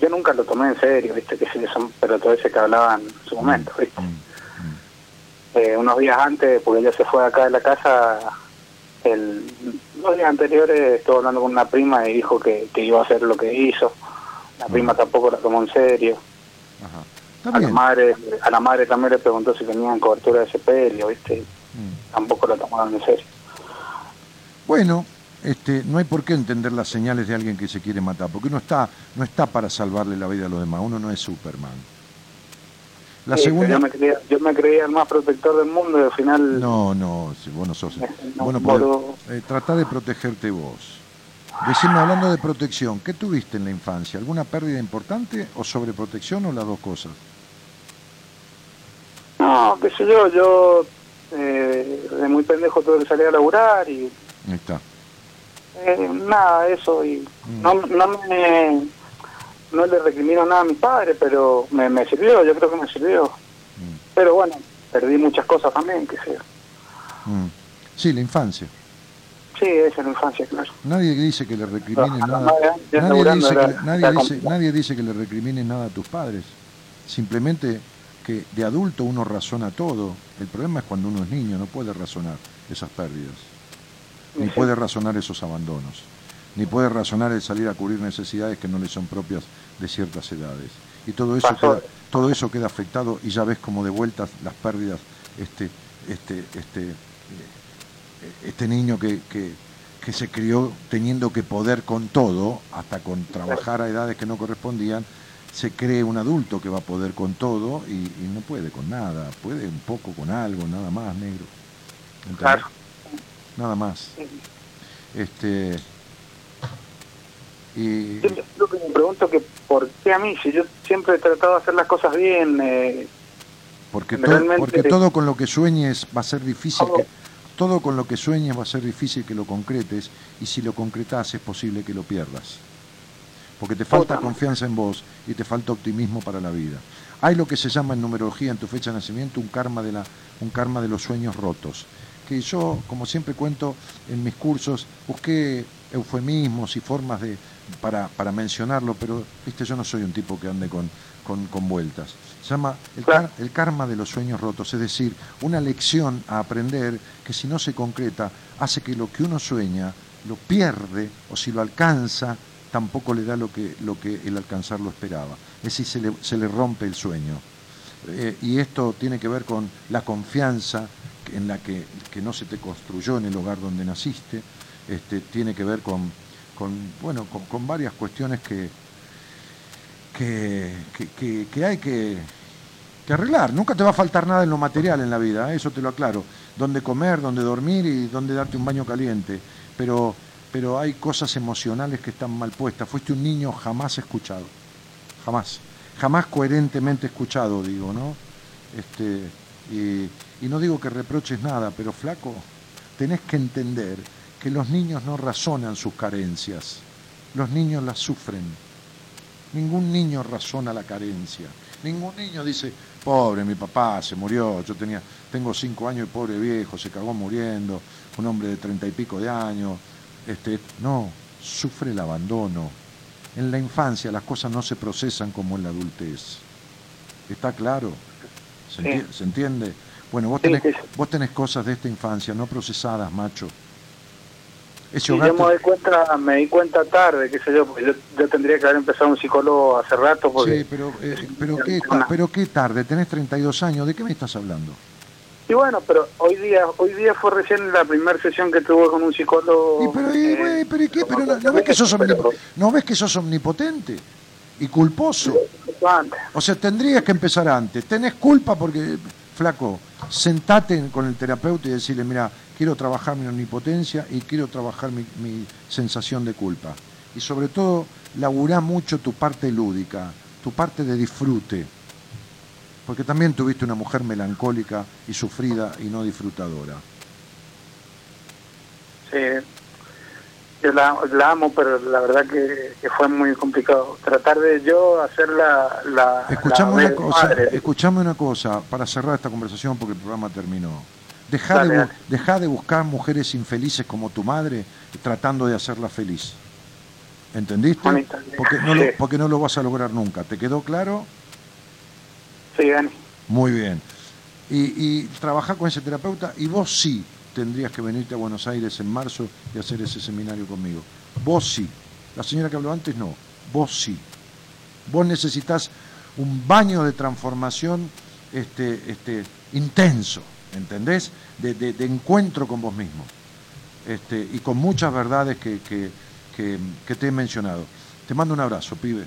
Yo nunca lo tomé en serio viste que sí son ese que hablaban en su momento viste mm, Eh, unos días antes porque ella se fue acá de la casa el los días anteriores estuvo hablando con una prima y dijo que, que iba a hacer lo que hizo. La prima tampoco la tomó en serio. A la madre a la madre también le preguntó si tenían cobertura de sepelio viste Mm. tampoco lo tomaron en serio. Bueno, este, no hay por qué entender las señales de alguien que se quiere matar, porque uno está, no está para salvarle la vida a los demás, uno no es Superman. La Sí, segunda... yo me creía yo me creía el más protector del mundo y al final No, no, si vos no sos. No, bueno, boludo. eh, tratá de protegerte vos. Decime, hablando de protección, ¿qué tuviste en la infancia? ¿Alguna pérdida importante o sobreprotección o las dos cosas? no qué sé yo yo eh, de muy pendejo tuve que salir a laburar y Ahí está. Eh, nada eso y Mm. no no me no le recrimino nada a mis padres pero me, me sirvió yo creo que me sirvió Mm, pero bueno perdí muchas cosas también qué sé mm. Sí, la infancia. sí esa es la infancia claro Nadie dice que le recrimines Ah, nada. ya Nadie dice, que, nadie, dice, complicado. nadie dice que le recrimines nada a tus padres. Simplemente que de adulto uno razona todo. El problema es cuando uno es niño, no puede razonar esas pérdidas. Ni puede razonar esos abandonos. Ni puede razonar el salir a cubrir necesidades que no le son propias de ciertas edades. Y todo eso, Pasó. queda, todo eso queda afectado y ya ves como de vueltas las pérdidas, este, este, este, eh, este niño que, que, que se crió teniendo que poder con todo, hasta con trabajar a edades que no correspondían, se cree un adulto que va a poder con todo y, y no puede con nada, puede un poco con algo, nada más, negro. Claro. Nada más. Este, Y, Yo lo que me pregunto que por qué a mí, si yo siempre he tratado de hacer las cosas bien, eh, porque, to- Realmente- porque todo con lo que sueñes va a ser difícil Todo. que, todo con lo que sueñes va a ser difícil que lo concretes y si lo concretas es posible que lo pierdas. Porque te falta confianza en vos y te falta optimismo para la vida. Hay lo que se llama en numerología en tu fecha de nacimiento un karma de la un karma de los sueños rotos, que yo como siempre cuento en mis cursos busqué eufemismos y formas de para, para mencionarlo, pero viste yo no soy un tipo que ande con, con, con vueltas. Se llama el, car- el karma de los sueños rotos, es decir, una lección a aprender que si no se concreta hace que lo que uno sueña lo pierde o si lo alcanza tampoco le da lo que, lo que el alcanzarlo esperaba. Es decir, se le, se le rompe el sueño. Eh, y esto tiene que ver con la confianza en la que, que no se te construyó en el hogar donde naciste, este, tiene que ver con, con, bueno, con, varias cuestiones que, que, que- hay que, arreglar. Nunca te va a faltar nada en lo material en la vida, ¿eh? eso te lo aclaro. Donde comer, donde dormir y donde darte un baño caliente. Pero, pero hay cosas emocionales que están mal puestas. Fuiste un niño jamás escuchado. Jamás. Jamás coherentemente escuchado, digo, ¿no? Este, y no digo que reproches nada, pero flaco, tenés que entender que los niños no razonan sus carencias. Los niños las sufren. Ningún niño razona la carencia. Ningún niño dice, pobre, mi papá se murió, yo tenía, tengo cinco años y pobre viejo, se cagó muriendo, un hombre de treinta y pico de años. Este, no, sufre el abandono. En la infancia las cosas no se procesan como en la adultez. ¿Está claro? ¿Se, Sí. enti- se entiende? Bueno, vos Sí, tenés, sí, sí. vos tenés cosas de esta infancia no procesadas, macho. Ese hogar yo me di cuenta, me di cuenta tarde, qué sé yo, yo, yo tendría que haber empezado un psicólogo hace rato, porque Sí, pero, eh, pero, qué, Una- pero qué tarde, tenés 32 años, ¿de qué me estás hablando? Y bueno, pero hoy día hoy día fue recién la primera sesión que tuve con un psicólogo. Y pero, eh, güey, pero, ¿y qué? Pero no, ¿no ves que sos ¿no ves que sos omnipotente y culposo? antes. O sea, tendrías que empezar antes. Tenés culpa porque, flaco, sentate con el terapeuta y decirle, mira, quiero trabajar mi omnipotencia y quiero trabajar mi, sensación de culpa. Y sobre todo, laburá mucho tu parte lúdica, tu parte de disfrute. Porque también tuviste una mujer melancólica y sufrida y no disfrutadora. Sí, yo la, la amo, pero la verdad que, que fue muy complicado. Tratar de yo hacer la... la Escuchame la una cosa, escuchame una cosa para cerrar esta conversación porque el programa terminó. Deja Dale, de, dale. dejá de buscar mujeres infelices como tu madre tratando de hacerla feliz. ¿Entendiste? Porque no, lo, porque no lo vas a lograr nunca. ¿Te quedó claro? Sí, Dani. Muy bien. Y, y trabajar con ese terapeuta y vos sí tendrías que venirte a Buenos Aires en marzo y hacer ese seminario conmigo. Vos sí. La señora que habló antes no. Vos sí. Vos necesitas un baño de transformación este, este, intenso, ¿entendés? De, de- de encuentro con vos mismo. Este, y con muchas verdades que, que- que- que te he mencionado. Te mando un abrazo, pibe.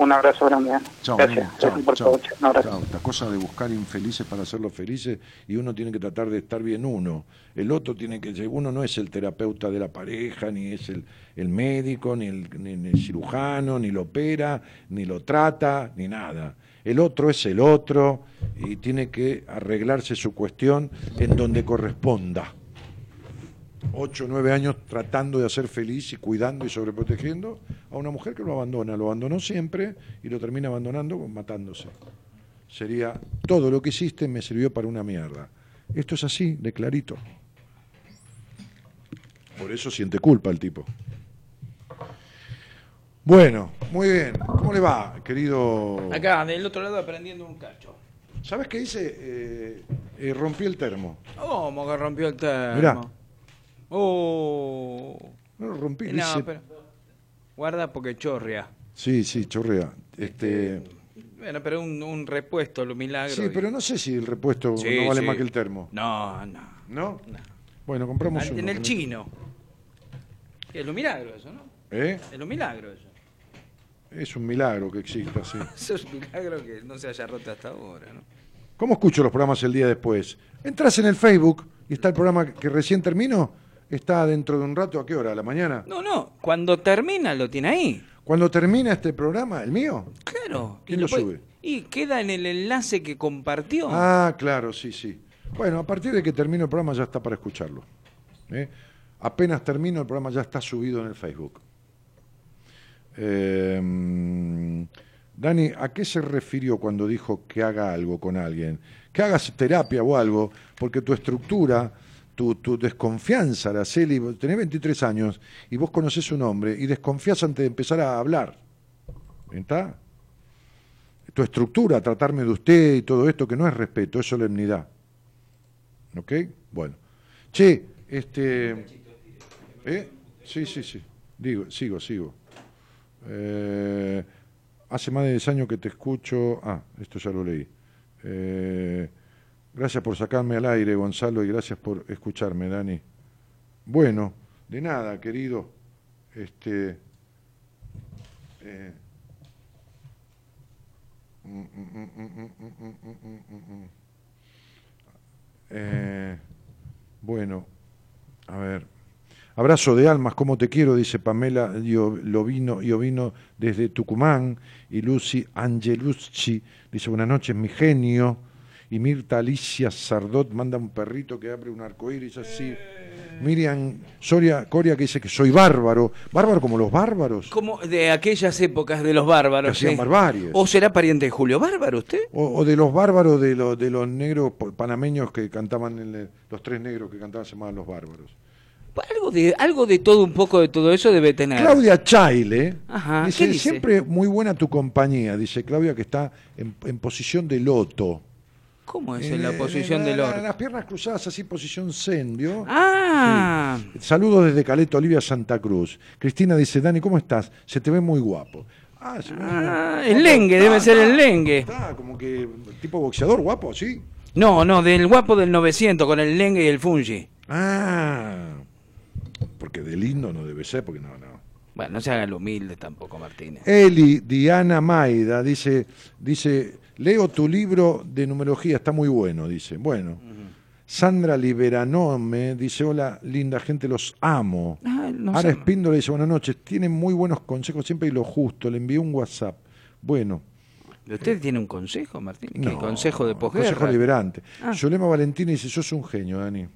Un abrazo grande. Chao, Gracias. nene. Gracias Chao, chao. Un abrazo. Chao. Esta cosa de buscar infelices para hacerlos felices y uno tiene que tratar de estar bien uno. El otro tiene que uno no es el terapeuta de la pareja, ni es el, el médico, ni el, ni- ni el cirujano, ni lo opera, ni lo trata, ni nada. El otro es el otro y tiene que arreglarse su cuestión en donde corresponda. Ocho o nueve años tratando de hacer feliz y cuidando y sobreprotegiendo a una mujer que lo abandona. Lo abandonó siempre y lo termina abandonando matándose. Sería, todo lo que hiciste me sirvió para una mierda. Esto es así, de clarito. Por eso siente culpa el tipo. Bueno, muy bien. ¿Cómo le va, querido? Acá, del otro lado, aprendiendo un cacho. ¿Sabes qué hice? Eh, eh, rompí el termo. ¿Cómo que rompió el termo? Mirá. Oh. No lo rompí, No, hice- pero. Guarda porque chorrea. Sí, sí, chorrea. Este, Bueno, pero un, un repuesto, lo milagro. sí, y- pero no sé si el repuesto Sí, no vale sí. más que el termo. No, no. ¿No? no. Bueno, compramos En uno. el chino. Es lo milagro eso, ¿no? ¿Eh? Es lo milagro eso. Es un milagro que exista, sí. [laughs] Es un milagro que no se haya roto hasta ahora, ¿no? ¿Cómo escucho los programas el día después? Entras en el Facebook y está el programa que recién terminó está dentro de un rato, ¿a qué hora? ¿A la mañana? No, no, cuando termina lo tiene ahí. Cuando termina este programa, ¿el mío? Claro. ¿Quién Y lo puede- sube? Y queda en el enlace que compartió. Ah, claro, sí, sí. Bueno, a partir de que termine el programa ya está para escucharlo. ¿eh? Apenas termino el programa ya está subido en el Facebook. Eh, mm, Dani, ¿a qué se refirió cuando dijo que haga algo con alguien? Que hagas terapia o algo, porque tu estructura, tu, desconfianza, Araceli, tenés 23 años y vos conocés un hombre y desconfías antes de empezar a hablar. ¿Está? Tu estructura, tratarme de usted y todo esto, que no es respeto, es solemnidad. ¿Ok? Bueno. Che, este... ¿Eh? Sí, sí, sí. Digo, sigo, sigo. Eh, hace más de 10 años que te escucho. Ah, esto ya lo leí. Eh, Gracias por sacarme al aire, Gonzalo, y gracias por escucharme, Dani. Bueno, de nada, querido. Este. Bueno, a ver. Abrazo de almas, como te quiero, dice Pamela Lovino y Ovino desde Tucumán. Y Lucy Angelucci dice: Buenas noches, mi genio. Y Mirta Alicia Sardot manda un perrito que abre un arcoíris así. Miriam Soria Coria que dice que soy bárbaro. Bárbaro como los bárbaros. Como de aquellas épocas de los bárbaros. Que hacían sí. barbaries. ¿O será pariente de Julio Bárbaro usted? O, o de los bárbaros de, los de los negros panameños que cantaban, en el- los tres negros que cantaban se llamaban los bárbaros. Algo de, algo de todo, un poco de todo eso debe tener. Claudia Chaile Ajá, dice, ¿qué dice? siempre muy buena tu compañía, dice Claudia que está en, en posición de loto. ¿Cómo es en la posición eh, del la- oro? Las piernas cruzadas así, posición zen, ¿vio? Ah, Sí. Saludos desde Caleta, Olivia Santa Cruz. Cristina dice, Dani, ¿cómo estás? Se te ve muy guapo. Ah, Ah, el lengue, debe ser el lengue. Está como que tipo boxeador guapo, ¿sí? no, no, del guapo del 900 con el lengue y el fungi. Ah, porque de lindo no debe ser, porque no, no. Bueno, no se haga el humilde tampoco, Martínez. Eli Diana Maida dice, dice, leo tu libro de numerología, está muy bueno, dice. Bueno. Sandra Liberanome dice, hola, linda gente, los amo. Ah, Ara. Espíndola dice, buenas noches, tienen muy buenos consejos siempre y lo justo. Le envié un WhatsApp. Bueno, ¿Usted tiene un consejo, Martínez? ¿Qué no, consejo de posguerra? Consejo liberante. Ah. Zulema Valentina dice, sos un genio, Dani.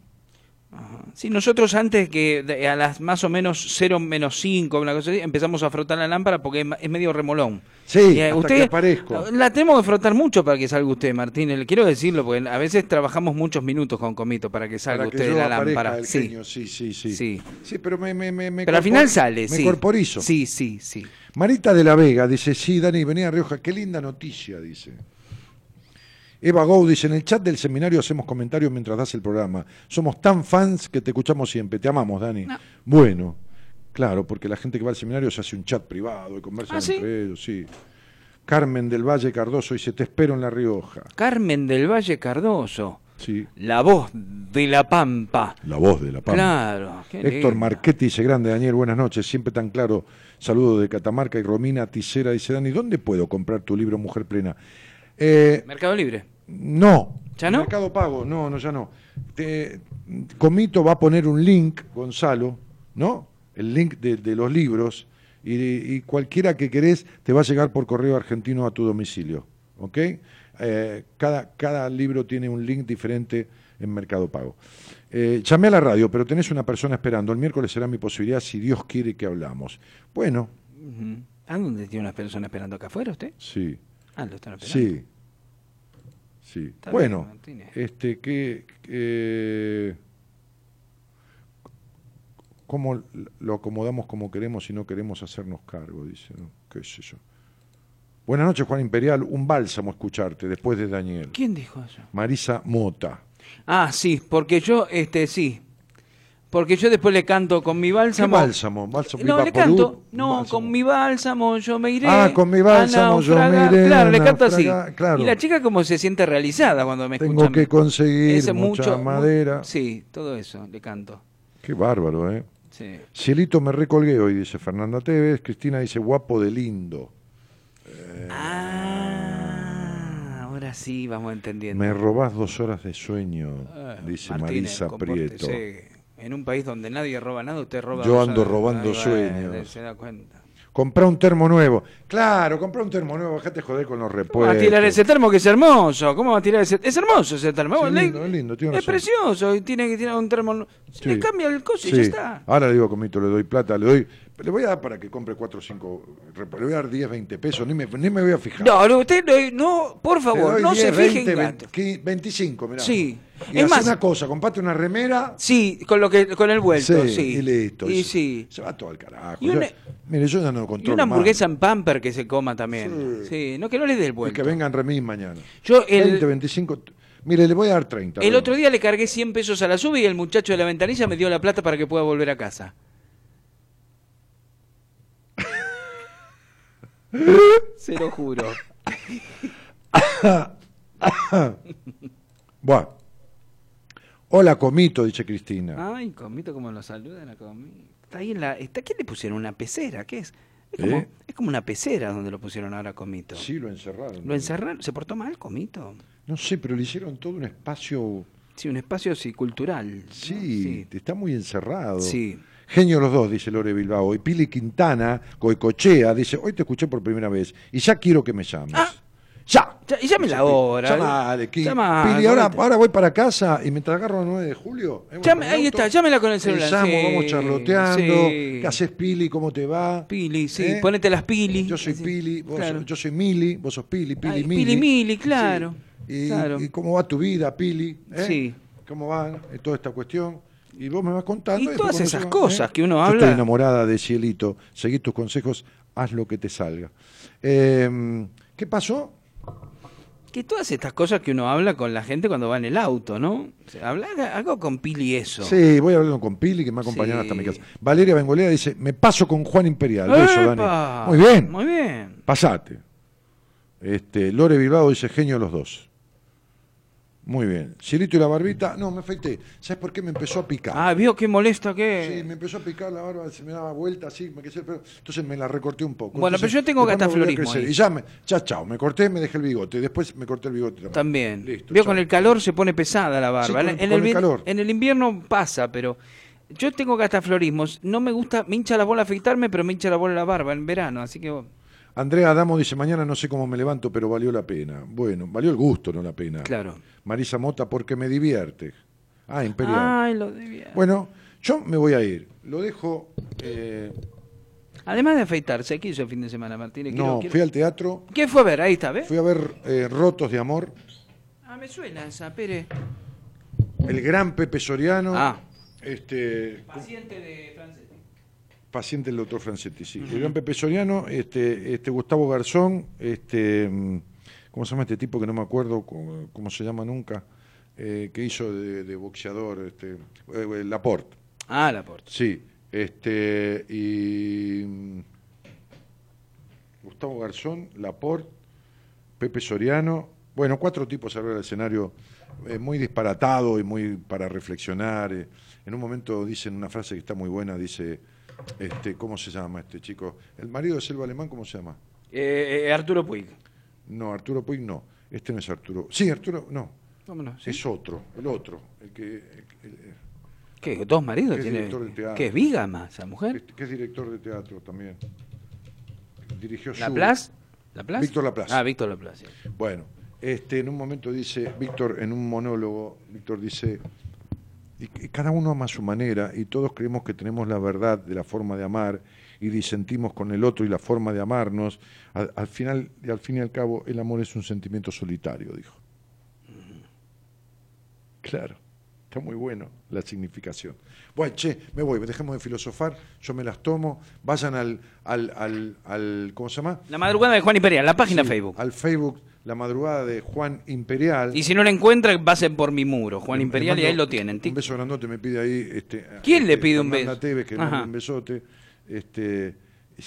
Sí, nosotros antes que a las más o menos 0 menos 5, una cosa así, empezamos a frotar la lámpara porque es, medio remolón. Sí, eh, hasta que aparezco. La tenemos que frotar mucho para que salga usted, Martínez. Le quiero decirlo porque a veces trabajamos muchos minutos con Comito para que salga Para que usted yo de la lámpara. el Sí. genio, sí, sí, sí. Sí. Sí, pero me, me, me, me Pero al final sale, me sí. corporizo. Sí, sí, sí. Marita de la Vega dice, sí, Dani, venía a Rioja, qué linda noticia, dice. Eva Gou dice, en el chat del seminario hacemos comentarios mientras das el programa. Somos tan fans que te escuchamos siempre. Te amamos, Dani. No. Bueno, claro, porque la gente que va al seminario se hace un chat privado y conversan ¿Ah, sí? entre ellos, sí. Carmen del Valle Cardoso dice, te espero en La Rioja. Carmen del Valle Cardoso, Sí, la voz de la Pampa. la voz de la Pampa. Claro. Héctor. Marchetti dice, grande Daniel, buenas noches, siempre tan claro. Saludo de Catamarca y Romina Ticera dice, Dani, ¿dónde puedo comprar tu libro Mujer Plena? Eh, Mercado Libre. No. ¿Ya no? Mercado Pago, no, no, ya no. Te- Comito va a poner un link, Gonzalo, ¿no? El link de, de los libros y, y cualquiera que querés te va a llegar por correo argentino a tu domicilio, ¿ok? Eh, cada, cada libro tiene un link diferente en Mercado Pago. Eh, llamé a la radio, pero tenés una persona esperando. El miércoles será mi posibilidad si Dios quiere que hablamos. Bueno. ¿A dónde tiene una persona esperando acá afuera usted? sí. Ah, lo están esperando. Sí. Sí. Está bueno, bien, este que eh, cómo lo acomodamos como queremos y no queremos hacernos cargo, dice, ¿no? qué sé yo. Buenas noches, Juan Imperial. Un bálsamo escucharte después de Daniel. ¿Quién dijo eso? Marisa Mota. Ah, sí, porque yo, este, sí. Porque yo después le canto con mi ¿Qué bálsamo. bálsamo? ¿Bálsamo No, le canto. No, Bálsamo. con mi bálsamo yo me iré. Ah, con mi bálsamo yo me iré Claro, le canto así. claro. Y la chica como se siente realizada cuando me Tengo escucha. que conseguir mucha mucho- madera. Sí, todo eso, le canto. Qué bárbaro, ¿eh? Sí. Cielito me recolgué hoy, dice Fernanda Tevez. Cristina dice guapo de lindo. Ah, ahora sí vamos entendiendo. Me robás dos horas de sueño, Ah, dice Martínez, Marisa. Prieto. En un país donde nadie roba nada, usted roba. Yo ando robando sueños. Se da cuenta. Comprá un termo nuevo. Claro, comprá un termo nuevo, bajate joder con los ¿Cómo va a repuestos. tirar ese termo que es hermoso? ¿Cómo va a tirar ese? Es hermoso ese termo. Sí, Le- lindo, es lindo, tiene es razón. precioso y tiene que tirar un termo. Se le Sí. cambia el coso y ya está. Ahora le digo a Comito, le doy plata, le doy. Le voy a dar para que compre 4 o 5. Le voy a dar 10, 20 pesos, ni me, ni me voy a fijar. No, no, usted no, no, por favor, no 10, se fije 20, en 20, gato. 15, 25, mirá. Sí. Y Es más- una cosa, comprate una remera. Sí, con lo que con el vuelto, sí. y listo. Y sí. se va todo al carajo. Y Yo- una- mire, yo ya no Y controlo una más. hamburguesa en pamper que se coma también. Sí, no que no le dé el Y vuelto. que vengan remis mañana. Yo el, 20, 25. Mire, le voy a dar 30. el bueno. otro día le cargué 100 pesos a la sube y el muchacho de la ventanilla me dio la plata para que pueda volver a casa. Se lo juro. [coughs] Bueno. Hola, Comito, dice Cristina. Ay, comito, como lo saludan a comito. Está ahí en la. Está, ¿Qué le pusieron? ¿Una pecera? ¿Qué es? Es como, ¿Eh? es como una pecera donde lo pusieron ahora a comito. Sí, lo encerraron. ¿Lo encerraron? ¿Se portó mal comito? No sé, pero le hicieron todo un espacio. Sí, un espacio sí, cultural. ¿no? Sí, está muy encerrado. Sí. Genio los dos, dice Lore Bilbao. Y Pili Quintana, Goicochea, dice, hoy te escuché por primera vez y ya quiero que me llames. Ah. ¡Ya! Ya- y llame la hora. Llamale, Ki- Llama, Pili, ahora, ahora voy para casa y mientras agarro el 9 de julio. eh, Llame- ahí auto, está, llámela con el celular, sí, vamos charloteando. sí. ¿Qué haces, Pili? ¿Cómo te va? Pili, sí, ¿Eh? ponete las pili. Yo soy Sí, Pili, vos claro. yo soy Mili, vos sos Pili, Pili, Ay, Mili. Pili, Mili, claro. Y, claro. y cómo va tu vida, Pili? ¿Eh? Sí. ¿Cómo va eh, toda esta cuestión? Y vos me vas contando. Y después todas esas cosas que uno Yo habla. estoy enamorada de Cielito. Seguí tus consejos, haz lo que te salga. Eh, ¿Qué pasó? Que todas estas cosas que uno habla con la gente cuando va en el auto, ¿no? O sea, hablar algo con Pili eso. Sí, voy hablando con Pili, que me ha acompañado Sí. hasta mi casa. Valeria Bengolea dice, me paso con Juan Imperial. Beso, Dani. Muy bien. Muy bien. Pasate. Este, Lore Bilbao dice genio los dos. Muy bien. Cielito y la barbita. No, me afeité. ¿Sabes por qué me empezó a picar? Ah, vio qué molesta que. Sí, me empezó a picar la barba, se me daba vuelta así, me quedé el pelo. Entonces me la recorté un poco. Bueno, Entonces, pero yo tengo cataflorismo. Y ya, me, ya, chao, me corté, me dejé el bigote. Después me corté el bigote también. También. Listo, Vio chao. con el calor se pone pesada la barba. Sí, con- en, con el, calor. en el invierno pasa, pero yo tengo cataflorismos. No me gusta, me hincha la bola afeitarme, pero me hincha la bola la barba en verano, así que Andrea Adamo dice, mañana no sé cómo me levanto, pero valió la pena. Bueno, valió el gusto, no la pena. claro. Marisa Mota, porque me divierte. Ah, Imperial. Ay, lo debía. Bueno, yo me voy a ir. Lo dejo... eh, Además de afeitarse, ¿qué hizo el fin de semana, Martínez? Quiero- no, quiero- fui al teatro, ¿Qué fue a ver? Ahí está, ¿ves? fui a ver eh, Rotos de Amor, Ah, me suena esa, Pere. el gran Pepe Soriano. Ah. Este, Paciente de Francetti. Paciente del doctor Francetti, sí. Gran Pepe Soriano, este, este Gustavo Garzón, este, mm, ¿cómo se llama este tipo que no me acuerdo cómo, cómo se llama nunca? Eh, que hizo de, de boxeador, este, eh, eh, Laporte, Ah, la porta. sí. Este, y mm, Gustavo Garzón, Laporte, Pepe Soriano, bueno, cuatro tipos arriba del escenario, eh, muy disparatado y muy para reflexionar. eh. En un momento dicen una frase que está muy buena, dice, este, ¿cómo se llama este chico? El marido de Selva Alemán, ¿cómo se llama? Eh, eh, Arturo Puig. No, Arturo Puig no. Este no es Arturo. Sí, Arturo, no. Vámonos. ¿sí? Es otro, el otro. El que, el- el- ¿Qué? ¿Dos maridos Es tiene? director del teatro. ¿Qué es Vígama, esa mujer? este, que es director de teatro también. Dirigió ¿La. Plaza? ¿La Plaza? Víctor Laplace. Ah, Víctor Laplace. sí. Bueno, este, en un momento dice, Víctor, en un monólogo, Víctor dice, y, y cada uno ama a su manera y todos creemos que tenemos la verdad de la forma de amar y disentimos con el otro y la forma de amarnos. Al, al final y al fin y al cabo, el amor es un sentimiento solitario, dijo. Claro, está muy bueno la significación. Bueno, che, me voy, dejemos de filosofar, yo me las tomo, vayan al, al, al, al ¿cómo se llama? La madrugada de Juan Imperial, la página Sí, Facebook. Al Facebook, la madrugada de Juan Imperial. Y si no la encuentran, pasen por mi muro, Juan Imperial, y ahí lo tienen. Un beso grandote me pide ahí. Este, ¿Quién le este, pide un beso? Tevez, que un besote. Este,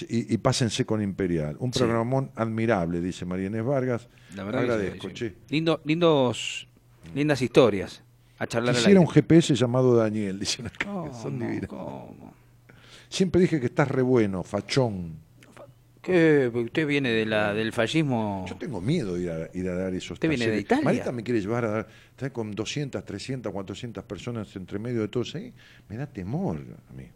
y, y pásense con Imperial. Un Sí. programón admirable, dice María Inés Vargas. La verdad Agradezco, che. Lindo, lindos, lindas historias. A charlar Quisiera un. GPS llamado Daniel, dicen acá. ¿Cómo? Son divinas. ¿Cómo? Siempre dije que estás re bueno, fachón. ¿Qué? ¿Usted viene de la, del fascismo? Yo tengo miedo de ir a, ir a dar esos ¿Usted viene de. Italia? Marita me quiere llevar a dar, está con 200, 300, 400 personas entre medio de todos ahí. Me da temor a mí.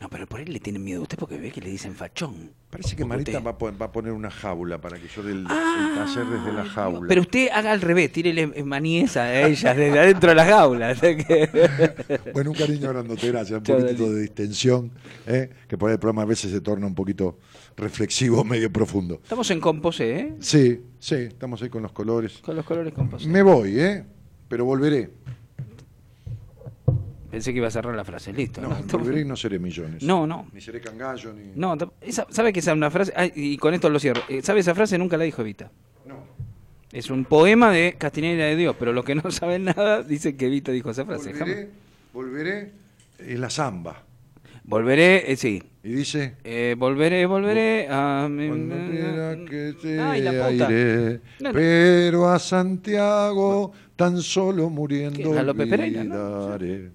No, pero por ahí le tienen miedo a usted porque ve que le dicen fachón. Parece que Marita usted- va a, pon- va a poner una jaula para que yo dé el, el Ah, taller desde la jaula. Pero usted haga al revés, tírele maniesa a ella desde adentro de la jaula. o sea que- [laughs] Bueno, un cariño grandote, gracias. Un poquito de distensión, ¿eh? que por ahí el programa a veces se torna un poquito reflexivo, [laughs] medio profundo. Estamos en composé, ¿eh? Sí, sí, estamos ahí con los colores. Con los colores composé. Me voy, ¿eh? Pero volveré. Pensé que iba a cerrar la frase, listo. No, ¿no? volveré y no seré millones. No, no. Ni seré cangallo, ni... No, esa- ¿sabe que esa es una frase? Y con esto lo cierro. Eh, ¿Sabe esa frase? Nunca la dijo Evita. No. Es un poema de Castineira de Dios, pero los que no [laughs] saben nada dicen que Evita dijo esa frase. Volveré, volveré en la zamba. Volveré, eh, sí. Y dice... Eh, volveré, volveré a mi... Cuando quiera que te Ay, la puta. iré, No, no. pero a Santiago tan solo muriendo ¿Qué? ¿La López Pereira, no? ¿Mm? olvidaré.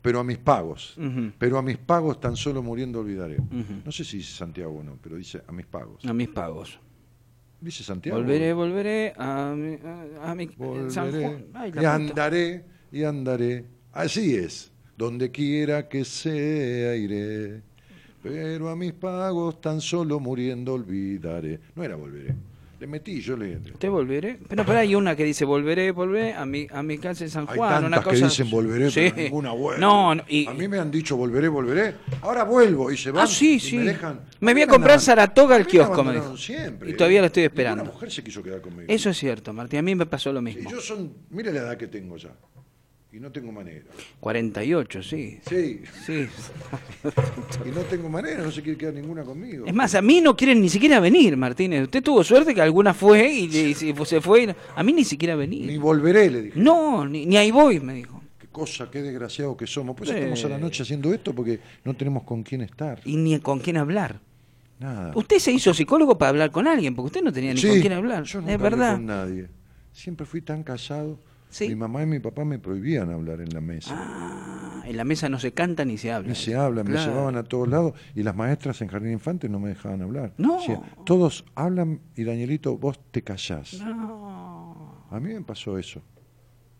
Pero a mis pagos, pero a mis pagos tan solo muriendo olvidaré. No sé si dice Santiago o no, pero dice a mis pagos. A mis pagos. Dice Santiago. Volveré, volveré a mi... A, a mi San Juan. Ay, y puta. andaré y andaré. Así es. Donde quiera que sea iré. Pero a mis pagos tan solo muriendo olvidaré. No era volveré. Le metí, yo le. ¿Usted volveré? Pero, hay una que dice volveré, volveré a mi, a mi casa en San Hay Juan. tantas una cosa... que dicen volveré, Sí. pero ninguna vuelve. No, no, y... A mí me han dicho volveré, volveré. Ahora vuelvo y se van Ah, sí, y sí. me dejan. Me voy a comprar abandonan- Saratoga al a mí kiosco, me abandonaron dijo. siempre. Y todavía lo estoy esperando. mujer se quiso quedar conmigo. Eso es cierto, Martín. A mí me pasó lo Y mismo. yo son. Mire la edad que tengo ya. Y no tengo manera. 48, sí. Sí. Sí. [laughs] Y no tengo manera, no se quiere quedar ninguna conmigo. Es más, a mí no quieren ni siquiera venir, Martínez. Usted tuvo suerte que alguna fue y, y se fue. y- A mí ni siquiera Ni venir. volveré, le dije. No, ni, ni ahí voy, me dijo. Qué cosa, qué desgraciado que somos. Pues Sí. estamos a la noche haciendo esto porque no tenemos con quién estar. Y ni con quién hablar. Nada. Usted se hizo psicólogo para hablar con alguien, porque usted no tenía ni Sí, con quién hablar. Yo nunca es hablé verdad. con nadie. Siempre fui tan callado. Sí. Mi mamá y mi papá me prohibían hablar en la mesa. Ah, en la mesa no se canta ni se habla. Ni se habla, me llevaban a todos lados y las maestras en Jardín Infante no me dejaban hablar. No. Todos hablan y Danielito, vos te callás. No. A mí me pasó eso.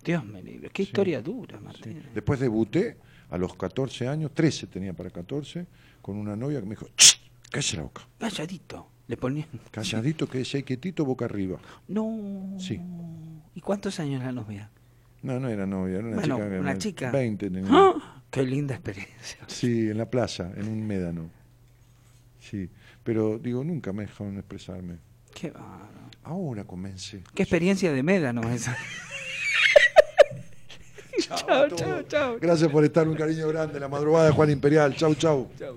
Dios me libre. Qué historia dura, Martín. Después debuté a los 14 años, 13 tenía para 14, con una novia que me dijo, "Ch, cállese la boca. Calladito. Le ponían. Calladito, que quietito, boca arriba. No. Sí. ¿Y cuántos años la novia? No, no era novia, era una Bueno, chica. una chica. 20 tenía. ¡Ah! Qué linda experiencia. Sí, en la plaza, en un médano. Sí, pero digo, nunca me dejaron expresarme. Qué bárbaro. Ahora comencé. Qué experiencia de médano [laughs] esa. Chao, chao, chao. Gracias por estar, un cariño grande. La madrugada de Juan Imperial. Chau, chau. Chau.